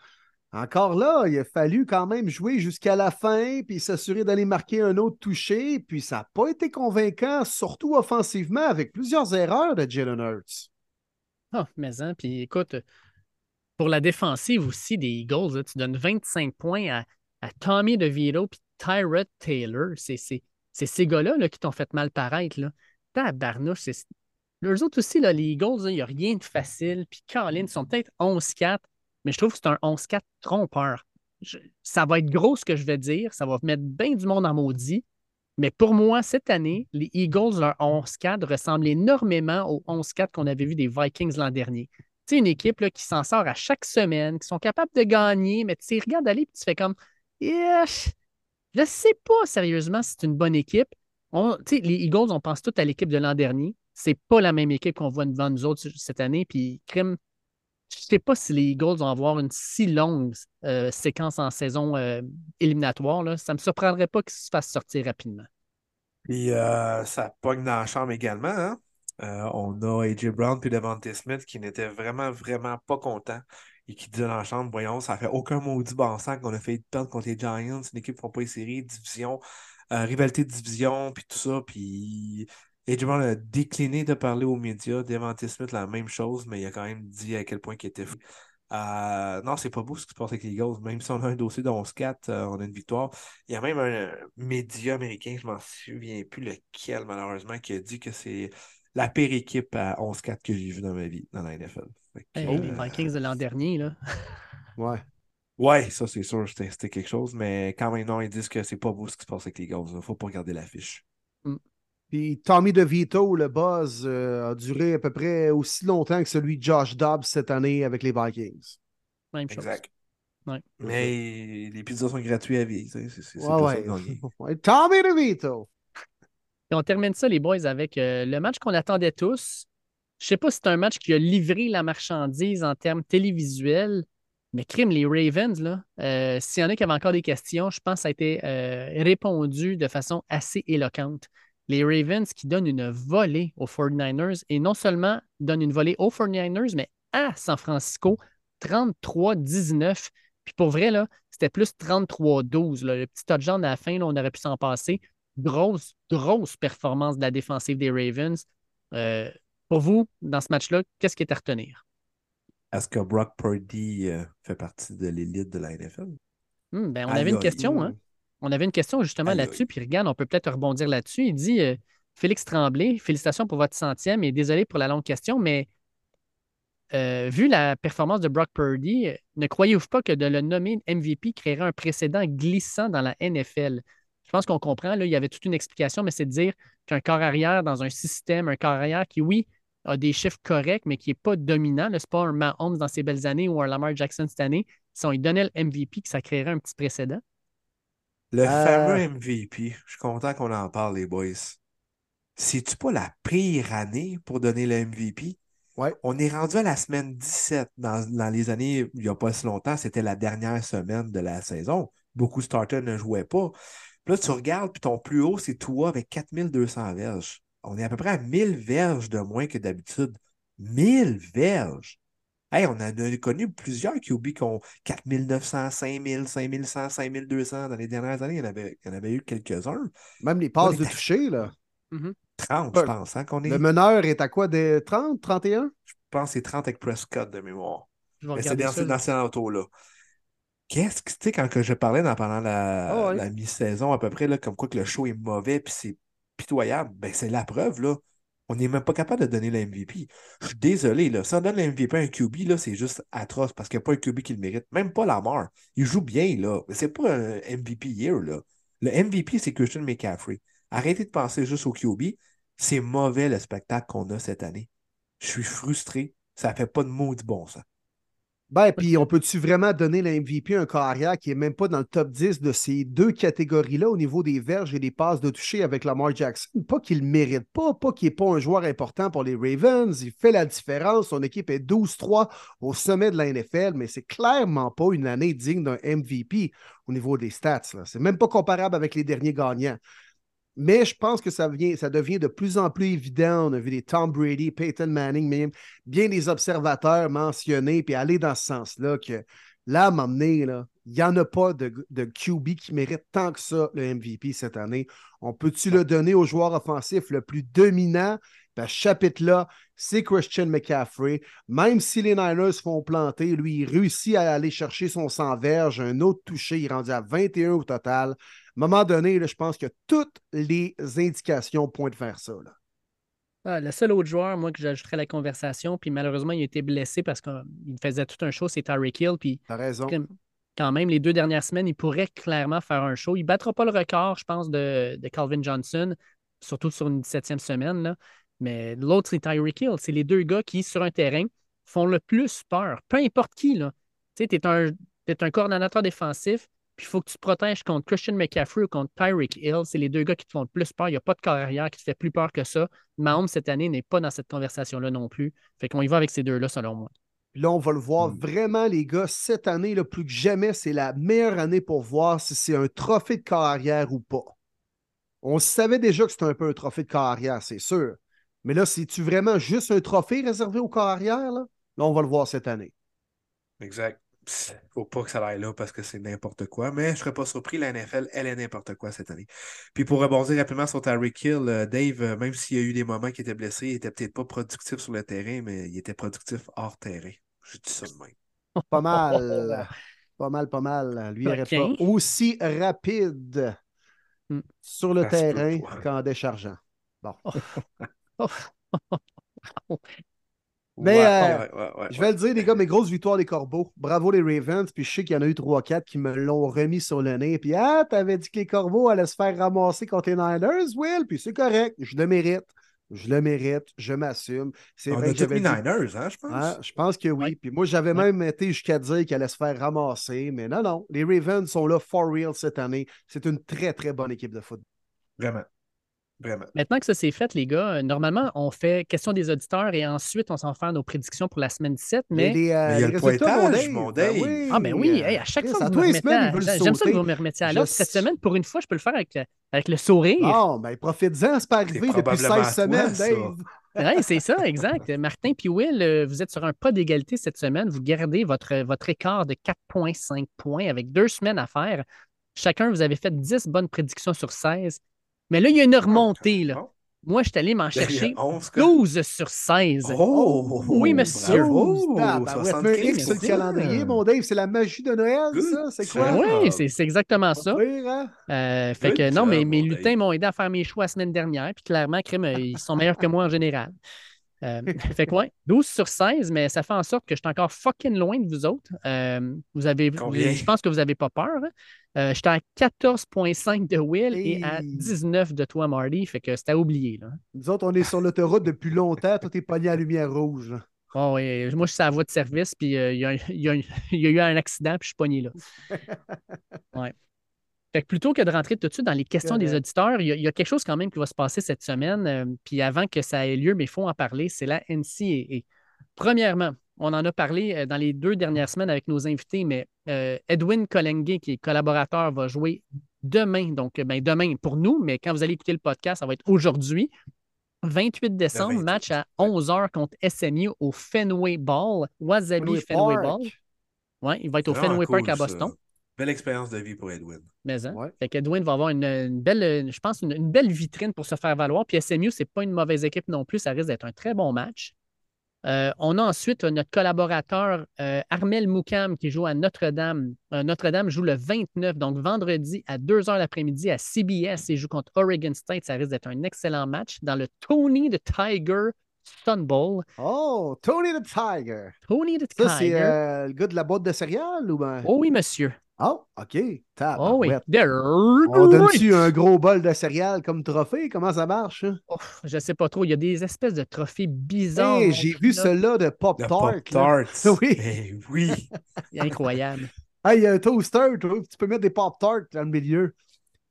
encore là, il a fallu quand même jouer jusqu'à la fin, puis s'assurer d'aller marquer un autre touché, puis ça n'a pas été convaincant, surtout offensivement, avec plusieurs erreurs de Jalen Hurts. Ah, mais hein, puis écoute, pour la défensive aussi des Eagles, tu donnes 25 points à, Tommy DeVito puis Tyrod Taylor. C'est ces gars-là là, qui t'ont fait mal paraître. Là. Tabarnouche, c'est. Eux autres aussi, là, les Eagles, il n'y a rien de facile. Puis Colin, ils sont peut-être 11-4, mais je trouve que c'est un 11-4 trompeur. Ça va être gros ce que je vais dire. Ça va mettre bien du monde en maudit. Mais pour moi, cette année, les Eagles, leur 11-4 ressemble énormément au 11-4 qu'on avait vu des Vikings l'an dernier. Sais, une équipe qui s'en sort à chaque semaine, qui sont capables de gagner, mais tu sais, regarde aller et tu fais comme! Je sais pas sérieusement si c'est une bonne équipe. On, les Eagles, on pense tout à l'équipe de l'an dernier. C'est pas la même équipe qu'on voit devant nous autres cette année. Puis, crime, je sais pas si les Eagles vont avoir une si longue euh, séquence en saison euh, éliminatoire. Là. Ça me surprendrait pas qu'ils se fassent sortir rapidement. Puis euh, ça pogne dans la chambre également. hein. On a AJ Brown puis Devontae Smith qui n'étaient vraiment, vraiment pas contents. et qui dit dans la chambre, voyons, ça fait aucun maudit bon sens qu'on a fait perdre contre les Giants, une équipe qui ne font pas les séries, division, rivalité de division, puis tout ça, puis Brown a décliné de parler aux médias, Devante Smith la même chose, mais il a quand même dit à quel point il était fou. Euh, non, c'est pas beau ce qui se passe avec les Eagles. Même si on a un dossier de 11-4, euh, on a une victoire. Il y a même un média américain, je m'en souviens plus lequel, malheureusement, qui a dit que c'est la pire équipe à 11-4 que j'ai vue dans ma vie dans la NFL. Hey, Les Vikings de l'an dernier, là. Ouais. Ouais, ça c'est sûr, c'était quelque chose, mais quand même, non, ils disent que c'est pas beau ce qui se passe avec les Eagles. Il faut pas regarder l'affiche. Puis Tommy DeVito, le buzz, euh, a duré à peu près aussi longtemps que celui de Josh Dobbs cette année avec les Vikings. Même chose. Exact. Ouais. Mais les pizzas sont gratuits à vie. C'est c'est- Ouais, pas ouais. Tommy DeVito. Et on termine ça, les boys, avec euh, le match qu'on attendait tous. Je sais pas si c'est un match qui a livré la marchandise en termes télévisuels, mais crime, les Ravens, là, euh, s'il y en a qui avaient encore des questions, je pense que ça a été euh, répondu de façon assez éloquente. Les Ravens qui donnent une volée aux 49ers et non seulement donnent une volée aux 49ers, mais à San Francisco, 33-19. Puis pour vrai, là, c'était plus 33-12. là. Le petit touchdown à la fin, là, on aurait pu s'en passer grosse, grosse performance de la défensive des Ravens. Euh, pour vous, dans ce match-là, qu'est-ce qui est à retenir? Est-ce que Brock Purdy euh, fait partie de l'élite de la NFL? Hmm, ben, on avait une question, hein? On avait une question justement là-dessus, puis regarde, on peut peut-être rebondir là-dessus. Il dit euh, Félix Tremblay, félicitations pour votre centième et désolé pour la longue question, mais euh, vu la performance de Brock Purdy, euh, ne croyez-vous pas que de le nommer MVP créerait un précédent glissant dans la NFL? Je pense qu'on comprend, là, il y avait toute une explication, mais c'est de dire qu'un corps arrière dans un système, un corps arrière qui, oui, a des chiffres corrects, mais qui n'est pas dominant. Ce n'est pas un Mahomes dans ses belles années ou un Lamar Jackson cette année. Si on lui donnait le MVP, que ça créerait un petit précédent? Le Euh, fameux MVP, je suis content qu'on en parle, les boys. C'est-tu pas la pire année pour donner le MVP? Ouais. On est rendu à la semaine 17 dans, dans les années, il n'y a pas si longtemps, c'était la dernière semaine de la saison. Beaucoup de starters ne jouaient pas. Puis là, tu regardes, puis ton plus haut, c'est toi avec 4200 verges. On est à peu près à 1000 verges de moins que d'habitude. 1000 verges! Hey, on en a connu plusieurs QB qui ont 4900, 5000, 5100, 5200 dans les dernières années. Il y en avait, il y en avait eu quelques-uns. Même les passes de toucher, là. 30, Ouais. je pense, hein, qu'on est. Le meneur est à quoi, des 30, 31? Je pense que c'est 30 avec Prescott de mémoire. Mais c'est dans, dans ces alentours-là. Qu'est-ce que, tu sais, quand que je parlais dans- pendant la, ouais. la mi-saison, à peu près, là, comme quoi que le show est mauvais puis c'est pitoyable, ben c'est la preuve, là. On n'est même pas capable de donner le MVP. Je suis désolé, là. Si on donne le MVP à un QB, là, c'est juste atroce parce qu'il n'y a pas un QB qui le mérite. Même pas Lamar. Il joue bien, là. Mais c'est pas un MVP year, là. Le MVP, c'est Christian McCaffrey. Arrêtez de penser juste au QB. C'est mauvais le spectacle qu'on a cette année. Je suis frustré. Ça fait pas de maudit bon sens. Ben, puis on peut-tu vraiment donner le MVP à un carrière qui n'est même pas dans le top 10 de ces deux catégories-là au niveau des verges et des passes de toucher avec Lamar Jackson? Pas qu'il ne mérite pas, pas qu'il n'est pas un joueur important pour les Ravens. Il fait la différence. Son équipe est 12-3 au sommet de la NFL, mais c'est clairement pas une année digne d'un MVP au niveau des stats. C'est même pas comparable avec les derniers gagnants. Mais je pense que ça, vient, ça devient de plus en plus évident. On a vu des Tom Brady, Peyton Manning, même bien des observateurs mentionner puis aller dans ce sens-là que là, à m'emmener, il n'y en a pas de, QB qui mérite tant que ça le MVP cette année. On peut-tu le donner au joueur offensif le plus dominant? Ben, chapitre-là, c'est Christian McCaffrey. Même si les Niners font planter, lui, réussit à aller chercher son 100 verges, un autre touché, il est rendu à 21 au total. À un moment donné, là, je pense que toutes les indications pointent vers ça. là. Ah, le seul autre joueur, moi, que j'ajouterais à la conversation, puis malheureusement, il a été blessé parce qu'il faisait tout un show, c'est Tyreek Hill. Puis T'as raison. quand même, les deux dernières semaines, il pourrait clairement faire un show. Il ne battra pas le record, je pense, de, de Calvin Johnson, surtout sur une 17e semaine. Là. Mais l'autre, c'est Tyreek Hill. C'est les deux gars qui, sur un terrain, font le plus peur. Peu importe qui. là. Tu sais, un, t'es un coordonnateur défensif, puis il faut que tu te protèges contre Christian McCaffrey ou contre Tyreek Hill. C'est les deux gars qui te font le plus peur. Il n'y a pas de carrière qui te fait plus peur que ça. Mahomes, cette année, n'est pas dans cette conversation-là non plus. Fait qu'on y va avec ces deux-là, selon moi. Puis là, on va le voir Mm. vraiment, les gars, cette année, là, plus que jamais, c'est la meilleure année pour voir si c'est un trophée de carrière ou pas. On savait déjà que c'était un peu un trophée de carrière, c'est sûr. Mais là, c'est-tu vraiment juste un trophée réservé aux carrières? Là? là, on va le voir cette année. Exact. Faut pas que ça aille là parce que c'est n'importe quoi, mais je serais pas surpris, la NFL, elle est n'importe quoi cette année. Puis pour rebondir rapidement sur Tyreek Hill, euh, Dave, euh, même s'il y a eu des moments qui étaient blessés, il était peut-être pas productif sur le terrain, mais il était productif hors terrain. Je dis ça de même. Pas mal. Pas mal, pas mal. Lui, il n'est pas aussi rapide Hmm. sur le Ça terrain qu'en déchargeant. Oh. Mais, Ouais, euh, ouais, ouais, ouais, Je vais le dire, les gars, mes grosses victoires des Corbeaux. Bravo les Ravens. Puis je sais qu'il y en a eu 3-4 qui me l'ont remis sur le nez. Puis ah, t'avais dit que les Corbeaux allaient se faire ramasser contre les Niners, Will. Puis c'est correct. Je le mérite. Je le mérite. Je m'assume. C'est On vrai a que j'avais Niners, hein, je pense? Ah, je pense que oui. Ouais. Puis moi, j'avais Ouais. même été jusqu'à dire qu'elle allait se faire ramasser. Mais non, non. Les Ravens sont là for real cette année. C'est une très, très bonne équipe de football. Vraiment. Vraiment. Maintenant que ça c'est fait, les gars, euh, normalement, on fait question des auditeurs et ensuite, on s'en fait nos prédictions pour la semaine 17. Mais. les, euh, Mais il y a le pointage, mon Dave. Ah, ben oui, euh, hey, à chaque fois que vous me remettez J'aime ça que vous me remettiez à l'autre. Cette semaine, pour une fois, je peux le faire avec le, avec le sourire. Non, ben profites-en, c'est pas arrivé depuis probablement 16 toi, semaines. Dave. Ouais, c'est ça, exact. Martin puis Will, euh, vous êtes sur un pas d'égalité cette semaine. Vous gardez votre, votre écart de 4,5 points avec deux semaines à faire. Chacun, vous avez fait 10 bonnes prédictions sur 16. Mais là, il y a une remontée. Là. Moi, je suis allé m'en chercher 11 cas. 12 sur 16. Oh! Oui, monsieur. Bravo! Ah, ben, ouais, X sur le 75%. calendrier, mon Dave. C'est la magie de Noël, Good. ça? C'est quoi? Oui, c'est c'est exactement ça. Pire, hein? Euh, fait que non, mais mes lutins m'ont aidé à faire mes choix la semaine dernière. Puis clairement, crime, ils sont meilleurs que moi en général. Euh, fait que ouais, 12 sur 16, mais ça fait en sorte que je suis encore fucking loin de vous autres. Euh, vous avez, Combien? je pense que vous n'avez pas peur. hein. Euh, J'étais à 14,5 de Will et à Hey. 19 de toi, Marty. Fait que c'était à oublier. Là. Nous autres, on est sur l'autoroute depuis longtemps. Toi, t'es pogné à lumière rouge. là. Bon, ouais, moi, je suis à la voie de service, puis euh, il y, y a eu un accident, puis je suis pogné là. Ouais. Fait que plutôt que de rentrer tout de suite dans les questions des auditeurs, il y, a, il y a quelque chose quand même qui va se passer cette semaine. euh, puis avant que ça ait lieu, mais il faut en parler, c'est la NCAA. Premièrement, on en a parlé euh, dans les deux dernières semaines avec nos invités, mais euh, Edwin Kolengue, qui est collaborateur, va jouer demain. Donc, ben, demain pour nous, mais quand vous allez écouter le podcast, ça va être aujourd'hui. 28 décembre, 28, match à ouais. 11h contre SMU au Fenway Ball, Wasabi Fenway Fenway Park. Ball. Ouais, il va être au Fenway Park cool, à ça. Belle expérience de vie pour Edwin. Mais hein? Ouais. Fait qu'Edwin va avoir une, une belle, je pense, une, une belle vitrine pour se faire valoir. Puis SMU, c'est pas une mauvaise équipe non plus. Ça risque d'être un très bon match. Euh, on a ensuite euh, notre collaborateur euh, Armel Moukam qui joue à Notre-Dame. Euh, Notre-Dame joue le 29, donc vendredi à 2 h l'après-midi à CBS. Il joue contre Oregon State. Ça risque d'être un excellent match dans le Tony the Tiger Sun Bowl. Oh, Tony the Tiger. Tony the Ça, c'est Tiger. euh, le gars de la boîte de céréales ou ben? Oh oui, monsieur. Oh, OK. Oh oui. On donne-tu un gros bol de céréales comme trophée? Comment ça marche? hein? Ouf, je sais pas trop. Il y a des espèces de trophées bizarres. Hey, mon j'ai vu là. celui-là de Pop Tart. Oui. Eh oui. Incroyable. Hey, il y a un toaster, tu peux mettre des Pop Tarts dans le milieu.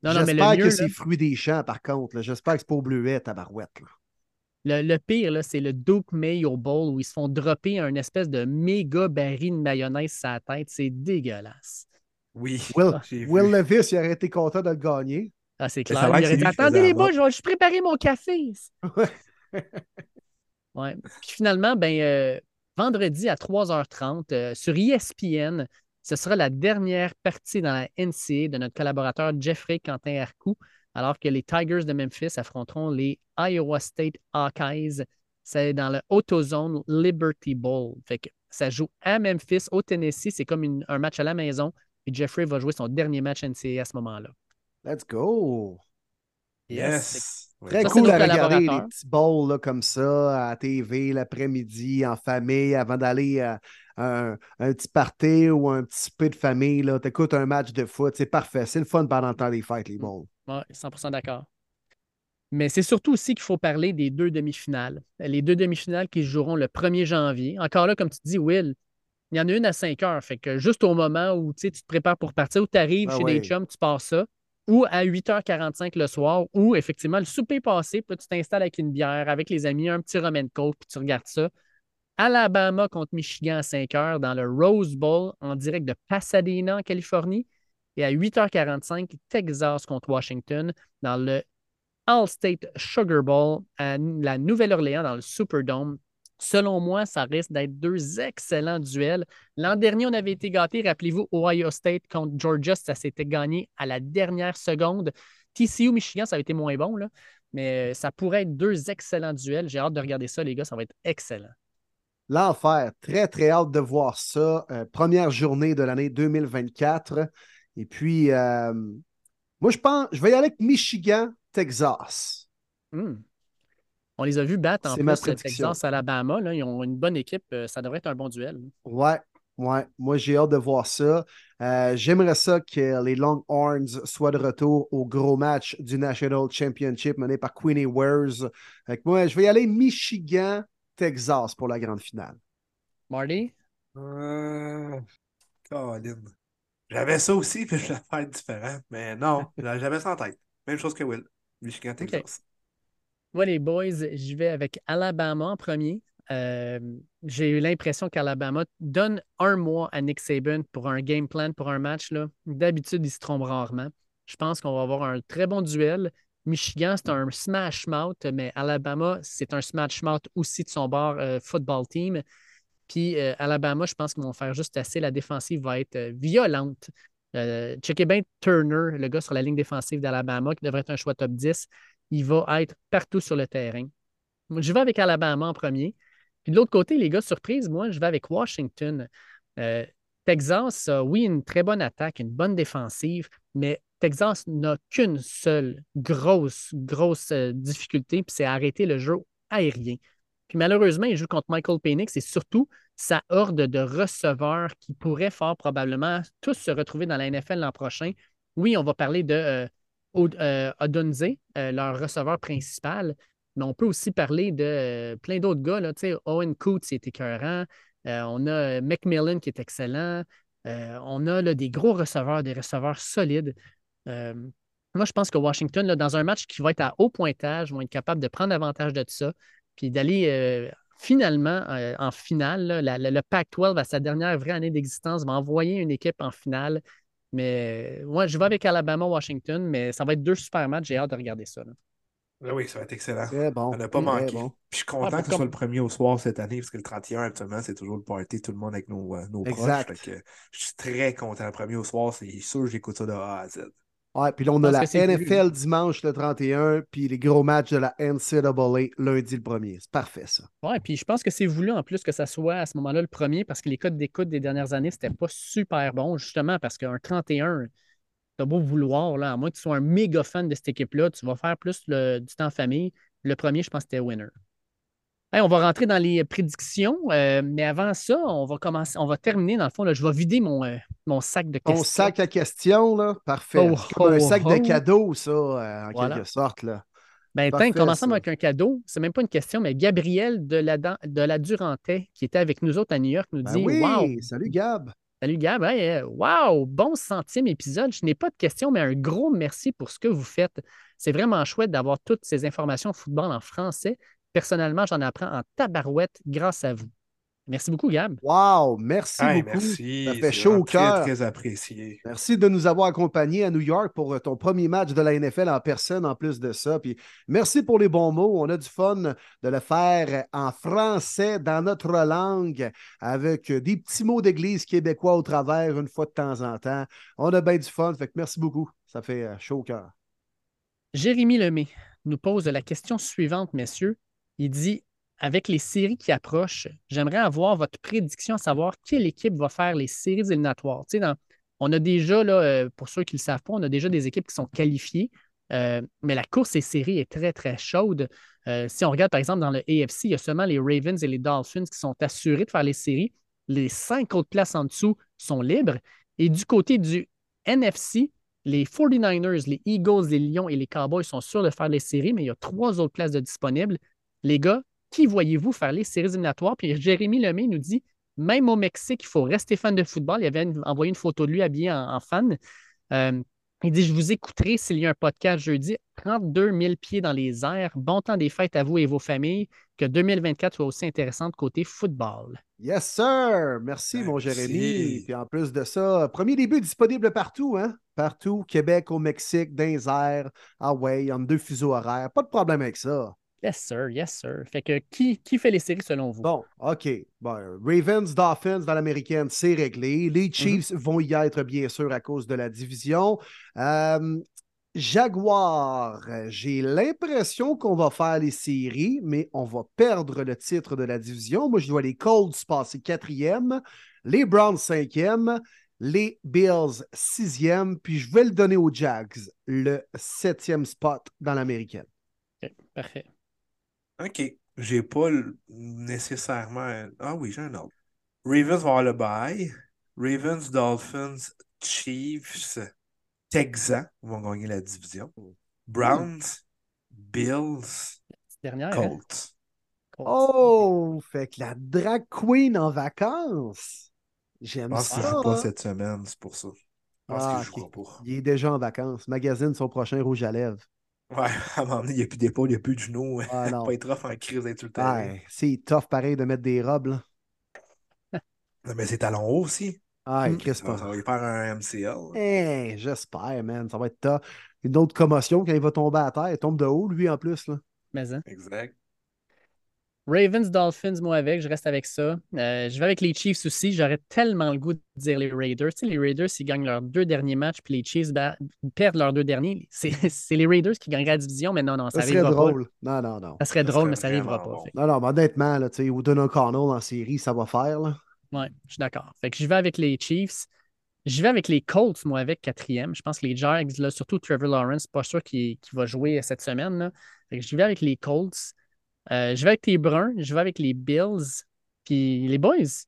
Non, non, mais le J'espère que là, c'est fruits des champs, par contre. J'espère que c'est pas au bleuet, tabarouette. là. le, le pire, là, c'est le Duke Mayo Bowl où ils se font dropper un espèce de méga baril de mayonnaise sur la tête. C'est dégueulasse. Oui. Will, Will. Levis, il aurait été content de le gagner. Ah, c'est clair. Il aurait dit Attendez les boys, je vais juste préparer mon café. Ouais. Ouais. Puis finalement, ben, euh, vendredi à 3h30 euh, sur ESPN, ce sera la dernière partie dans la NCA de notre collaborateur Jeffrey Quentin Arcou, alors que les Tigers de Memphis affronteront les Iowa State Hawkeyes. C'est dans le AutoZone Liberty Bowl. Fait que ça joue à Memphis, au Tennessee. C'est comme une- un match à la maison. Et Jeffrey va jouer son dernier match NCA à ce moment-là. Let's go. Yes. Très Ça, cool à regarder les petits bowls là, comme ça, à TV, l'après-midi, en famille, avant d'aller à un, un petit party ou un petit peu de famille. Tu écoutes un match de foot, c'est parfait. C'est le fun pendant le temps des fêtes, les bowls. Oui, 100% d'accord. Mais c'est surtout aussi qu'il faut parler des deux demi-finales. Les deux demi-finales qui se joueront le 1er janvier. Encore là, comme tu dis, Will, il y en a une à 5 heures. Fait que juste au moment où tu te prépares pour partir, où tu arrives Ah chez ouais. des chums, tu pars ça. Ou à 8h45 le soir, où effectivement le souper est passé, puis tu t'installes avec une bière, avec les amis, un petit rum and coke, puis tu regardes ça. Alabama contre Michigan à 5 heures dans le Rose Bowl en direct de Pasadena en Californie. Et à 8h45, Texas contre Washington dans le All-State Sugar Bowl à la Nouvelle-Orléans dans le Superdome. Selon moi, ça risque d'être deux excellents duels. L'an dernier, on avait été gâtés. Rappelez-vous, Ohio State contre Georgia, ça s'était gagné à la dernière seconde. TCU, Michigan, ça a été moins bon, là. mais ça pourrait être deux excellents duels. J'ai hâte de regarder ça, les gars. Ça va être excellent. L'enfer. Très, très hâte de voir ça. Euh, première journée de l'année 2024. Et puis, euh, moi, je pense, je vais y aller avec Michigan, Texas. Hmm. On les a vus battre en C'est ma plus prédiction. Texas, Alabama. Là. Ils ont une bonne équipe. Euh, Ça devrait être un bon duel. Ouais, ouais. Moi, j'ai hâte de voir ça. Euh, J'aimerais ça que les Longhorns soient de retour au gros match du National Championship mené par Queenie que moi, je vais y aller Michigan, Texas pour la grande finale. Marty? Euh... Colin. J'avais ça aussi, puis je vais faire différent. Mais non, j'avais ça en tête. Même chose que Will. Michigan, Texas. Moi, les boys, je vais avec Alabama en premier. Euh, J'ai eu l'impression qu'Alabama donne un mois à Nick Saban pour un game plan, pour un match. D'habitude, il se trompe rarement. Je pense qu'on va avoir un très bon duel. Michigan, c'est un smash mouth, mais Alabama, c'est un smash mouth aussi de son bord euh, football team. Puis euh, Alabama, je pense qu'ils vont faire juste assez. La défensive va être violente. Checkez bien Turner, le gars sur la ligne défensive d'Alabama, qui devrait être un choix top 10. Il va être partout sur le terrain. Je vais avec Alabama en premier. Puis de l'autre côté, les gars, surprise, moi, je vais avec Washington. Euh, Texas oui, une très bonne attaque, une bonne défensive, mais Texas n'a qu'une seule grosse, grosse euh, difficulté, puis c'est arrêter le jeu aérien. Puis malheureusement, il joue contre Michael Penix et surtout sa horde de receveurs qui pourraient fort probablement tous se retrouver dans la NFL l'an prochain. Oui, on va parler de euh, Odunze, euh, leur receveur principal, mais on peut aussi parler de euh, plein d'autres gars. Owen Coots est écœurant. Euh, on a euh, McMillan qui est excellent. Euh, on a là, des gros receveurs, des receveurs solides. Euh, moi, je pense que Washington, dans un match qui va être à haut pointage, vont être capables de prendre avantage de ça, puis d'aller euh, finalement euh, en finale. le Pac-12, à sa dernière vraie année d'existence, va envoyer une équipe en finale. Mais euh, moi, je vais avec Alabama-Washington, mais ça va être deux super matchs. J'ai hâte de regarder ça. là. Ah oui, ça va être excellent. Très bon. On n'a pas manqué. bon. Puis je suis Ah, content que ce soit comme- le premier au soir cette année, parce que le 31, actuellement, c'est toujours le party, tout le monde avec nos, euh, nos proches. Je suis très content. Le premier au soir, c'est sûr que j'écoute ça de A à Z. Ouais, puis là, on a la NFL dimanche le 31, puis les gros matchs de la NCAA lundi le 1er. C'est parfait, ça. Ouais, puis je pense que c'est voulu en plus que ça soit à ce moment-là le premier parce que les codes d'écoute des dernières années, c'était pas super bon, justement parce qu'un 31, t'as beau vouloir, là, à moins que tu sois un méga fan de cette équipe-là, tu vas faire plus le- du temps en famille. Le premier, je pense que c'était winner. Hey, on va rentrer dans les prédictions, euh, mais avant ça, on va commencer, on va terminer dans le fond. là, je vais vider mon, euh, mon sac de questions. sac à questions, là, parfait. Oh, C'est comme un oh, sac oh. de cadeaux, ça, euh, en Voilà. quelque sorte. Là. Ben, Parfait, commençons ça. avec un cadeau. C'est même pas une question, mais Gabriel de la, de la Durantais, qui était avec nous autres à New York, nous Ben dit oui, Wow, salut Gab. Salut Gab, Hey, wow, bon centième épisode. Je n'ai pas de questions, mais un gros merci pour ce que vous faites. C'est vraiment chouette d'avoir toutes ces informations football en français. Personnellement, j'en apprends en tabarouette grâce à vous. Merci beaucoup, Gab. Wow, merci Hey, beaucoup. merci. Ça fait chaud au cœur. Très, très apprécié. Merci de nous avoir accompagnés à New York pour euh, ton premier match de la NFL en personne en plus de ça. Puis merci pour les bons mots. On a du fun de le faire en français dans notre langue avec des petits mots d'église québécois au travers une fois de temps en temps. On a bien du fun. Fait que merci beaucoup. Ça fait euh, chaud au cœur. Jérémy Lemay nous pose la question suivante, messieurs. Il dit Avec les séries qui approchent, j'aimerais avoir votre prédiction à savoir quelle équipe va faire les séries éliminatoires. On a déjà, là, euh, pour ceux qui ne le savent pas, on a déjà des équipes qui sont qualifiées, euh, mais la course et séries est très, très chaude. Euh, si on regarde, par exemple, dans le AFC, il y a seulement les Ravens et les Dolphins qui sont assurés de faire les séries. Les cinq autres places en dessous sont libres. Et du côté du NFC, les 49ers, les Eagles, les Lions et les Cowboys sont sûrs de faire les séries, mais il y a trois autres places de disponibles. Les gars, qui voyez-vous faire les séries éliminatoires? Puis Jérémy Lemay nous dit même au Mexique, il faut rester fan de football. Il avait une- envoyé une photo de lui habillé en, en fan. Euh, il dit Je vous écouterai s'il y a un podcast jeudi. 32 000 pieds dans les airs. Bon temps des fêtes à vous et vos familles. Que 2024 soit aussi intéressante côté football. Yes, sir. Merci, mon. Jérémy. Puis en plus de ça, premier début disponible partout, hein? Partout, Québec, au Mexique, dans les airs. Ah ouais, en deux fuseaux horaires. Pas de problème avec ça. Yes, sir, yes, sir. Fait que qui, qui fait les séries selon vous? Bon, OK. Bon, Ravens, Dolphins dans l'américaine, c'est réglé. Les Chiefs vont y être, bien sûr, à cause de la division. Euh, Jaguar, j'ai l'impression qu'on va faire les séries, mais on va perdre le titre de la division. Moi, je vois les Colts passer quatrième, les Browns cinquième, les Bills sixième, puis je vais le donner aux Jags, le septième spot dans l'américaine. OK, parfait. OK. J'ai pas nécessairement. un- Ah oui, j'ai un autre. Ravens va avoir le bye. Ravens, Dolphins, Chiefs, Texans vont gagner la division. Browns, Bills, dernière. hein? Colts. Oh, fait que la drag queen en vacances. Je J'aime pense qu'il ça. joue pas hein? cette semaine, c'est pour ça. Je pense Ah, qu'il jouera ok. pas. Il est déjà en vacances. Magazine son prochain rouge à lèvres. Ouais, à un moment donné, il n'y a plus d'épaule, il n'y a plus de genoux. Ah, non. pas être off en crise terrain. Ouais, c'est tough pareil de mettre des robes. Là. Non, mais c'est talons hauts aussi. Ah, Mm. Chris, Ça, va- ça va y faire un MCL. Eh, j'espère, man. Ça va être tough. Une autre commotion quand il va tomber à terre. Il tombe de haut, lui, en plus. Là. Mais, hein. Exact. Ravens, Dolphins, moi avec, je reste avec ça. Euh, je vais avec les Chiefs aussi. J'aurais tellement le goût de dire les Raiders. Tu sais, les Raiders, s'ils gagnent leurs deux derniers matchs, puis les Chiefs perdent leurs deux derniers, c'est les Raiders qui gagneraient la division, mais non, non, ça, Ça serait arrivera pas. drôle. Non, non, non. Ça serait Ça drôle, serait mais ça n'arrivera pas. bon. Non, non, mais honnêtement, là, tu sais, Woodon O'Connell en série, ça va faire. Là. Ouais, je suis d'accord. Fait que je vais avec les Chiefs. Je vais avec les Colts, moi, avec quatrième. Je pense que les Jags, là, surtout Trevor Lawrence, pas sûr qu'il qu'il va jouer cette semaine. Là. Fait que je vais avec les Colts. Euh, je vais avec les Bruns. Je vais avec les Bills. Puis les Boys,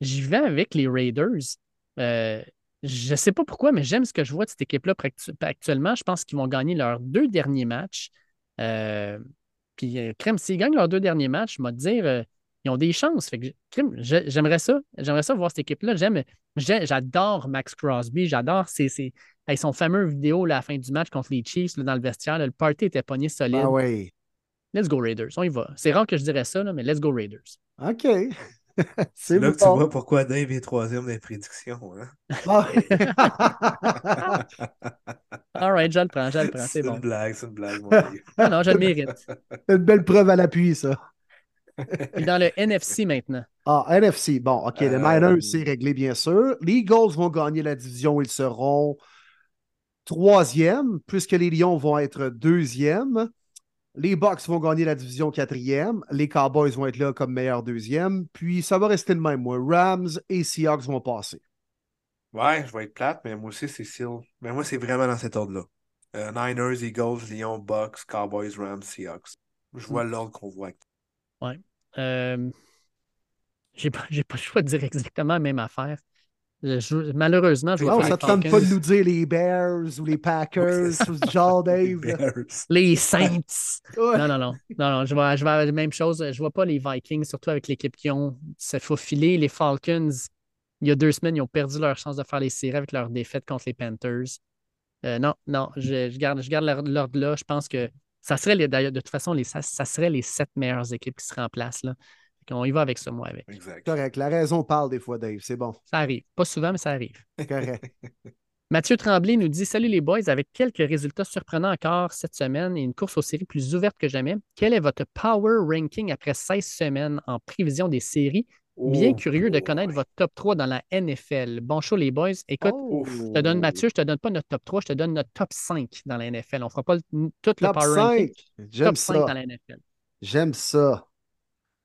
j'y vais avec les Raiders. Euh, je ne sais pas pourquoi, mais j'aime ce que je vois de cette équipe-là actu- actuellement. Je pense qu'ils vont gagner leurs deux derniers matchs. Euh, puis, euh, crème, s'ils gagnent leurs deux derniers matchs, je vais te dire, euh, ils ont des chances. Fait que, j'aimerais ça. J'aimerais ça voir cette équipe-là. J'aime, j'ai- j'adore Max Crosby. J'adore ses, ses- son fameux vidéo à la fin du match contre les Chiefs dans le vestiaire. le party était pogné solide. Ah ouais. Let's go Raiders. On y va. C'est rare que je dirais ça, là, mais let's go Raiders. OK. C'est là bon. que tu vois pourquoi Dave est troisième dans les prédictions. Hein? Ah. All right, je le prends, je le prends. C'est C'est bon. une blague, c'est une blague. mon Dieu. Non, non, je le mérite. Une belle preuve à l'appui, ça. Puis dans le NFC maintenant. Ah, NFC. Bon, OK. Les Euh, Niners, c'est réglé, bien sûr. Les Eagles vont gagner la division. Ils seront troisième, puisque les Lions vont être deuxième. Les Bucks vont gagner la division quatrième. Les Cowboys vont être là comme meilleur deuxième. Puis ça va rester le même. Moi. Rams et Seahawks vont passer. Ouais, je vais être plate, mais moi aussi, c'est still. Mais moi, c'est vraiment dans cet ordre-là. Euh, Niners, Eagles, Lions, Bucks, Cowboys, Rams, Seahawks. Je vois l'ordre qu'on voit. Euh, j'ai pas, j'ai pas le choix de dire exactement la même affaire. Je- je- malheureusement, je Non, faire ça te tente pas de nous dire les Bears ou les Packers, tout ce genre, Les Dave. Les Saints. Ouais. Non, non, non. Non, non, je vais, je vais à la même chose. Je vois pas les Vikings, surtout avec l'équipe qui ont se faufilé. Les Falcons, il y a deux semaines, ils ont perdu leur chance de faire les séries avec leur défaite contre les Panthers. Euh, non, non, je, je garde, je garde l'ordre là. Je pense que ça serait les, d'ailleurs, de toute façon, les, ça, ça serait les sept meilleures équipes qui seraient en place. Là. On y va avec ça, moi, avec. Exact. Correct. La raison parle des fois, Dave. C'est bon. Ça arrive. Pas souvent, mais ça arrive. Correct. Mathieu Tremblay nous dit Salut les boys, avec quelques résultats surprenants encore cette semaine et une course aux séries plus ouverte que jamais, quel est votre power ranking après 16 semaines en prévision des séries? Bien Oh, curieux de connaître votre top 3 dans la NFL. Bon show, les boys. Écoute, Oh. je te donne Mathieu, je te donne pas notre top 3, je te donne notre top 5 dans la NFL. On fera pas le- tout le power 5. ranking. J'aime Top 5 dans ça. la NFL. J'aime ça.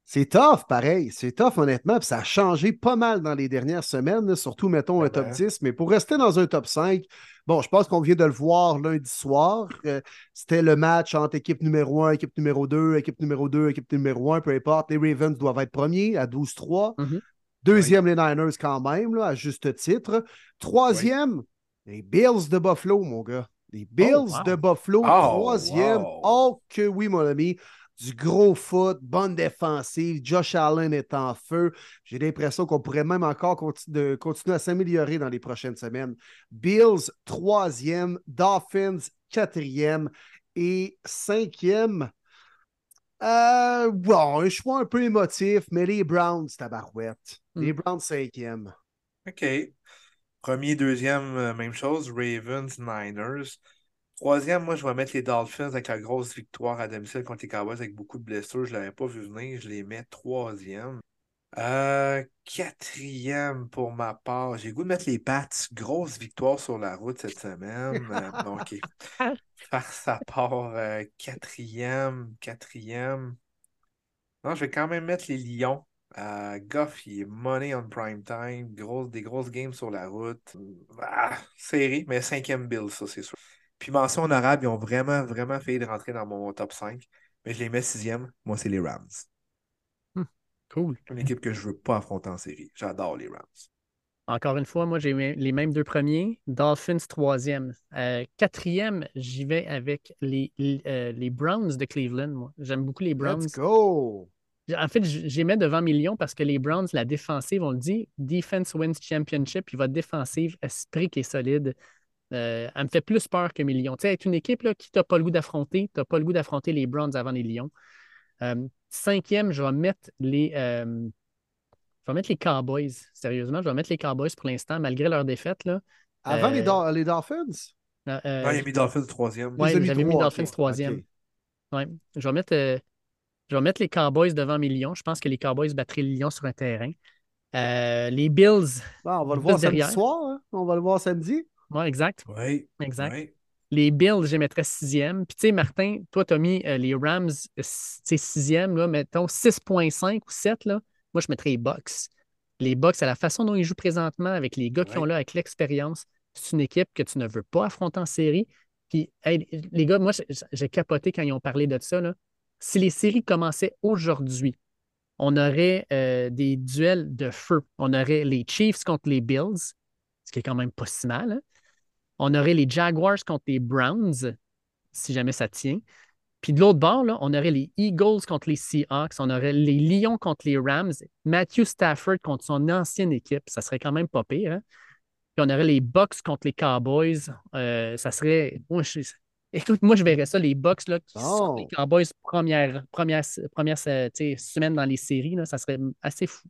C'est tough, pareil. C'est tough, honnêtement. Puis ça a changé pas mal dans les dernières semaines, surtout, mettons, un top Vraiment. 10. Mais pour rester dans un top 5, bon, je pense qu'on vient de le voir lundi soir. Euh, C'était le match entre équipe numéro 1, équipe numéro 2, équipe numéro 2, équipe numéro 1, peu importe. Les Ravens doivent être premiers à 12-3. Mhm. Deuxième, les Niners quand même, là, à juste titre. Troisième, les Bills de Buffalo, mon gars. Les Bills wow. de Buffalo, Oh, troisième. wow. Oh que oui, mon ami. Du gros foot, bonne défensive. Josh Allen est en feu. J'ai l'impression qu'on pourrait même encore de- continuer à s'améliorer dans les prochaines semaines. Bills, troisième. Dolphins, quatrième. Et cinquième. Euh, bon, un choix un peu émotif, mais les Browns, tabarouette. Les Browns, cinquième. OK. Premier, deuxième, euh, même chose. Ravens, Niners. Troisième, moi, je vais mettre les Dolphins avec la grosse victoire à domicile contre les Cowboys avec beaucoup de blessures. Je ne l'avais pas vu venir. Je les mets troisième. Euh, quatrième pour ma part. J'ai le goût de mettre les Pats. Grosse victoire sur la route cette semaine. Euh, donc, faire sa part. euh, quatrième. Quatrième. Non, je vais quand même mettre les Lions. Goff, il est money on prime time. Grosse, des grosses games sur la route. Ah, série, mais cinquième bill, ça, c'est sûr. Puis mention honorable, ils ont vraiment, vraiment failli de rentrer dans mon top 5. Mais je les mets sixième. Moi, c'est les Rams. Cool. Une équipe que je ne veux pas affronter en série. J'adore les Rams. Encore une fois, moi, j'ai les mêmes deux premiers. Dolphins, troisième. Euh, quatrième, j'y vais avec les, les, euh, les Browns de Cleveland. Moi. J'aime beaucoup les Browns. Let's go! En fait, j'y mets devant millions parce que les Browns, la défensive, on le dit, Defense wins championship, puis votre défensive, esprit qui est solide. Euh, elle me fait plus peur que millions. Tu sais, être une équipe là, qui t'a pas le goût d'affronter, tu n'as pas le goût d'affronter les Browns avant les Lions. Euh, cinquième, je vais mettre les. euh, je vais mettre les Cowboys. Sérieusement, je vais mettre les Cowboys pour l'instant, malgré leur défaite. Là. Avant les, Do- les Dolphins? Euh, euh, Ah, il a mis Dolphins troisième. As j'avais mis Dolphins troisième. Ouais. Je vais mettre, euh, je vais mettre les Cowboys devant mes Lions. Je pense que les Cowboys battraient les Lions sur un terrain. Euh, les Bills, Bon, on va le voir samedi derrière. soir. hein? On va le voir samedi. Ouais, exact. Oui. Exact. Les Bills, je les mettrais sixième. Puis, tu sais, Martin, toi, tu as mis euh, les Rams, euh, sixième, là, mettons 6,5 ou 7. Là. Moi, je mettrais les Bucks. Les Bucks, à la façon dont ils jouent présentement, avec les gars qui ont là, avec l'expérience, c'est une équipe que tu ne veux pas affronter en série. Puis, hey, les gars, moi, j'ai- j'ai capoté quand ils ont parlé de ça. Là. Si les séries commençaient aujourd'hui, on aurait euh, des duels de feu. On aurait les Chiefs contre les Bills, ce qui est quand même pas si mal. hein. On aurait les Jaguars contre les Browns, si jamais ça tient. Puis de l'autre bord, là, on aurait les Eagles contre les Seahawks, on aurait les Lions contre les Rams, Matthew Stafford contre son ancienne équipe, ça serait quand même pas pire. hein. Puis on aurait les Bucks contre les Cowboys, euh, ça serait. Moi, je- Écoute, moi, je verrais ça, les Bucks là, qui Bon. sortent les Cowboys première, première, première semaine dans les séries, là, ça serait assez fou.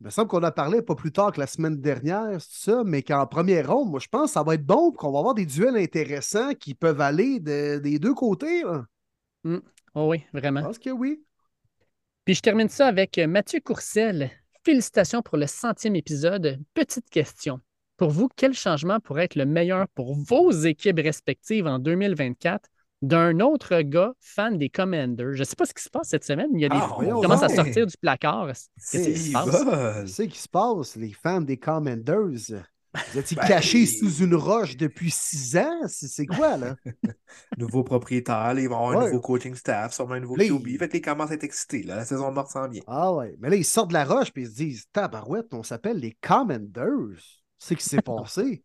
Il me semble qu'on a parlé pas plus tard que la semaine dernière, ça, mais qu'en première ronde, moi, je pense que ça va être bon, qu'on va avoir des duels intéressants qui peuvent aller de- des deux côtés. là. Oh oui, Je vraiment. pense que oui. Puis je termine ça avec euh, Mathieu Courcel. Félicitations pour le centième épisode. Petite question. Pour vous, quel changement pourrait être le meilleur pour vos équipes respectives en 2024 d'un autre gars fan des Commanders? Je ne sais pas ce qui se passe cette semaine. Il y a des Ah, qui voyons commencent à sortir du placard. Qu'est-ce qui se passe? Qui se passe, les fans des Commanders? Vous étiez Ben, cachés sous une roche depuis six ans? C'est c'est quoi, là? Nouveau propriétaire, là, ils vont avoir un nouveau coaching staff, sûrement un nouveau Là, QB. Fait qu'ils commencent à être excités. Là. La saison morte s'en vient. Ah ouais. Mais là, ils sortent de la roche et ils se disent Tabarouette, on s'appelle les Commanders. C'est ce qui s'est passé.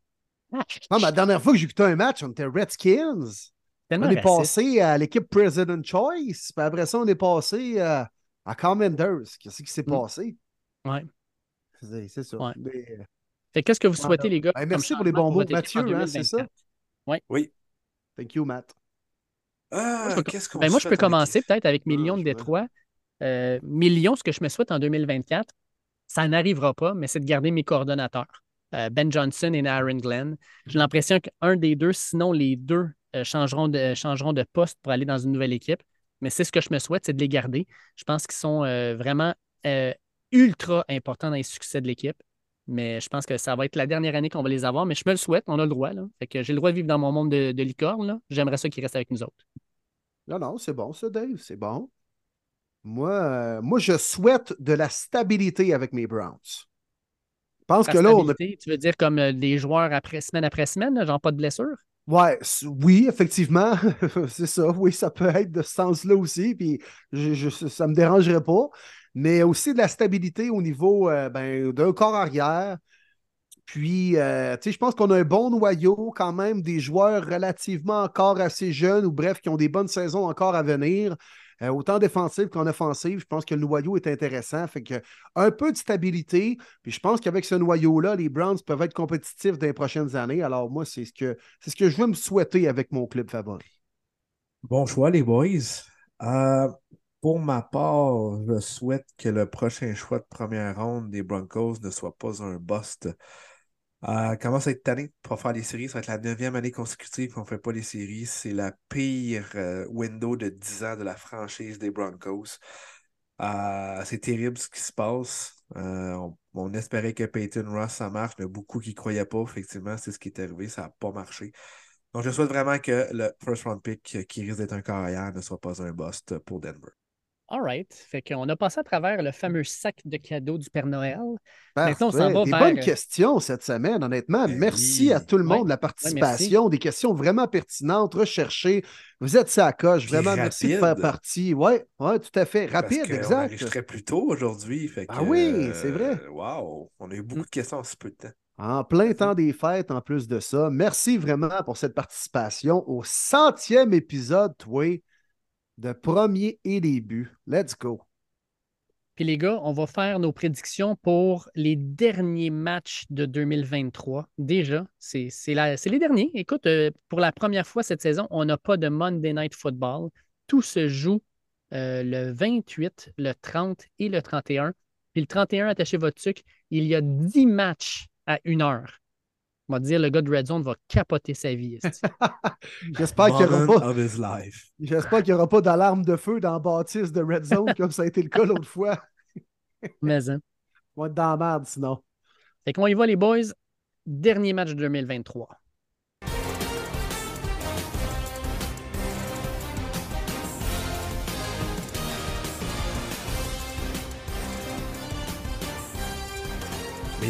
Non, mais la dernière fois que j'ai écouté un match, on était Redskins. Tellement On est raciste. passé à l'équipe President Choice, puis après ça, on est passé euh, à Commanders. Qu'est-ce qui s'est Mm. passé? Ouais. C'est c'est ça. Ouais. Mais, Fait Qu'est-ce que vous souhaitez, les gars? Ben, merci pour les bons mots, Mathieu, hein, c'est ça? 2024? Oui. thank you, Matt. Ah, Moi, je peux- qu'est-ce qu'on Ben, moi, je peux à commencer peut-être avec Ah, Millions de je vais- Détroit. Euh, Millions, ce que je me souhaite en 2024, ça n'arrivera pas, mais c'est de garder mes coordonnateurs, euh, Ben Johnson et Aaron Glenn. J'ai l'impression qu'un des deux, sinon les deux, changeront, de, changeront de poste pour aller dans une nouvelle équipe. Mais c'est ce que je me souhaite, c'est de les garder. Je pense qu'ils sont euh, vraiment euh, ultra importants dans les succès de l'équipe. Mais je pense que ça va être la dernière année qu'on va les avoir. Mais je me le souhaite, on a le droit. Là. Fait que j'ai le droit de vivre dans mon monde de, de licorne. J'aimerais ça qu'ils restent avec nous autres. Non, non, c'est bon, ça, Dave, c'est bon. Moi, euh, moi, je souhaite de la stabilité avec mes Browns. Je pense La que là, on a Tu veux dire comme euh, des joueurs après semaine après semaine, là, genre pas de blessure? Ouais, oui, effectivement, c'est ça. Oui, ça peut être de ce sens-là aussi, puis je, je- ça ne me dérangerait pas. Mais aussi de la stabilité au niveau euh, ben, d'un corps arrière. Puis, euh, tu sais, je pense qu'on a un bon noyau quand même, des joueurs relativement encore assez jeunes ou bref, qui ont des bonnes saisons encore à venir. Euh, autant défensive qu'en offensive, je pense que le noyau est intéressant. Fait que un peu de stabilité. Puis je pense qu'avec ce noyau-là, les Browns peuvent être compétitifs dans les prochaines années. Alors, moi, c'est ce que c'est ce que je veux me souhaiter avec mon club favori. Bon choix, les boys. Euh, pour ma part, je souhaite que le prochain choix de première ronde des Broncos ne soit pas un bust. Euh, commence à être tanné pour faire des séries? Ça va être la neuvième année consécutive qu'on ne fait pas les séries. C'est la pire euh, window de 10 ans de la franchise des Broncos. Euh, c'est terrible ce qui se passe. On, espérait que Peyton Ross, ça marche, mais beaucoup qui ne croyaient pas. Effectivement, c'est ce qui est arrivé. Ça n'a pas marché. Donc, je souhaite vraiment que le first round pick qui risque d'être un carrière ne soit pas un bust pour Denver. All right. Fait qu'on a passé à travers le fameux sac de cadeaux du Père Noël. Maintenant, on s'en Parfait. va Des vers- bonnes questions cette semaine, honnêtement. Ben merci oui. à tout le monde Ouais. de la participation. Des questions vraiment pertinentes, recherchées. Vous êtes ça à coche. Puis Vraiment, merci de faire partie. Oui, ouais, tout à fait. Parce Rapide, exact. enregistrait plus tôt aujourd'hui. Ah oui, c'est vrai. euh, Wow, on a eu beaucoup de questions en si peu de temps. En plein temps des fêtes, en plus de ça. Merci vraiment pour cette participation au centième épisode, toi, de premier et début. Let's go. Puis les gars, on va faire nos prédictions pour les derniers matchs de 2023. Déjà, c'est les derniers. Écoute, euh, pour la première fois cette saison, on n'a pas de Monday Night Football. Tout se joue euh, le 28, le 30 et le 31. Puis le 31, attachez votre sucre, il y a 10 matchs à une heure. On va dire, le gars de Red Zone va capoter sa vie. J'espère qu'il n'y aura pas. of his life. J'espère qu'il aura pas d'alarme de feu dans la bâtisse de Red Zone comme ça a été le cas l'autre fois. Mais, hein. On va être dans la merde sinon. Fait qu'on y va, les boys. Dernier match de 2023.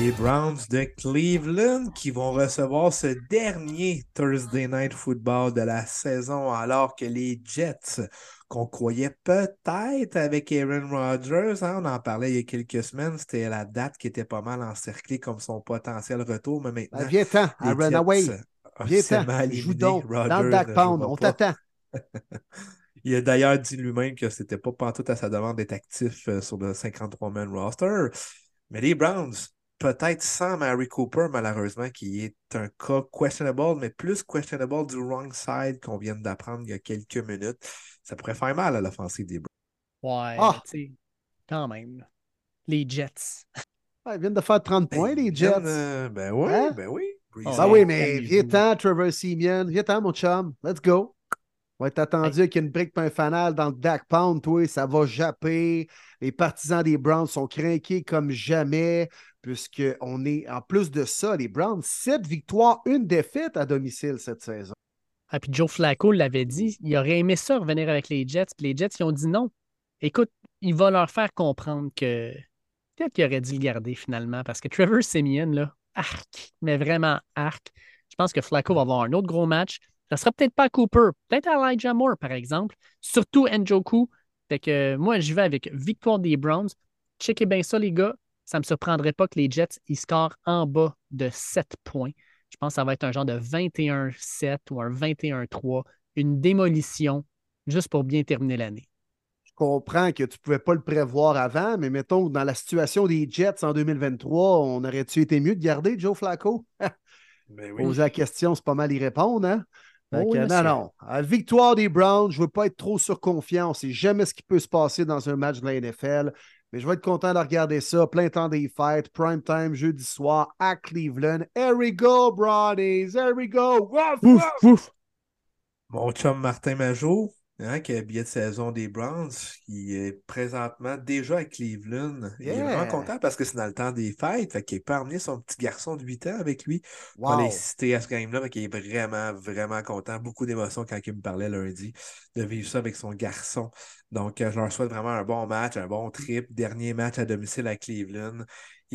Les Browns de Cleveland qui vont recevoir ce dernier Thursday Night Football de la saison alors que les Jets, qu'on croyait peut-être avec Aaron Rodgers, hein, on en parlait il y a quelques semaines, c'était la date qui était pas mal encerclée comme son potentiel retour, mais maintenant, Ben, les Aaron Jets Away. Viens-t'en. Joue donc dans le Pound. On t'attend. Il a d'ailleurs dit lui-même que c'était pas pantoute à sa demande d'être actif euh, sur le 53-man roster. Mais les Browns, peut-être sans Mary Cooper, malheureusement, qui est un cas questionable, mais plus questionable du wrong side qu'on vient d'apprendre il y a quelques minutes. Ça pourrait faire mal à l'offensive des Browns. Ouais, Ah! tu sais, quand même. Les Jets. Ouais, ils viennent de faire 30 points, les Jets. viennent, euh, ben oui, Hein? ben oui. Breezy. Ah Ben oui, mais calmez-vous. viens-t'en, Trevor Simeon. Viens-t'en, mon chum. Let's go. On va être attendu avec une brique un fanal dans le Dak Pound, toi. Ça va japper. Les partisans des Browns sont craqués comme jamais, puisqu'on est, en plus de ça, les Browns, 7 victoires, une défaite à domicile cette saison. Ah, puis Joe Flacco l'avait dit, il aurait aimé ça revenir avec les Jets, puis les Jets, ils ont dit non. Écoute, il va leur faire comprendre que peut-être qu'il aurait dû le garder finalement, parce que Trevor Simeon, là, arc, mais vraiment arc. Je pense que Flacco va avoir un autre gros match. Ça sera peut-être pas Cooper, peut-être Elijah Moore, par exemple. Surtout Njoku. Fait que moi, j'y vais avec victoire des Browns. Checkez bien ça, les gars. Ça ne me surprendrait pas que les Jets, ils scorent en bas de 7 points. Je pense que ça va être un genre de 21-7 ou un 21-3, une démolition, juste pour bien terminer l'année. Je comprends que tu ne pouvais pas le prévoir avant, mais mettons, dans la situation des Jets en 2023, on aurait-tu été mieux de garder Joe Flacco? Ben oui. Poser la question, c'est pas mal y répondre, hein? Oh que, non, non. À la victoire des Browns, je ne veux pas être trop surconfiant. On ne sait jamais ce qui peut se passer dans un match de la NFL. Mais je vais être content de regarder ça. Plein temps des fêtes, prime time, jeudi soir à Cleveland. Here we go, Brownies. Here we go. Wouf, wouf. ouf! Mon chum Martin Majot, hein, qui a billet de saison des Browns, qui est présentement déjà à Cleveland. Il est vraiment content parce que c'est dans le temps des fêtes. Fait qu'il peut emmener son petit garçon de 8 ans avec lui pour Wow. aller assister à ce game-là. Fait qu'il est vraiment, vraiment content. Beaucoup d'émotions quand il me parlait lundi de vivre ça avec son garçon. Donc, euh, je leur souhaite vraiment un bon match, un bon trip. Dernier match à domicile à Cleveland.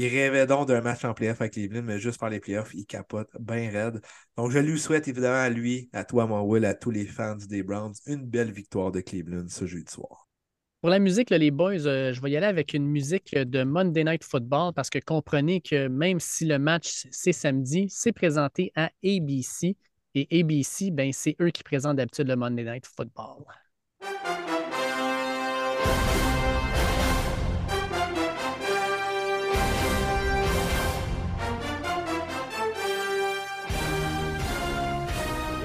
Il rêvait donc d'un match en playoff à Cleveland, mais juste par les playoffs, il capote bien raide. Donc, je lui souhaite évidemment à lui, à toi, mon Will, à tous les fans des Browns, une belle victoire de Cleveland ce jeudi soir. Pour la musique, les boys, euh, je vais y aller avec une musique de Monday Night Football parce que comprenez que même si le match c'est samedi, c'est présenté à ABC. Et ABC, ben, c'est eux qui présentent d'habitude le Monday Night Football.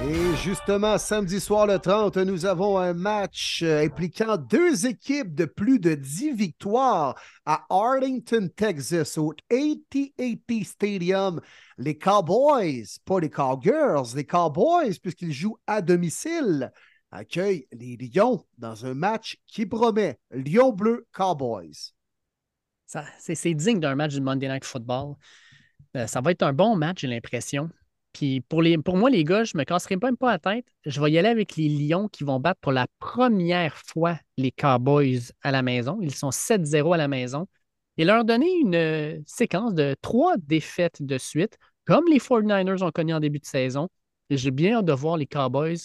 Et justement, samedi soir le 30, nous avons un match euh, impliquant deux équipes de plus de 10 victoires à Arlington, Texas, au AT&T Stadium. Les Cowboys, pas les Cowgirls, les Cowboys, puisqu'ils jouent à domicile, accueillent les Lions dans un match qui promet Lion bleu Cowboys. C'est digne d'un match du Monday Night Football. Euh, ça va être un bon match, j'ai l'impression. Puis pour, moi, les gars, je me casserai même pas la tête. Je vais y aller avec les Lions qui vont battre pour la première fois les Cowboys à la maison. Ils sont 7-0 à la maison. Et leur donner une euh, séquence de trois défaites de suite, comme les 49ers ont connu en début de saison. J'ai bien hâte de voir les Cowboys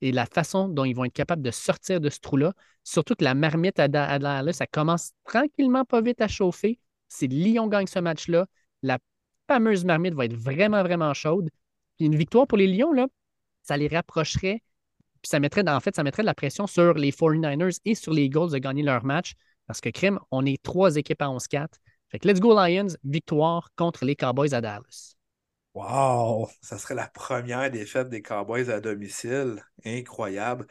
et la façon dont ils vont être capables de sortir de ce trou-là. Surtout que la marmite à Dallas, ça commence tranquillement pas vite à chauffer. Si Lyon gagne ce match-là, la fameuse marmite va être vraiment, vraiment chaude. Une victoire pour les Lions, là, ça les rapprocherait. Puis ça mettrait, en fait, ça mettrait de la pression sur les 49ers et sur les Eagles de gagner leur match. Parce que, crime, on est trois équipes à 11-4. Fait que let's go Lions, victoire contre les Cowboys à Dallas. Wow! Ça serait la première défaite des Cowboys à domicile. Incroyable.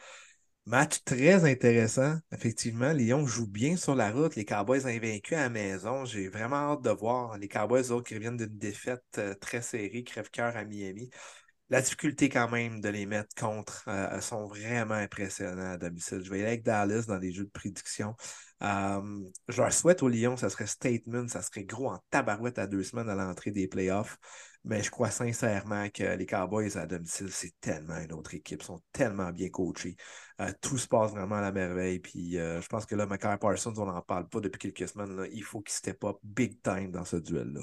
Match très intéressant. Effectivement, Lyon joue bien sur la route. Les Cowboys invaincus à la maison. J'ai vraiment hâte de voir. Les Cowboys, autres, qui reviennent d'une défaite euh, très serrée, crève-cœur à Miami. La difficulté quand même de les mettre contre euh, sont vraiment impressionnants à domicile. Je vais aller avec Dallas dans les jeux de prédiction. Euh, je leur souhaite aux Lions, ça serait statement, ça serait gros en tabarouette à deux semaines à l'entrée des playoffs. Mais je crois sincèrement que les Cowboys à domicile, c'est tellement une autre équipe. Ils sont tellement bien coachés. Euh, tout se passe vraiment à la merveille. Puis euh, je pense que là, Mackay Parsons, on n'en parle pas depuis quelques semaines. là. Il faut qu'il step up big time dans ce duel-là.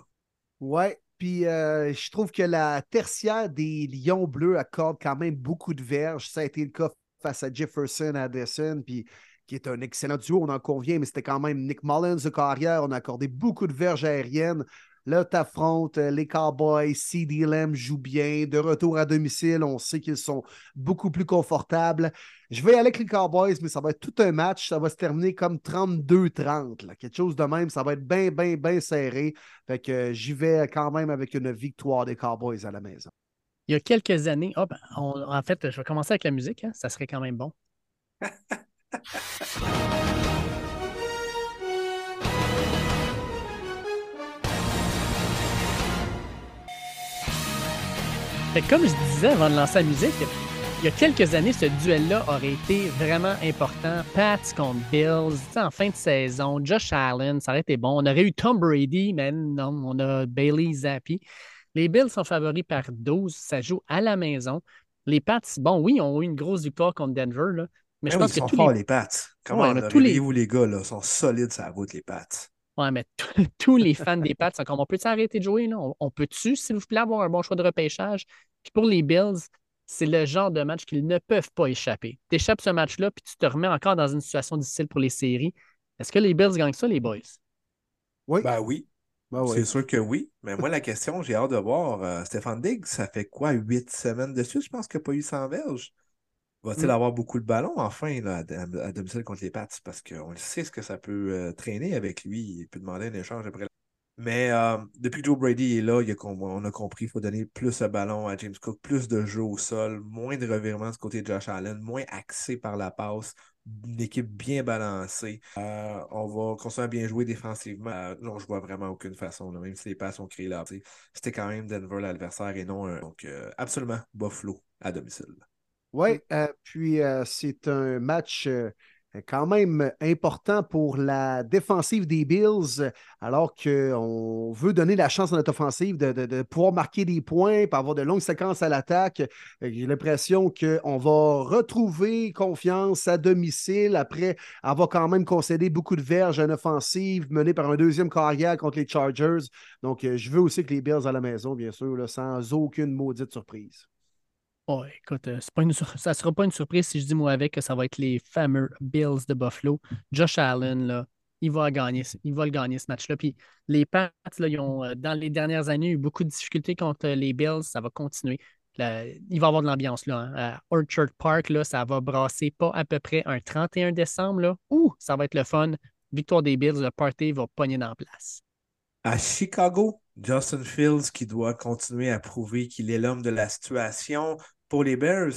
Ouais, puis euh, je trouve que la tertiaire des Lions bleus accorde quand même beaucoup de verges. Ça a été le cas face à Jefferson Addison, puis qui est un excellent duo, on en convient, mais c'était quand même Nick Mullins de carrière. On a accordé beaucoup de verges aériennes. Là, tu affrontes les Cowboys, CD Lamb joue bien. De retour à domicile, on sait qu'ils sont beaucoup plus confortables. Je vais aller avec les Cowboys, mais ça va être tout un match. Ça va se terminer comme 32-30. là. Quelque chose de même. Ça va être bien, bien, bien serré. Fait que euh, j'y vais quand même avec une victoire des Cowboys à la maison. Il y a quelques années, ben, on- en fait, je vais commencer avec la musique, hein, ça serait quand même bon. Fait que comme je disais avant de lancer la musique, il y a quelques années, ce duel-là aurait été vraiment important. Pats contre Bills, en fin de saison, Josh Allen, ça aurait été bon. On aurait eu Tom Brady, mais non, on a Bailey Zappi. Les Bills sont favoris par 12, ça joue à la maison. Les Pats, bon, oui, ont eu une grosse victoire contre Denver, là, mais je Ah oui, pense ils que sont tous forts, les... les Pats. Comment Ouais, on a tous les- les gars, là? Sont solides sur la route, les Pats. Ouais, mais tous- tous les fans des Pats sont comme on peut-tu arrêter de jouer? Là? On, on peut-tu, s'il vous plaît, avoir un bon choix de repêchage? Puis pour les Bills, c'est le genre de match qu'ils ne peuvent pas échapper. Tu échappes ce match-là, puis tu te remets encore dans une situation difficile pour les séries. Est-ce que les Bills gagnent ça, les boys? Oui. Ben oui, Ben oui. c'est sûr que oui. Mais moi, la question, j'ai hâte de voir. euh, Stéphane Diggs, ça fait quoi, huit semaines de suite? Je pense qu'il n'a pas eu 100 verges. Va-t-il Mm. avoir beaucoup de ballons, enfin, là, à, à domicile contre les Pats? Parce qu'on le sait ce que ça peut euh, traîner avec lui. Il peut demander un échange après. Mais euh, depuis que Joe Brady est là, il a on a compris qu'il faut donner plus de ballon à James Cook, plus de jeux au sol, moins de revirements du côté de Josh Allen, moins axé par la passe, une équipe bien balancée. Euh, on va continuer à bien jouer défensivement. Euh, non, je vois vraiment aucune façon, là, même si les passes ont créé là. C'était quand même Denver l'adversaire et non un. Donc, euh, absolument, Buffalo à domicile. Oui, euh, puis euh, c'est un match euh, quand même important pour la défensive des Bills, alors qu'on veut donner la chance à notre offensive de, de- de pouvoir marquer des points, puis avoir de longues séquences à l'attaque. J'ai l'impression qu'on va retrouver confiance à domicile après avoir quand même concédé beaucoup de verges à une offensive menée par un deuxième carrière contre les Chargers. Donc, je veux aussi que les Bills à la maison, bien sûr, là, sans aucune maudite surprise. Oh, écoute, euh, pas une ça ne sera pas une surprise si je dis moi avec que ça va être les fameux Bills de Buffalo. Josh Allen, là, il va gagner, le gagner ce match-là. Puis les Pats, là, ils ont, euh, dans les dernières années, eu beaucoup de difficultés contre les Bills. Ça va continuer. Il va y avoir de l'ambiance là. hein. À Orchard Park, là, ça va brasser pas à peu près un 31 décembre. Là. Ouh, ça va être le fun. Victoire des Bills, le party va pogner dans la place. À Chicago, Justin Fields qui doit continuer à prouver qu'il est l'homme de la situation pour les Bears,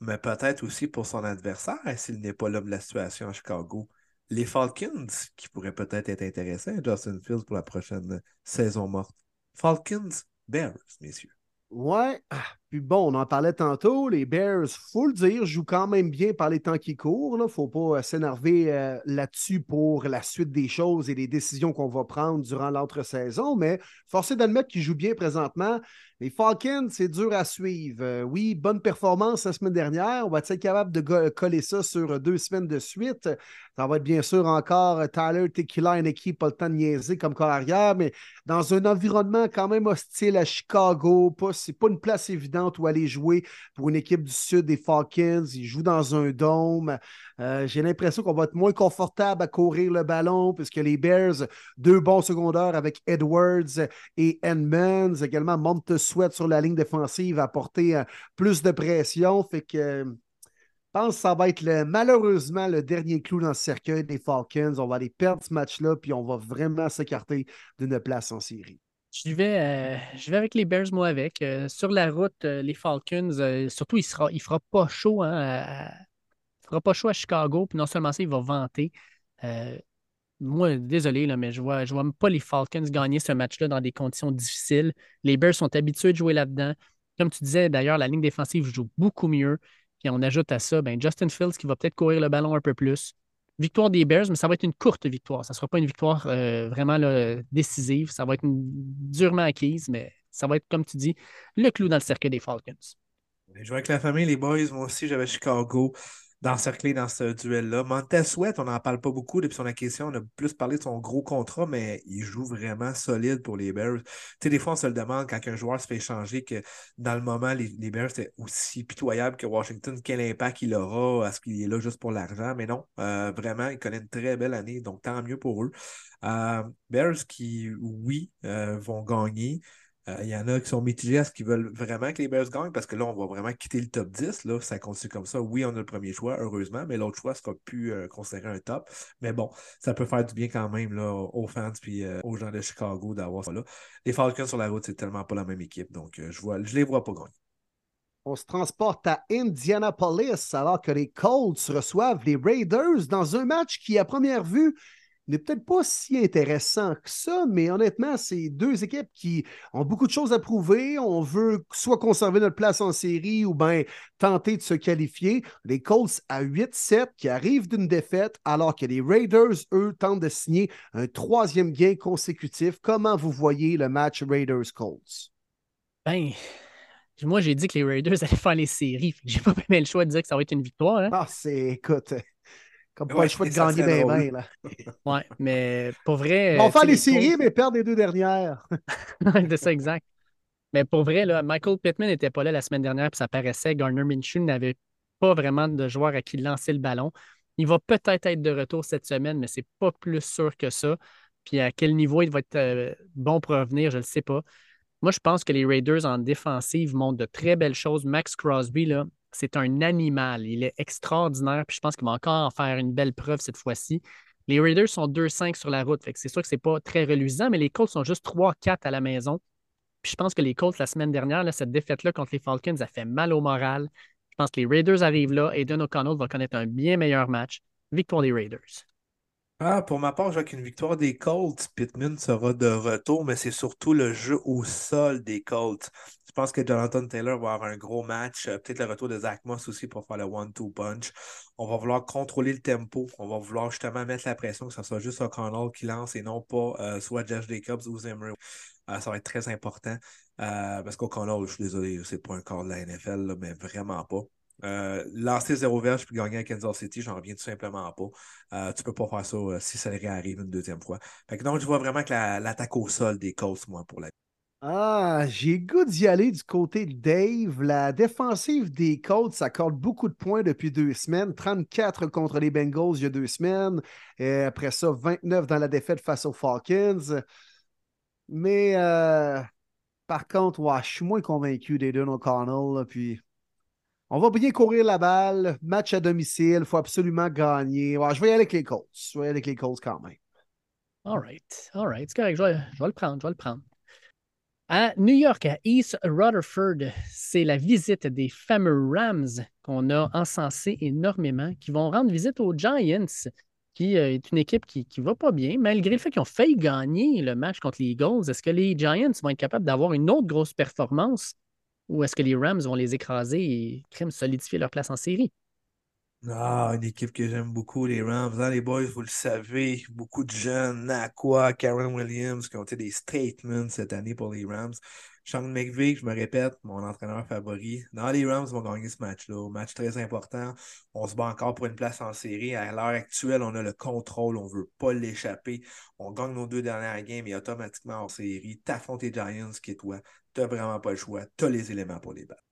mais peut-être aussi pour son adversaire s'il n'est pas l'homme de la situation à Chicago. Les Falcons, qui pourraient peut-être être intéressés à Justin Fields pour la prochaine saison morte. Falcons, Bears, messieurs. Ouais. Ah, Puis bon, on en parlait tantôt. Les Bears, faut le dire, jouent quand même bien par les temps qui courent. Il ne faut pas euh, s'énerver euh, là-dessus pour la suite des choses et les décisions qu'on va prendre durant l'entre-saison. Mais forcé d'admettre qu'ils jouent bien présentement. Les Falcons, c'est dur à suivre. Euh, oui, bonne performance la semaine dernière. On va être capable de coller ça sur deux semaines de suite. Ça va être bien sûr encore Tyler Tequila, une équipe, pas le temps de niaiser comme corps arrière, mais dans un environnement quand même hostile à Chicago. Pas, c'est pas une place évidente où aller jouer pour une équipe du sud des Falcons. Ils jouent dans un dôme. Euh, j'ai l'impression qu'on va être moins confortable à courir le ballon puisque les Bears, deux bons secondaires avec Edwards et Edmonds, également monte Sweat sur la ligne défensive, apporter euh, plus de pression. Fait que je pense que ça va être malheureusement le dernier clou dans le cercueil des Falcons. On va aller perdre ce match-là, puis on va vraiment s'écarter d'une place en série. Je vais, euh, vais avec les Bears, moi, avec. Euh, sur la route, euh, les Falcons, surtout, il sera, il fera pas chaud, hein, à- fera pas chaud à Chicago. Puis non seulement ça, il va vanter. Moi, désolé, là, mais je vois, je vois même pas les Falcons gagner ce match-là dans des conditions difficiles. Les Bears sont habitués de jouer là-dedans. Comme tu disais, d'ailleurs, la ligne défensive joue beaucoup mieux. Puis on ajoute à ça ben, Justin Fields qui va peut-être courir le ballon un peu plus. Victoire des Bears, mais ça va être une courte victoire. Ça ne sera pas une victoire euh, vraiment décisive. Ça va être durement acquise, mais ça va être, comme tu dis, le clou dans le cercle des Falcons. Je joue avec la famille, les boys. Moi aussi, j'avais Chicago d'encercler dans ce duel-là. Montez Sweat, on n'en parle pas beaucoup depuis son acquisition. On a plus parlé de son gros contrat, mais il joue vraiment solide pour les Bears. Tu sais, des fois, on se le demande quand un joueur se fait échanger que dans le moment, les, les Bears étaient aussi pitoyables que Washington. Quel impact il aura? Est-ce qu'il est là juste pour l'argent? Mais non, euh, vraiment, il connaît une très belle année, donc tant mieux pour eux. Euh, Bears qui, oui, euh, vont gagner. Euh, Il y en a qui sont mitigés est-ce qu'ils veulent vraiment que les Bears gagnent parce que là, on va vraiment quitter le top 10. Là, ça continue comme ça. Oui, on a le premier choix, heureusement, mais l'autre choix ne sera plus euh, considéré un top. Mais bon, ça peut faire du bien quand même là, aux fans et aux gens de Chicago d'avoir ça là. Les Falcons sur la route, c'est tellement pas la même équipe. Donc, euh, je vois, je les vois pas gagner. On se transporte à Indianapolis alors que les Colts reçoivent les Raiders dans un match qui, à première vue, n'est peut-être pas si intéressant que ça, mais honnêtement, c'est deux équipes qui ont beaucoup de choses à prouver. On veut soit conserver notre place en série ou bien tenter de se qualifier. Les Colts à 8-7 qui arrivent d'une défaite, alors que les Raiders, eux, tentent de signer un troisième gain consécutif. Comment vous voyez le match Raiders-Colts? Ben, moi, j'ai dit que les Raiders allaient faire les séries. J'ai pas même le choix de dire que ça va être une victoire. hein. Ah, c'est, écoute, comme pas Ouais, le choix de gagner bien, bien, là. Ouais, mais pour vrai. On va faire tu sais, les séries, mais perdre les deux dernières. c'est ça, exact. Mais pour vrai, là, Michael Pittman n'était pas là la semaine dernière, puis ça paraissait. Garner Minshew n'avait pas vraiment de joueur à qui lancer le ballon. Il va peut-être être de retour cette semaine, mais c'est pas plus sûr que ça. Puis à quel niveau il va être euh, bon pour revenir, je ne le sais pas. Moi, je pense que les Raiders en défensive montrent de très belles choses. Max Crosby, là, c'est un animal. Il est extraordinaire. Puis je pense qu'il va encore en faire une belle preuve cette fois-ci. Les Raiders sont 2-5 sur la route. Fait c'est sûr que c'est pas très reluisant, mais les Colts sont juste 3-4 à la maison. Je pense que les Colts, la semaine dernière, cette défaite-là contre les Falcons, a fait mal au moral. Je pense que les Raiders arrivent là. Aiden O'Connell va connaître un bien meilleur match. Victoire des Raiders. Ah, pour ma part, je vois qu'une victoire des Colts, Pittman sera de retour, mais c'est surtout le jeu au sol des Colts. Je pense que Jonathan Taylor va avoir un gros match. euh, Peut-être le retour de Zach Moss aussi pour faire le one-two punch. On va vouloir contrôler le tempo. On va vouloir justement mettre la pression que ce soit juste O'Connell qui lance et non pas euh, soit Josh Jacobs ou Zimmer. Euh, ça va être très important euh, parce qu'O'Connell, je suis désolé, c'est pas un corps de la NFL, mais vraiment pas. Euh, lancer zéro verge puis gagner à Kansas City, j'en reviens tout simplement pas. Euh, tu peux pas faire ça euh, si ça réarrive une deuxième fois. Fait que donc, je vois vraiment que la- l'attaque au sol des Colts, moi, pour la. Ah, j'ai goût d'y aller du côté de Dave. La défensive des Colts s'accorde beaucoup de points depuis deux semaines. 34 contre les Bengals il y a deux semaines. Et après ça, 29 dans la défaite face aux Falcons. Mais euh, par contre, ouais, je suis moins convaincu d'Aiden O'Connell. Puis on va bien courir la balle. Match à domicile. Il faut absolument gagner. Je vais y aller avec les Colts. Je vais y aller avec les Colts quand même. All right. All right. C'est correct. Je vais, je vais le prendre. Je vais le prendre. À New York, à East Rutherford, c'est la visite des fameux Rams qu'on a encensé énormément, qui vont rendre visite aux Giants, qui euh, est une équipe qui ne va pas bien, malgré le fait qu'ils ont failli gagner le match contre les Eagles. Est-ce que les Giants vont être capables d'avoir une autre grosse performance ou est-ce que les Rams vont les écraser et crème solidifier leur place en série? Ah, une équipe que j'aime beaucoup, les Rams. Hein, les boys, vous le savez, beaucoup de jeunes, Nakwa, Karen Williams, qui ont été des statements cette année pour les Rams. Sean McVay, je me répète, mon entraîneur favori. Non, les Rams vont gagner ce match-là. Match très important. On se bat encore pour une place en série. À l'heure actuelle, on a le contrôle. On ne veut pas l'échapper. On gagne nos deux dernières games et automatiquement en série. T'affrontes les Giants, qui est toi. T'as vraiment pas le choix. T'as les éléments pour les battre.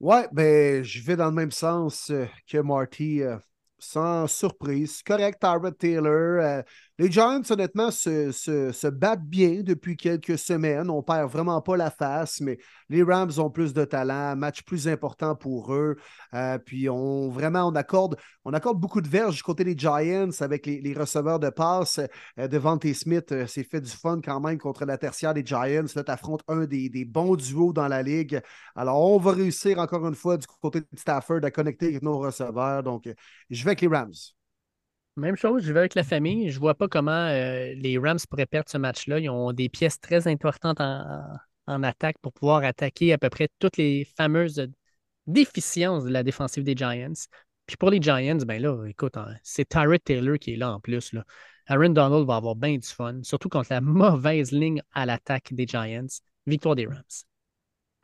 Ouais, ben, je vais dans le même sens euh, que Marty. euh, sans surprise. Correct, Tyrod Taylor. euh, les Giants, honnêtement, se, se- se battent bien depuis quelques semaines. On perd vraiment pas la face, mais les Rams ont plus de talent, match plus important pour eux. Euh, puis on vraiment, on accorde, on accorde beaucoup de verges du côté des Giants avec les, les receveurs de passe. Euh, Devante Smith euh, s'est fait du fun quand même contre la tertiaire des Giants. Là, tu affrontes un des, des bons duos dans la ligue. Alors, on va réussir encore une fois du côté de Stafford à connecter avec nos receveurs. Donc, euh, je vais avec les Rams. Même chose, je vais avec la famille. Je ne vois pas comment euh, les Rams pourraient perdre ce match-là. Ils ont des pièces très importantes en, attaque pour pouvoir attaquer à peu près toutes les fameuses déficiences de la défensive des Giants. Puis pour les Giants, ben là, écoute, hein, c'est Tyrod Taylor qui est là en plus. Aaron Donald va avoir bien du fun, surtout contre la mauvaise ligne à l'attaque des Giants. Victoire des Rams.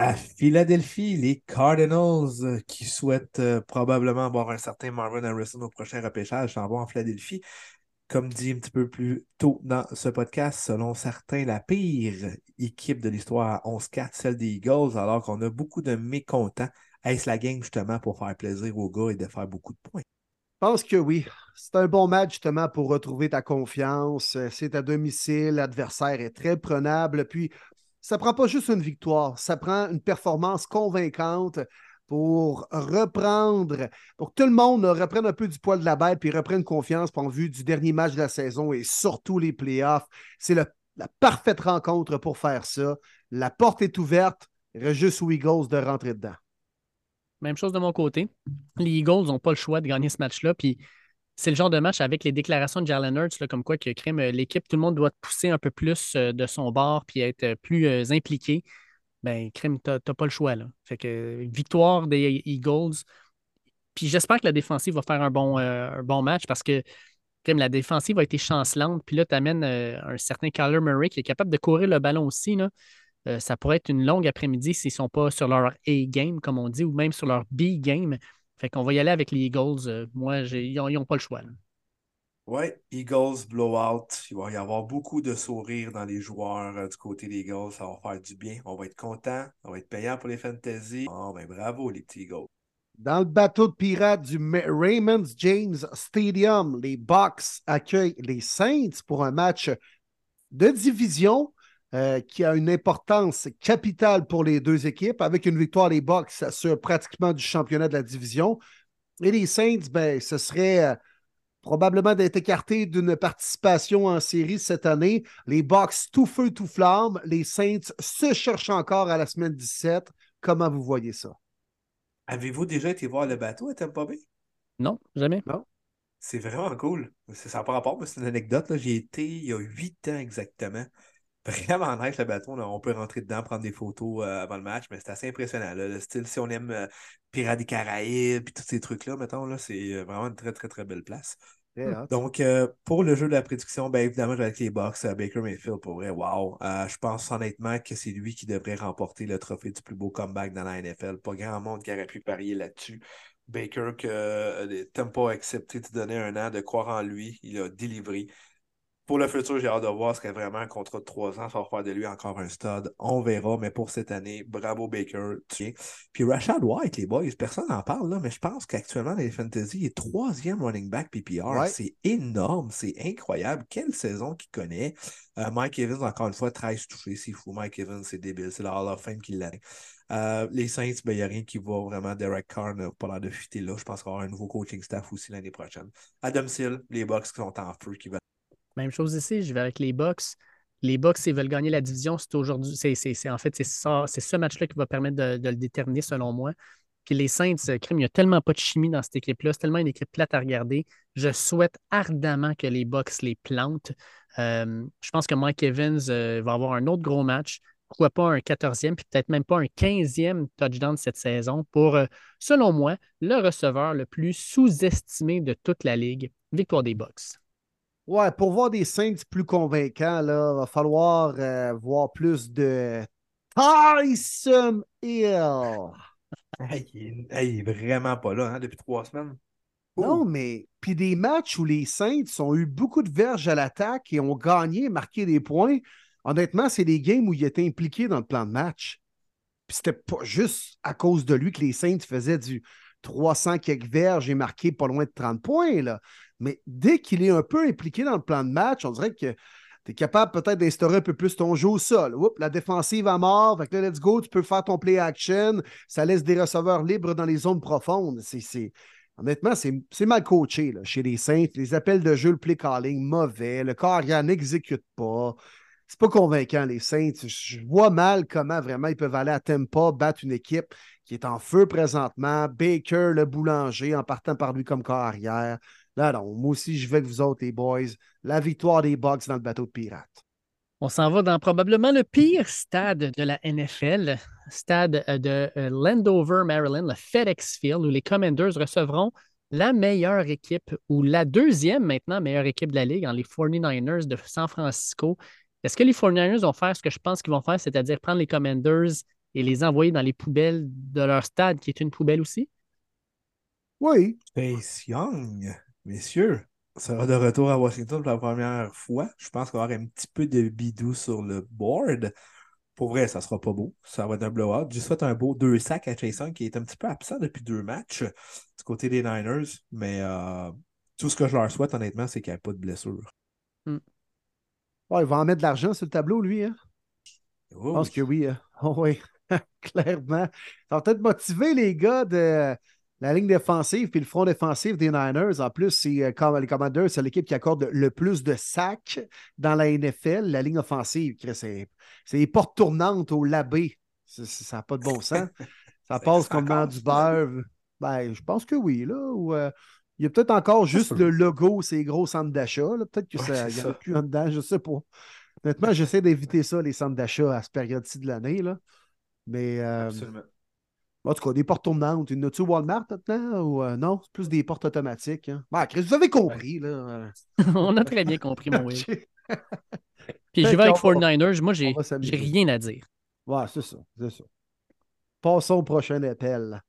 À Philadelphie, les Cardinals euh, qui souhaitent euh, probablement avoir un certain Marvin Harrison au prochain repêchage s'en vont en Philadelphie. Comme dit un petit peu plus tôt dans ce podcast, selon certains, la pire équipe de l'histoire à 11-4, celle des Eagles, alors qu'on a beaucoup de mécontents. Est-ce la game justement pour faire plaisir aux gars et de faire beaucoup de points? Je pense que oui. C'est un bon match justement pour retrouver ta confiance. Euh, C'est à domicile, l'adversaire est très prenable. Puis, ça prend pas juste une victoire, ça prend une performance convaincante pour reprendre, pour que tout le monde reprenne un peu du poil de la bête puis reprenne confiance en vue du dernier match de la saison et surtout les playoffs. C'est la parfaite rencontre pour faire ça. La porte est ouverte. Juste aux Eagles de rentrer dedans. Même chose de mon côté. Les Eagles n'ont pas le choix de gagner ce match-là. C'est le genre de match avec les déclarations de Jalen Hurts, comme quoi que crème euh, l'équipe, tout le monde doit pousser un peu plus euh, de son bord puis être euh, plus impliqué. Ben, crème, tu n'as pas le choix. Là. Fait que victoire des Eagles. Puis j'espère que la défensive va faire un bon, un bon match parce que crème, la défensive a été chancelante. Puis là, tu amènes un certain Kyler Murray qui est capable de courir le ballon aussi. Là. Ça pourrait être une longue après-midi s'ils ne sont pas sur leur A-game, comme on dit, ou même sur leur B-game. Fait qu'on va y aller avec les Eagles. Euh, moi, ils n'ont pas le choix. là. Oui, Eagles blowout. Il va y avoir beaucoup de sourires dans les joueurs euh, du côté des Eagles. Ça va faire du bien. On va être content. On va être payant pour les fantasy. Oh, ben bravo, les petits Eagles. Dans le bateau de pirates du Raymond James Stadium, les Bucks accueillent les Saints pour un match de division euh, qui a une importance capitale pour les deux équipes. Avec une victoire, les Bucks s'assurent pratiquement du championnat de la division. Et les Saints, ben, ce serait euh, probablement d'être écartés d'une participation en série cette année. Les Bucks, tout feu, tout flamme. Les Saints se cherchent encore à la semaine 17. Comment vous voyez ça? Avez-vous déjà été voir le bateau à Tampa Bay? Non, jamais. C'est vraiment cool. C'est- Ça n'a pas rapport, mais c'est une anecdote. là. J'y ai été il y a huit ans exactement. Vraiment nice le bateau. là. On peut rentrer dedans, prendre des photos euh, avant le match, mais c'est assez impressionnant. là. Le style, si on aime euh, Pirates des Caraïbes et tous ces trucs-là, mettons, là, c'est euh, vraiment une très, très, très belle place. Hâte. Donc, euh, pour le jeu de la prédiction, ben évidemment, je vais avec les euh, Baker Mayfield, pour vrai, wow. Je pense honnêtement que c'est lui qui devrait remporter le trophée du plus beau comeback dans la NFL. Pas grand monde qui aurait pu parier là-dessus. Baker, que Tempo a accepté de donner un an, de croire en lui, il a délivré. Pour le futur, j'ai hâte de voir ce qu'est vraiment un contrat de trois ans. Ça va faire de lui encore un stud. On verra. Mais pour cette année, bravo Baker. Puis Rashad White, les boys, personne n'en parle, là, mais je pense qu'actuellement, dans les fantasy, il est troisième running back PPR. Ouais. C'est énorme. C'est incroyable. Quelle saison qu'il connaît. Euh, Mike Evans, encore une fois, 13 touchés. C'est fou. Mike Evans, c'est débile. C'est la Hall of Fame qui l'a. Euh, les Saints, ben, il n'y a rien qui va vraiment. Derek Carr n'a pas l'air de fuiter là. Je pense y avoir un nouveau coaching staff aussi l'année prochaine. À domicile, les Bucks qui sont en feu, qui veulent Même chose ici, je vais avec les Bucks. Les Bucks, s'ils veulent gagner la division, c'est aujourd'hui. C'est, en fait, c'est ça, c'est ce match-là qui va permettre de, le déterminer, selon moi. Puis les Saints, euh, crime, il n'y a tellement pas de chimie dans cette équipe-là. C'est tellement une équipe plate à regarder. Je souhaite ardemment que les Bucks les plantent. Euh, je pense que Mike Evans euh, va avoir un autre gros match. Pourquoi pas un 14e, puis peut-être même pas un 15e touchdown cette saison pour, selon moi, le receveur le plus sous-estimé de toute la ligue. Victoire des Bucks. Ouais, pour voir des Saints plus convaincants, là, va falloir euh, voir plus de Tyson Hill. Hey, il, est, hey, il est vraiment pas là hein, depuis trois semaines. Non, mais puis des matchs où les Saints ont eu beaucoup de verges à l'attaque et ont gagné, marqué des points. Honnêtement, c'est des games où il était impliqué dans le plan de match. Puis c'était pas juste à cause de lui que les Saints faisaient du 300 quelques verges et marqué pas loin de 30 points. Là. Mais dès qu'il est un peu impliqué dans le plan de match, on dirait que tu es capable peut-être d'instaurer un peu plus ton jeu au sol. Oups, la défensive à mort, fait que là, let's go, tu peux faire ton play action. Ça laisse des receveurs libres dans les zones profondes. Honnêtement, c'est, mal coaché là, chez les Saints. Les appels de jeu, le play calling, mauvais. Le carrière n'exécute pas. C'est pas convaincant, les Saints. Je vois mal comment vraiment ils peuvent aller à Tampa, battre une équipe qui est en feu présentement. Baker, le boulanger, en partant par lui comme carrière. Là, non, moi aussi, je vais avec vous autres, les boys. La victoire des Bucks dans le bateau de pirates. On s'en va dans probablement le pire stade de la NFL, stade euh, de euh, Landover, Maryland, le FedEx Field, où les Commanders recevront la meilleure équipe, ou la deuxième maintenant meilleure équipe de la Ligue, en les 49ers de San Francisco. Est-ce que les 49ers vont faire ce que je pense qu'ils vont faire, c'est-à-dire prendre les Commanders et les envoyer dans les poubelles de leur stade, qui est une poubelle aussi? Oui. Space Young, messieurs, sera de retour à Washington pour la première fois. Je pense qu'on va avoir un petit peu de bidou sur le board. Pour vrai, ça sera pas beau. Ça va être un blowout. Je souhaite un beau deux sacs à Chase Young qui est un petit peu absent depuis deux matchs du côté des Niners. Mais euh, tout ce que je leur souhaite, honnêtement, c'est qu'il n'y ait pas de blessure. Ouais, il va en mettre de l'argent sur le tableau, lui. Hein? Oh, Je pense que oui. hein. Oh, oui, clairement. Ça va peut-être motiver les gars de la ligne défensive puis le front défensif des Niners. En plus, c'est euh, comme les Commanders, c'est l'équipe qui accorde le plus de sacs dans la NFL. La ligne offensive, c'est les portes tournantes au labé. Ça n'a pas de bon sens. Ça passe comme dans du beurre. Ben, je pense que oui, là. Euh, il y a peut-être encore juste le logo, ces gros centres d'achat. Peut-être que Ouais, y en a plus en dedans, je ne sais pas. Honnêtement, j'essaie d'éviter ça, les centres d'achat à cette période-ci de l'année. Mais euh, Absolument. En tout cas, des portes tournantes. Une tu Walmart maintenant ou euh, non? C'est plus des portes automatiques. Hein? Ben, Chris, vous avez compris, là. On a très bien compris, mon Will. Puis je vais avec qu'on va- 49ers. Moi, j'ai rien à dire. Ouais, c'est ça, c'est ça. Passons au prochain appel.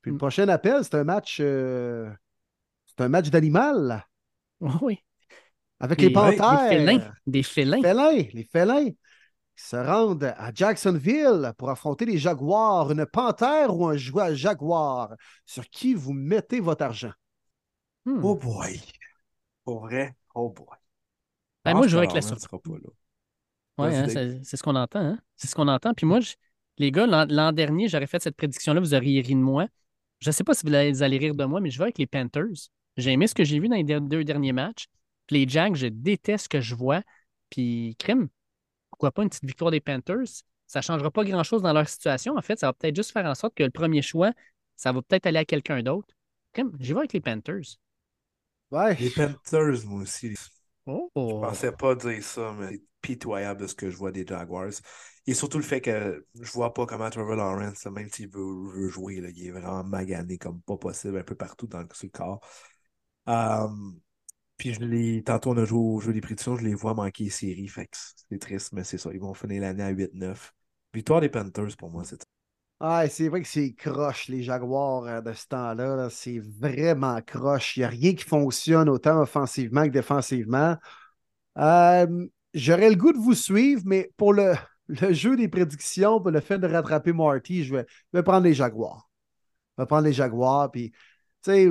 Puis le Mm. prochain appel, c'est un match. euh, c'est un match d'animal Oui. avec Des- les Des panthères. félins. Des félins. félins, les félins se rendent à Jacksonville pour affronter les Jaguars. Une panthère ou un joueur jaguar? Sur qui vous mettez votre argent? Hmm. Oh boy. Pour vrai, oh boy. Ben, moi, je vais avec la surprise. sera pas là. Ouais, Vas-y, hein, c'est c'est ce qu'on entend. hein. C'est ce qu'on entend. Puis moi, je- les gars, l'an l'an dernier, j'aurais fait cette prédiction-là, vous auriez ri de moi. Je ne sais pas si vous allez, vous allez rire de moi, mais je vais avec les Panthers. J'ai aimé ce que j'ai vu dans les deux derniers matchs. Puis les Jags, je déteste ce que je vois. Puis crime, pourquoi pas une petite victoire des Panthers? Ça ne changera pas grand-chose dans leur situation. En fait, ça va peut-être juste faire en sorte que le premier choix, ça va peut-être aller à quelqu'un d'autre. Crime, j'y vais avec les Panthers. Ouais. Les Panthers, moi aussi. Oh! Je pensais pas dire ça, mais c'est pitoyable de ce que je vois des Jaguars. Et surtout le fait que je vois pas comment Trevor Lawrence, même s'il veut, veut jouer, là, il est vraiment magané comme pas possible un peu partout dans le, sur le corps. Euh, puis je les, tantôt on a joué au jeu des prédictions, je les vois manquer les séries. Fait c'est triste, mais c'est ça. Ils vont finir l'année à 8-9. Victoire des Panthers pour moi, c'est Ouais, c'est vrai que c'est croche, les Jaguars euh, de ce temps-là. là. C'est vraiment croche. Il n'y a rien qui fonctionne autant offensivement que défensivement. Euh, J'aurais le goût de vous suivre, mais pour le, le jeu des prédictions, pour le fait de rattraper Marty, je vais, je vais prendre les Jaguars. Je vais prendre les Jaguars. Puis, tu sais,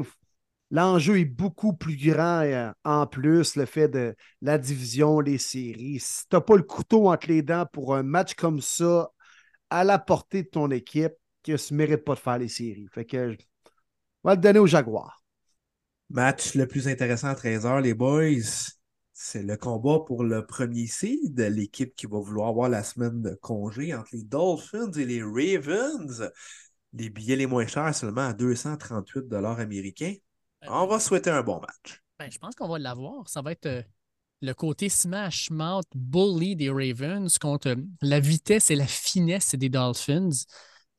l'enjeu est beaucoup plus grand euh, en plus, le fait de la division, les séries. Si tu n'as pas le couteau entre les dents pour un match comme ça, à la portée de ton équipe qui ne mérite pas de faire les séries. Fait que je vais le donner aux Jaguars. Match le plus intéressant à 13h, les boys. C'est le combat pour le premier seed, l'équipe qui va vouloir avoir la semaine de congé entre les Dolphins et les Ravens. Les billets les moins chers seulement à 238 américains. On va souhaiter un bon match. Ben, je pense qu'on va l'avoir. Ça va être euh, le côté smash mouth bully des Ravens contre euh, la vitesse et la finesse des Dolphins.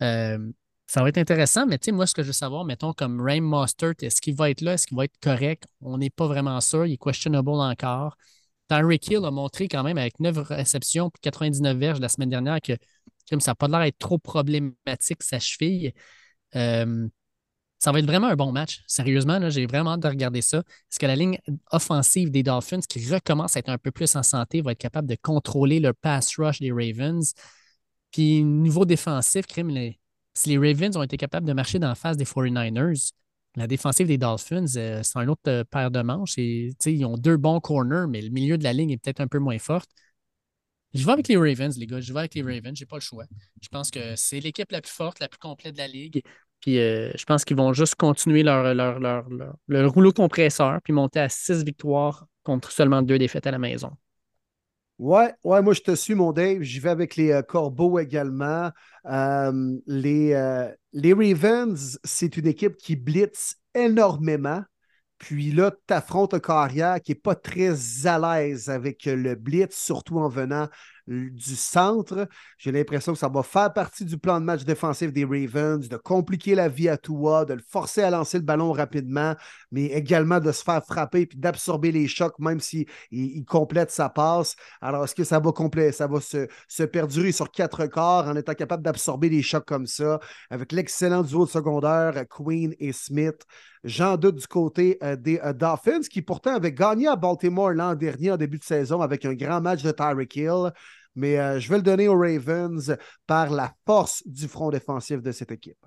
Euh, ça va être intéressant, mais tu sais, moi, ce que je veux savoir, mettons, comme Rain Mostert, est-ce qu'il va être là? Est-ce qu'il va être correct? On n'est pas vraiment sûr. Il est questionable encore. Tyreek Hill a montré quand même avec 9 réceptions et 99 verges la semaine dernière que comme ça n'a pas l'air d'être trop problématique, sa cheville. Euh, ça va être vraiment un bon match. Sérieusement, j'ai vraiment hâte de regarder ça. Est-ce que la ligne offensive des Dolphins, qui recommence à être un peu plus en santé, va être capable de contrôler le pass rush des Ravens? Puis, niveau défensif, si les Ravens ont été capables de marcher dans la face des 49ers, la défensive des Dolphins, euh, c'est un autre euh, paire de manches. Et, ils ont deux bons corners, mais le milieu de la ligne est peut-être un peu moins fort. Je vais avec les Ravens, les gars. Je vais avec les Ravens. J'ai pas le choix. Je pense que c'est l'équipe la plus forte, la plus complète de la ligue. Puis euh, je pense qu'ils vont juste continuer leur, rouleau compresseur puis monter à six victoires contre seulement deux défaites à la maison. Ouais, ouais, moi je te suis, mon Dave. J'y vais avec les euh, Corbeaux également. Euh, les, les Ravens, c'est une équipe qui blitz énormément. Puis là, tu affrontes un carrière qui n'est pas très à l'aise avec le blitz, surtout en venant du centre. J'ai l'impression que ça va faire partie du plan de match défensif des Ravens, de compliquer la vie à Tua, de le forcer à lancer le ballon rapidement, mais également de se faire frapper et d'absorber les chocs, même s'il il complète sa passe. Alors, est-ce que ça va, ça va se, se, perdurer sur quatre quarts en étant capable d'absorber les chocs comme ça, avec l'excellent duo de secondaire, Queen et Smith? J'en doute du côté euh, des euh, Dolphins, qui pourtant avaient gagné à Baltimore l'an dernier en début de saison avec un grand match de Tyreek Hill. Mais euh, je vais le donner aux Ravens par la force du front défensif de cette équipe.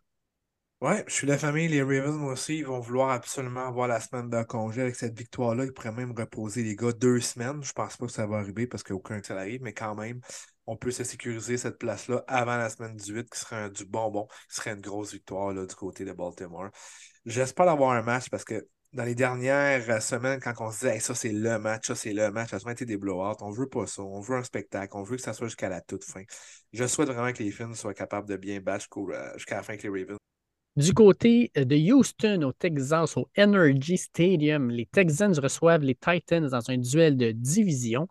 Ouais, je suis la famille. Les Ravens, moi aussi, ils vont vouloir absolument avoir la semaine de congé. Avec cette victoire-là, ils pourraient même reposer les gars deux semaines. Je pense pas que ça va arriver parce qu'aucun tel arrive, mais quand même, on peut se sécuriser cette place-là avant la semaine 18, qui serait du bonbon, qui serait une grosse victoire là, du côté de Baltimore. J'espère avoir un match parce que dans les dernières euh, semaines, quand on se disait ça, c'est le match, ça, c'est le match, ça a souvent été des blowouts. On veut pas ça. On veut un spectacle. On veut que ça soit jusqu'à la toute fin. Je souhaite vraiment que les Fins soient capables de bien battre euh, jusqu'à la fin avec les Ravens. Du côté euh, de Houston, au Texas, au Energy Stadium, les Texans reçoivent les Titans dans un duel de division.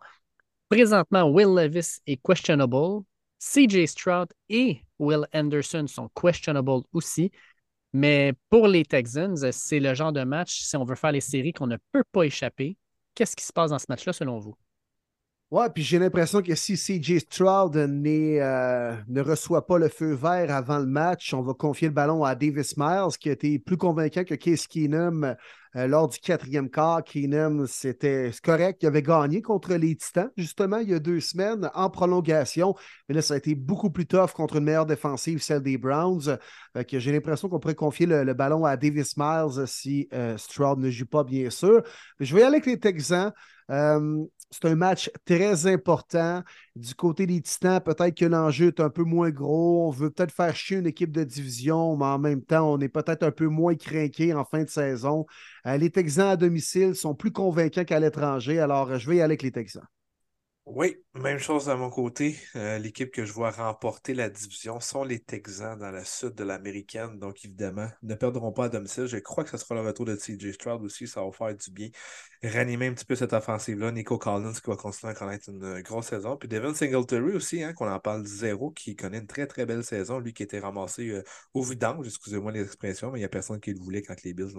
Présentement, Will Levis est questionable. CJ Stroud et Will Anderson sont questionable aussi. Mais pour les Texans, c'est le genre de match, si on veut faire les séries, qu'on ne peut pas échapper. Qu'est-ce qui se passe dans ce match-là selon vous? Ouais, puis j'ai l'impression que si CJ Stroud euh, ne reçoit pas le feu vert avant le match, on va confier le ballon à Davis Miles, qui a été plus convaincant que Case Keenum euh, lors du quatrième quart. Keenum, c'était correct. Il avait gagné contre les Titans, justement, il y a deux semaines en prolongation. Mais là, ça a été beaucoup plus tough contre une meilleure défensive, celle des Browns. j'ai l'impression qu'on pourrait confier le, ballon à Davis Miles si euh, Stroud ne joue pas, bien sûr. Mais je vais y aller avec les Texans. C'est un match très important. Du côté des Titans, peut-être que l'enjeu est un peu moins gros. On veut peut-être faire chier une équipe de division, mais en même temps, on est peut-être un peu moins craqué en fin de saison. Euh, les Texans à domicile sont plus convaincants qu'à l'étranger, alors je vais y aller avec les Texans. Oui, même chose de mon côté. Euh, l'équipe que je vois remporter la division sont les Texans dans la sud de l'américaine. Donc, évidemment, ne perdront pas à domicile. Je crois que ce sera le retour de TJ Stroud aussi. Ça va faire du bien. Ranimer un petit peu cette offensive-là. Nico Collins qui va continuer à connaître une grosse saison. Puis Devin Singletary aussi, hein, qu'on en parle zéro, qui connaît une très très belle saison. Lui qui était ramassé euh, au vidange, excusez-moi l'expression, mais il n'y a personne qui le voulait quand les Bills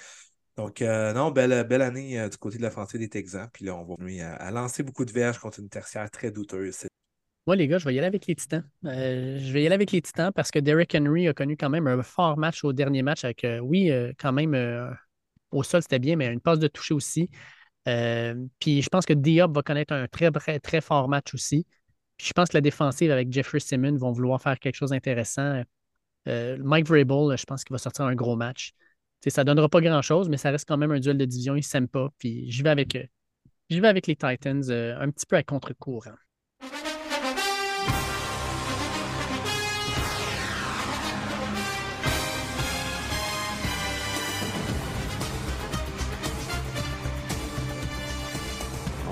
donc, euh, non, belle, belle année euh, du côté de la l'offensive des Texans. Puis là, on va venir à, lancer beaucoup de verges contre une tertiaire très douteuse. Moi, les gars, je vais y aller avec les Titans. Euh, je vais y aller avec les Titans parce que Derrick Henry a connu quand même un fort match au dernier match avec, oui, quand même, au sol, c'était bien, mais une passe de toucher aussi. puis je pense que Diop va connaître un très, très, très fort match aussi. Puis je pense que la défensive avec Jeffrey Simmons vont vouloir faire quelque chose d'intéressant. Mike Vrabel, je pense qu'il va sortir un gros match ça ne donnera pas grand-chose, mais ça reste quand même un duel de division. Ils ne s'aiment pas. Puis j'y vais avec, euh, vais avec les Titans euh, un petit peu à contre-courant.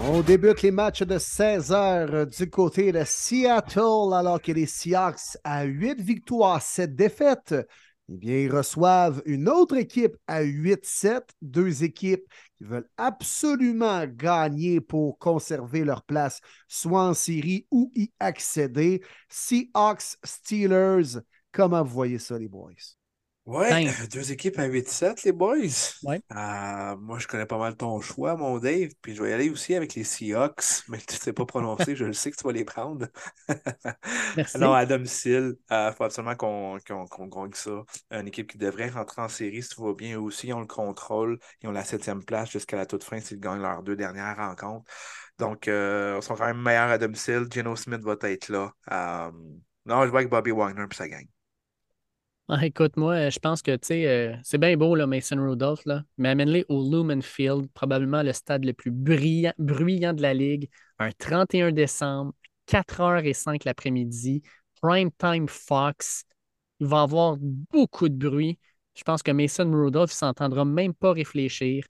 On débute les matchs de 16 heures du côté de Seattle, alors que les Seahawks, à 8 victoires, 7 défaites, eh bien, ils reçoivent une autre équipe à 8-7, deux équipes qui veulent absolument gagner pour conserver leur place, soit en série ou y accéder. Seahawks, Steelers, comment vous voyez ça, les boys? Euh, deux équipes à 8-7, les boys. Ouais. Euh, moi, je connais pas mal ton choix, mon Dave. Puis je vais y aller aussi avec les Seahawks, mais tu ne sais pas prononcer, je le sais que tu vas les prendre. Merci. Non, à domicile, il faut absolument qu'on gagne ça. Une équipe qui devrait rentrer en série, si tout va bien, eux aussi, ils ont le contrôle. Ils ont la septième place jusqu'à la toute fin s'ils gagnent leurs deux dernières rencontres. Donc, euh, ils sont quand même meilleurs à domicile. Geno Smith va être là. Euh, non, je vois avec Bobby Wagner, puis ça gagne. Ah, écoute, moi, je pense que tu sais, euh, c'est bien beau, Mason Rudolph, là, mais amène-les au Lumen Field, probablement le stade le plus bruyant, de la Ligue, un 31 décembre, 4h05 l'après-midi, prime time Fox. Il va avoir beaucoup de bruit. Je pense que Mason Rudolph ne s'entendra même pas réfléchir.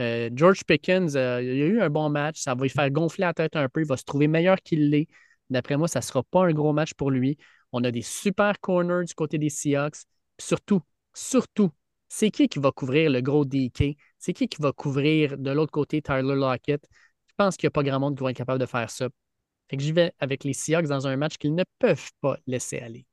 Euh, George Pickens, euh, il a eu un bon match. Ça va lui faire gonfler la tête un peu. Il va se trouver meilleur qu'il l'est. D'après moi, ça ne sera pas un gros match pour lui. On a des super corners du côté des Seahawks. Surtout, surtout, c'est qui qui va couvrir le gros DK? C'est qui qui va couvrir de l'autre côté Tyler Lockett? Je pense qu'il n'y a pas grand monde qui va être capable de faire ça. Fait que j'y vais avec les Seahawks dans un match qu'ils ne peuvent pas laisser aller.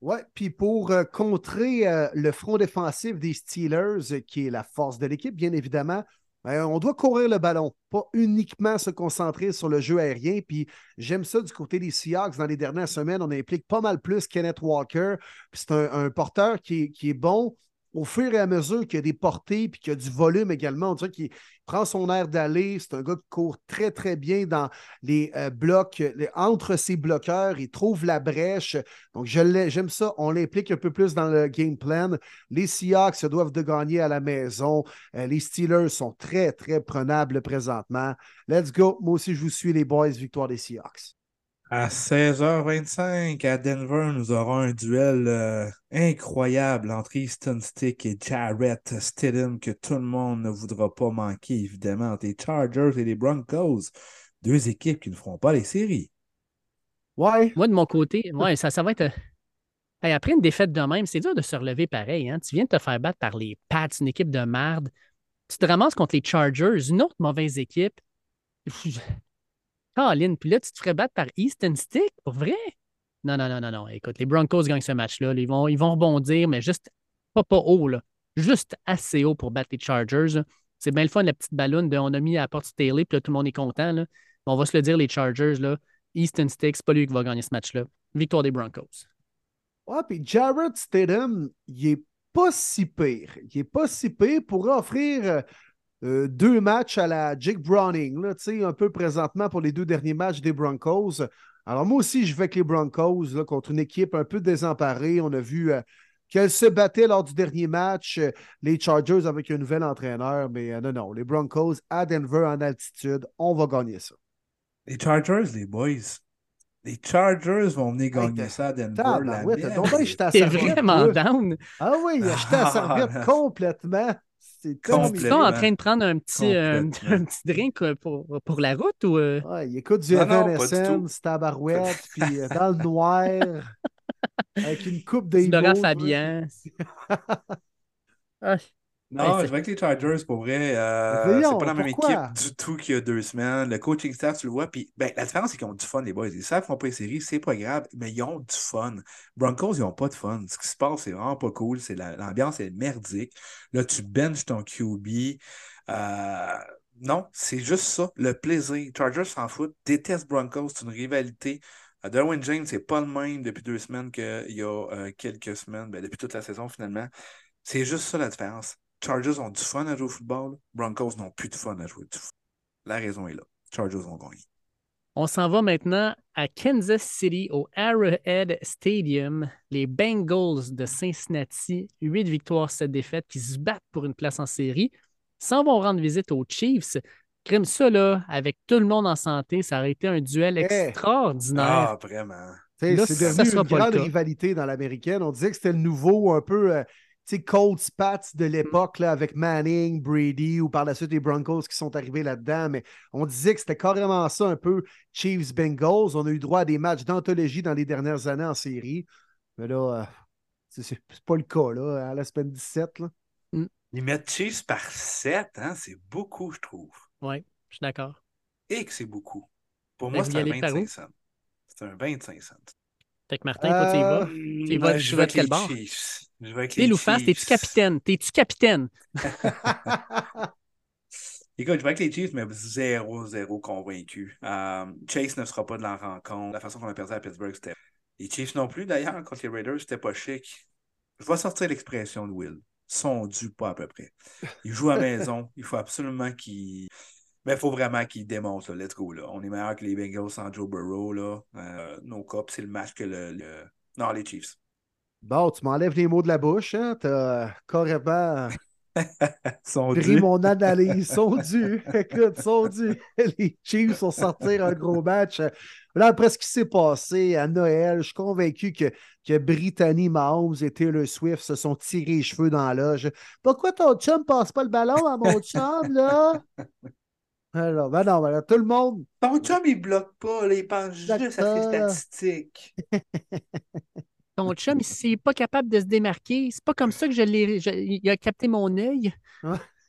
Ouais, puis pour euh, contrer euh, le front défensif des Steelers, euh, qui est la force de l'équipe, bien évidemment, ben, on doit courir le ballon, pas uniquement se concentrer sur le jeu aérien. Puis j'aime ça du côté des Seahawks. Dans les dernières semaines, on implique pas mal plus Kenneth Walker. C'est un, porteur qui est bon au fur et à mesure qu'il y a des portées puis qu'il y a du volume également. On dirait qu'il prend son air d'aller. C'est un gars qui court très, très bien dans les euh, blocs, entre ses bloqueurs. Il trouve la brèche. Donc, j'aime ça. On l'implique un peu plus dans le game plan. Les Seahawks se doivent de gagner à la maison. Euh, les Steelers sont très, très prenables présentement. Let's go. Moi aussi, je vous suis, les boys. Victoire des Seahawks. À 16h25, à Denver, nous aurons un duel euh, incroyable entre Easton Stick et Jarrett Stidham que tout le monde ne voudra pas manquer, évidemment, entre les Chargers et les Broncos. Deux équipes qui ne feront pas les séries. Ouais. Moi, de mon côté, ouais, ça, ça va être. euh, Hey, après une défaite de même, c'est dur de se relever pareil. Hein? Tu viens de te faire battre par les Pats, une équipe de merde. Tu te ramasses contre les Chargers, une autre mauvaise équipe. Colin, puis là, tu te ferais battre par Easton Stick, pour vrai? Non, non, non, non, non. Écoute, les Broncos gagnent ce match-là. Ils vont, ils vont rebondir, mais juste pas, pas haut, là. Juste assez haut pour battre les Chargers. C'est bien le fun, la petite ballonne de on a mis à la porte Staley, puis là, tout le monde est content. Là. On va se le dire, les Chargers, là. Easton Stick, c'est pas lui qui va gagner ce match-là. Victoire des Broncos. Ouais, puis Jarrett Stidham, il est pas si pire. Il est pas si pire pour offrir euh, deux matchs à la Jake Browning, là, tu sais, un peu présentement pour les deux derniers matchs des Broncos. Alors, moi aussi, je vais avec les Broncos là, contre une équipe un peu désemparée. On a vu euh, qu'elle se battait lors du dernier match, euh, les Chargers avec un nouvel entraîneur. Mais euh, non, non, les Broncos à Denver en altitude, on va gagner ça. Les Chargers, les boys. Les Chargers vont venir Hey, gagner ça à Denver. la Tabarouette, t'as jeté à T'es vraiment down. Ah oui, il a jeté à serviette complètement. C'est Tu es en train de prendre un petit, euh, un petit drink euh, pour, pour la route ou. euh? Ouais, il écoute du Non, non, pas du Evanescence, tabarouette, puis euh, dans le noir, avec une coupe des Laurent Fabian. Ah, Non, Hey, je vais avec les Chargers pour vrai. euh, c'est pas la même pourquoi? équipe du tout qu'il y a deux semaines. Le coaching staff, tu le vois. Puis ben, la différence, c'est qu'ils ont du fun, les boys. Ils savent qu'ils font pas les séries, c'est pas grave, mais ils ont du fun. Broncos, ils ont pas de fun. Ce qui se passe, c'est vraiment pas cool. C'est la- L'ambiance est merdique. Là, tu benches ton QB. Euh, non, c'est juste ça, le plaisir. Chargers s'en foutent, détestent Broncos, c'est une rivalité. Euh, Derwin James, c'est pas le même depuis deux semaines qu'il y a euh, quelques semaines, ben, depuis toute la saison finalement. C'est juste ça la différence. Chargers ont du fun à jouer au football, Broncos n'ont plus de fun à jouer au football. La raison est là. Chargers vont gagner. On s'en va maintenant à Kansas City, au Arrowhead Stadium. Les Bengals de Cincinnati, 8 victoires, 7 défaites, qui se battent pour une place en série, s'en vont rendre visite aux Chiefs. Crime ça, là, avec tout le monde en santé, ça aurait été un duel Eh. extraordinaire. Ah, vraiment. C'est devenu une grande rivalité dans l'américaine. On disait que c'était le nouveau un peu euh, Colts Pats de l'époque là, avec Manning, Brady ou par la suite les Broncos qui sont arrivés là-dedans. Mais on disait que c'était carrément ça un peu Chiefs Bengals. On a eu droit à des matchs d'anthologie dans les dernières années en série. Mais là, euh, c'est pas le cas là, à la semaine 17. Là. Ils mettent Chiefs par 7, hein? c'est beaucoup, je trouve. Oui, je suis d'accord. Et que c'est beaucoup. Pour moi, c'est un allez par 25 où? cents. C'est un 25 cents. Fait que Martin, toi, tu y vas. Tu y vas- Euh, tu je vas vais de avec les bord? Chiefs. Je vais avec les Louface, t'es-tu Chiefs. capitaine? T'es-tu capitaine? Écoute, je vais avec les Chiefs, mais 0-0 convaincu. Euh, Chase ne sera pas de la rencontre. La façon qu'on a perdu à Pittsburgh, c'était. Les Chiefs non plus, d'ailleurs, contre les Raiders, c'était pas chic. Je vais sortir l'expression de Will. Sont dus pas à peu près. Ils jouent à maison. Il faut absolument qu'ils. Mais il faut vraiment qu'ils démontrent. là. Let's go. Là. On est meilleur que les Bengals sans Joe Burrow. Là. Euh, no c'est le match que le, le- Non, les Chiefs. Bon, tu m'enlèves les mots de la bouche. Hein? T'as carrément Sont pris mon analyse. Sont dus. Écoute, sont dus. Les Chiefs vont sortir un gros match. Là, après ce qui s'est passé à Noël, je suis convaincu que, que Brittany Mahomes et Taylor Swift se sont tirés les cheveux dans l'âge. Pourquoi ton chum passe pas le ballon à mon chum, là? Alors, ben non, ben là, tout le monde. Ton chum, il bloque pas. Là, il pense juste à ses statistiques. Ton chum, il- n'est pas capable de se démarquer, c'est pas comme ça que je l'ai. je- il a capté mon œil.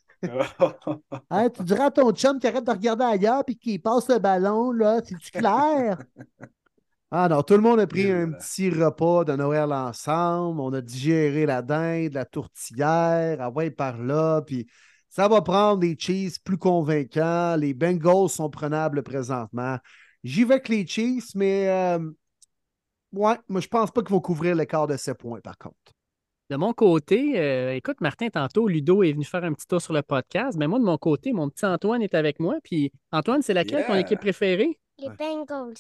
Hein, tu diras à ton chum qu'il arrête de regarder ailleurs et qu'il passe le ballon, là. C'est-tu clair? Ah non, tout le monde a pris un petit repas de Noël ensemble. On a digéré la dinde, la tourtière, ah ouais, par là. Puis ça va prendre des cheese plus convaincants. Les Bengals sont prenables présentement. J'y vais avec les Chiefs, mais euh, ouais, moi je pense pas qu'ils vont couvrir l'écart de 7 points par contre. De mon côté, euh, écoute, Martin, tantôt, Ludo est venu faire un petit tour sur le podcast. Mais moi, de mon côté, mon petit Antoine est avec moi. Puis, Antoine, c'est laquelle ton équipe préférée? Les Bengals.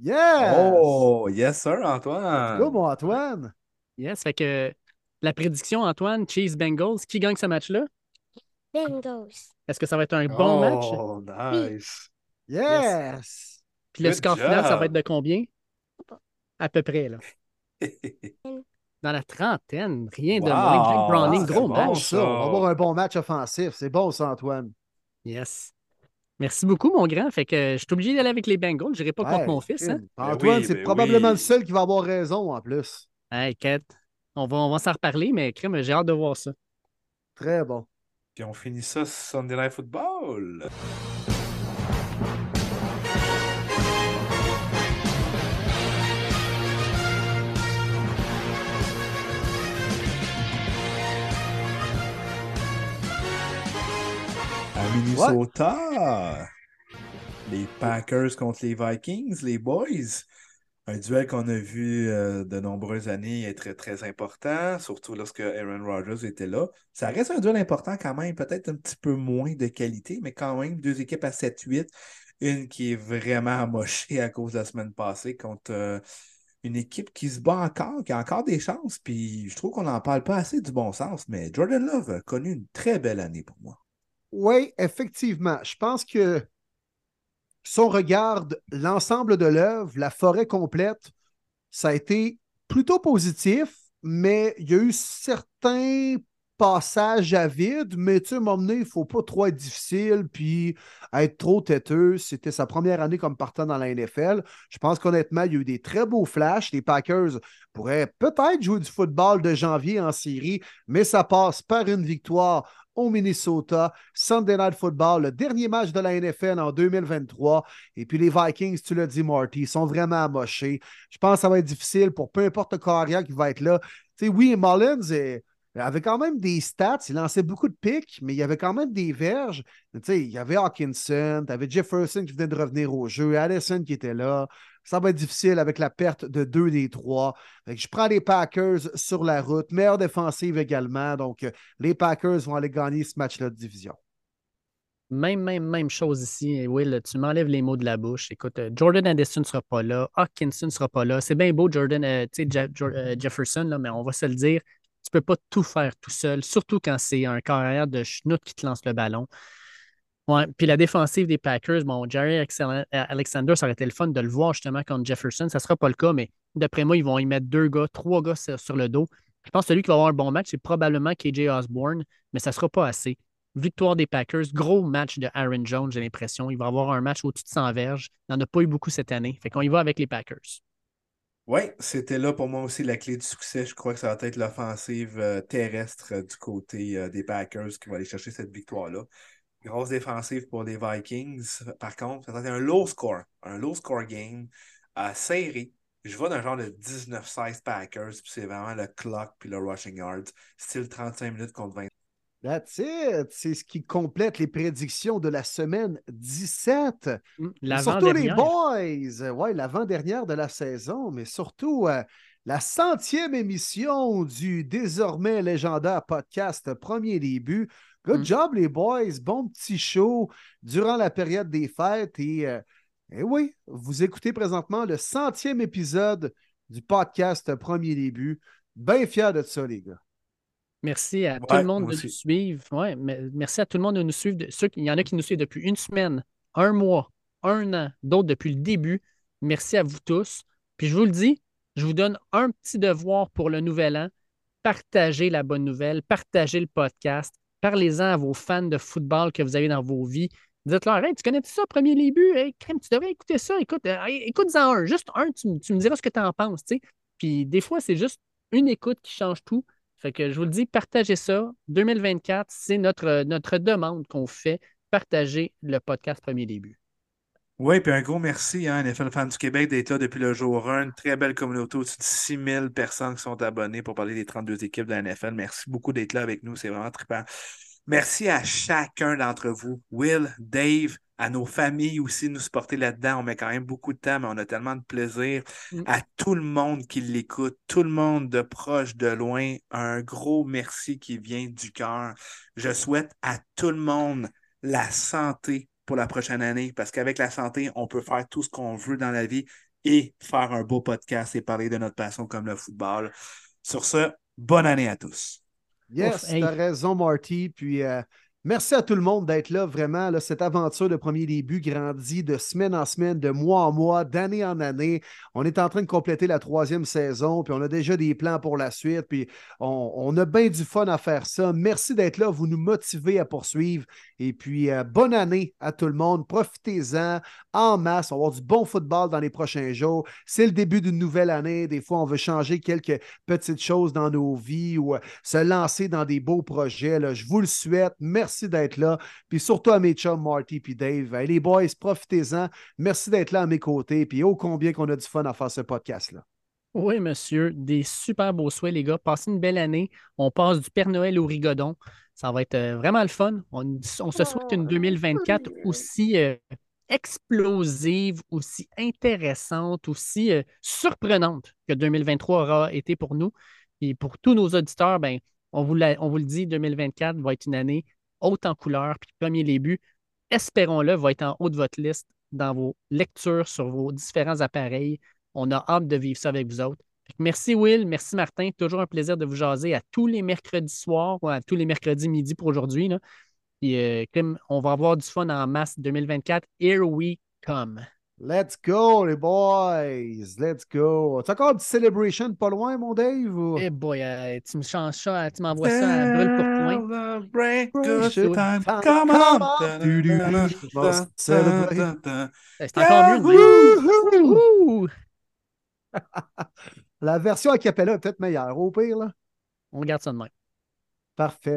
Yeah! Oh, yes, sir, Antoine. Go, mon Antoine! Yes, fait que la prédiction, Antoine, Chiefs Bengals, qui gagne ce match-là? Bengals. Est-ce que ça va être un bon match? Oh, nice. Yes! Puis le score final, ça va être de combien? À peu près, là. Dans la trentaine, rien de Wow. moins. Jake Browning, Ah, c'est gros bon, match. Ça, on va avoir un bon match offensif. C'est bon, ça, Antoine. Yes. Merci beaucoup, mon grand. Fait que je suis obligé d'aller avec les Bengals. Je n'irai pas contre mon fils. Hein? crime. Ben Antoine, oui, c'est ben probablement oui. le seul qui va avoir raison en plus. Hey, Kat, on va, on va s'en reparler, mais crème, j'ai hâte de voir ça. Très bon. Puis on finit ça Sunday Night Football. À Minnesota, les Packers contre les Vikings, les boys. Un duel qu'on a vu euh, de nombreuses années très, très important, surtout lorsque Aaron Rodgers était là. Ça reste un duel important quand même, peut-être un petit peu moins de qualité, mais quand même, deux équipes à 7-8. Une qui est vraiment amochée à cause de la semaine passée contre euh, une équipe qui se bat encore, qui a encore des chances. Puis je trouve qu'on n'en parle pas assez du bon sens, mais Jordan Love a connu une très belle année pour moi. Oui, effectivement. Je pense que si on regarde l'ensemble de l'œuvre, la forêt complète, ça a été plutôt positif, mais il y a eu certains passages à vide, mais tu sais, donné, il ne faut pas trop être difficile puis être trop têteux. C'était sa première année comme partant dans la NFL. Je pense qu'honnêtement, il y a eu des très beaux flashs. Les Packers pourraient peut-être jouer du football de janvier en série, mais ça passe par une victoire au Minnesota, Sunday Night Football, le dernier match de la NFL en 2023. Et puis les Vikings, tu l'as dit, Marty, sont vraiment amochés. Je pense que ça va être difficile pour peu importe le carrière qui va être là. Tu oui, Mullins est- avait quand même des stats, il lançait beaucoup de pics, mais il y avait quand même des verges. Il y avait Hawkinson, tu avais Jefferson qui venait de revenir au jeu, Addison qui était là. Ça va être difficile avec la perte de deux des trois. Je prends les Packers sur la route, meilleure défensive également. Donc, euh, les Packers vont aller gagner ce match-là de division. Même, même, même chose ici. Will, tu m'enlèves les mots de la bouche. Écoute, euh, Jordan Addison ne sera pas là. Hawkinson ne sera pas là. C'est bien beau, Jordan, euh, tu sais, Je- Jo- euh, Jefferson, là, mais on va se le dire, tu ne peux pas tout faire tout seul, surtout quand c'est un carrière de schnout qui te lance le ballon. Ouais, puis la défensive des Packers, bon, Jerry Alexander, ça aurait été le fun de le voir justement contre Jefferson. Ça ne sera pas le cas, mais d'après moi, ils vont y mettre deux gars, trois gars sur sur le dos. Je pense que celui qui va avoir un bon match, c'est probablement KJ Osborne, mais ça ne sera pas assez. Victoire des Packers, gros match de Aaron Jones, j'ai l'impression. Il va avoir un match au-dessus de 100 verges. Il n'en a pas eu beaucoup cette année. Fait qu'on y va avec les Packers. Oui, c'était là pour moi aussi la clé du succès. Je crois que ça va être l'offensive euh, terrestre euh, du côté euh, des Packers qui va aller chercher cette victoire-là. Grosse défensive pour les Vikings. Par contre, ça va être un low score. Un low score game à serré. Je vois d'un genre de 19-16 Packers, puis c'est vraiment le clock puis le rushing yards. Style 35 minutes contre 20. That's it. C'est ce qui complète les prédictions de la semaine 17. Mm, surtout les boys. Ouais, l'avant-dernière de la saison, mais surtout euh, la centième émission du désormais légendaire podcast Premier Début. Good Mm. job, les boys. Bon petit show durant la période des fêtes. Et, euh, et oui, vous écoutez présentement le centième épisode du podcast Premier Début. Bien fier de ça, les gars. Merci à Ouais, tout le monde de aussi. nous suivre. Ouais, mais- merci à tout le monde de nous suivre. Ceux il y en a qui nous suivent depuis une semaine, un mois, un an, d'autres depuis le début. Merci à vous tous. Puis je vous le dis, je vous donne un petit devoir pour le nouvel an. Partagez la bonne nouvelle, partagez le podcast, parlez-en à vos fans de football que vous avez dans vos vies. Dites-leur, hey, tu connais ça, premier début? Hey, crème, tu devrais écouter ça. Écoute, euh, écoute-en un, juste un, tu, tu me diras ce que tu en penses. tu. Puis des fois, c'est juste une écoute qui change tout. Fait que je vous le dis, partagez ça. 2024, c'est notre, notre demande qu'on fait. Partagez le podcast Premier Début. Oui, puis un gros merci, hein, NFL Fans du Québec, d'être là depuis le jour 1. Une très belle communauté, au-dessus de 6000 personnes qui sont abonnées pour parler des 32 équipes de la NFL. Merci beaucoup d'être là avec nous, c'est vraiment trippant. Merci à chacun d'entre vous, Will, Dave, à nos familles aussi de nous supporter là-dedans. On met quand même beaucoup de temps, mais on a tellement de plaisir. Mm. À tout le monde qui l'écoute, tout le monde de proche, de loin, un gros merci qui vient du cœur. Je souhaite à tout le monde la santé pour la prochaine année, parce qu'avec la santé, on peut faire tout ce qu'on veut dans la vie et faire un beau podcast et parler de notre passion comme le football. Sur ce, bonne année à tous. Yes, t'as raison, Marty. Puis euh, merci à tout le monde d'être là. Vraiment, cette aventure de premier début grandit de semaine en semaine, de mois en mois, d'année en année. On est en train de compléter la troisième saison, puis on a déjà des plans pour la suite. Puis on, a bien du fun à faire ça. Merci d'être là. Vous nous motivez à poursuivre. Et puis, euh, bonne année à tout le monde. Profitez-en en masse. On va avoir du bon football dans les prochains jours. C'est le début d'une nouvelle année. Des fois, on veut changer quelques petites choses dans nos vies ou euh, se lancer dans des beaux projets. Je vous le souhaite. Merci d'être là. Puis surtout à mes chums Marty et Dave. Hey, les boys, profitez-en. Merci d'être là à mes côtés. Puis ô combien qu'on a du fun à faire ce podcast-là. Oui, monsieur. Des super beaux souhaits, les gars. Passez une belle année. On passe du Père Noël au rigodon. Ça va être euh, vraiment le fun. On, on se souhaite une 2024 aussi euh, explosive, aussi intéressante, aussi euh, surprenante que 2023 aura été pour nous. Et pour tous nos auditeurs, ben, on, vous l'a- on vous le dit, 2024 va être une année haute en couleurs. Puis premier début, espérons-le, va être en haut de votre liste dans vos lectures sur vos différents appareils. On a hâte de vivre ça avec vous autres. Merci Will, merci Martin. Toujours un plaisir de vous jaser à tous les mercredis soirs à tous les mercredis midi pour aujourd'hui. euh, on va avoir du fun en masse 2024. Here we come. Let's go, les boys. Let's go. T'as encore du celebration pas loin, mon Dave? ou- Eh boy, euh, tu me changes ça, tu m'envoies ça à brûle pour point. C'est encore mieux. La version a cappella est peut-être meilleure, au pire. Là. On regarde ça de même. Parfait.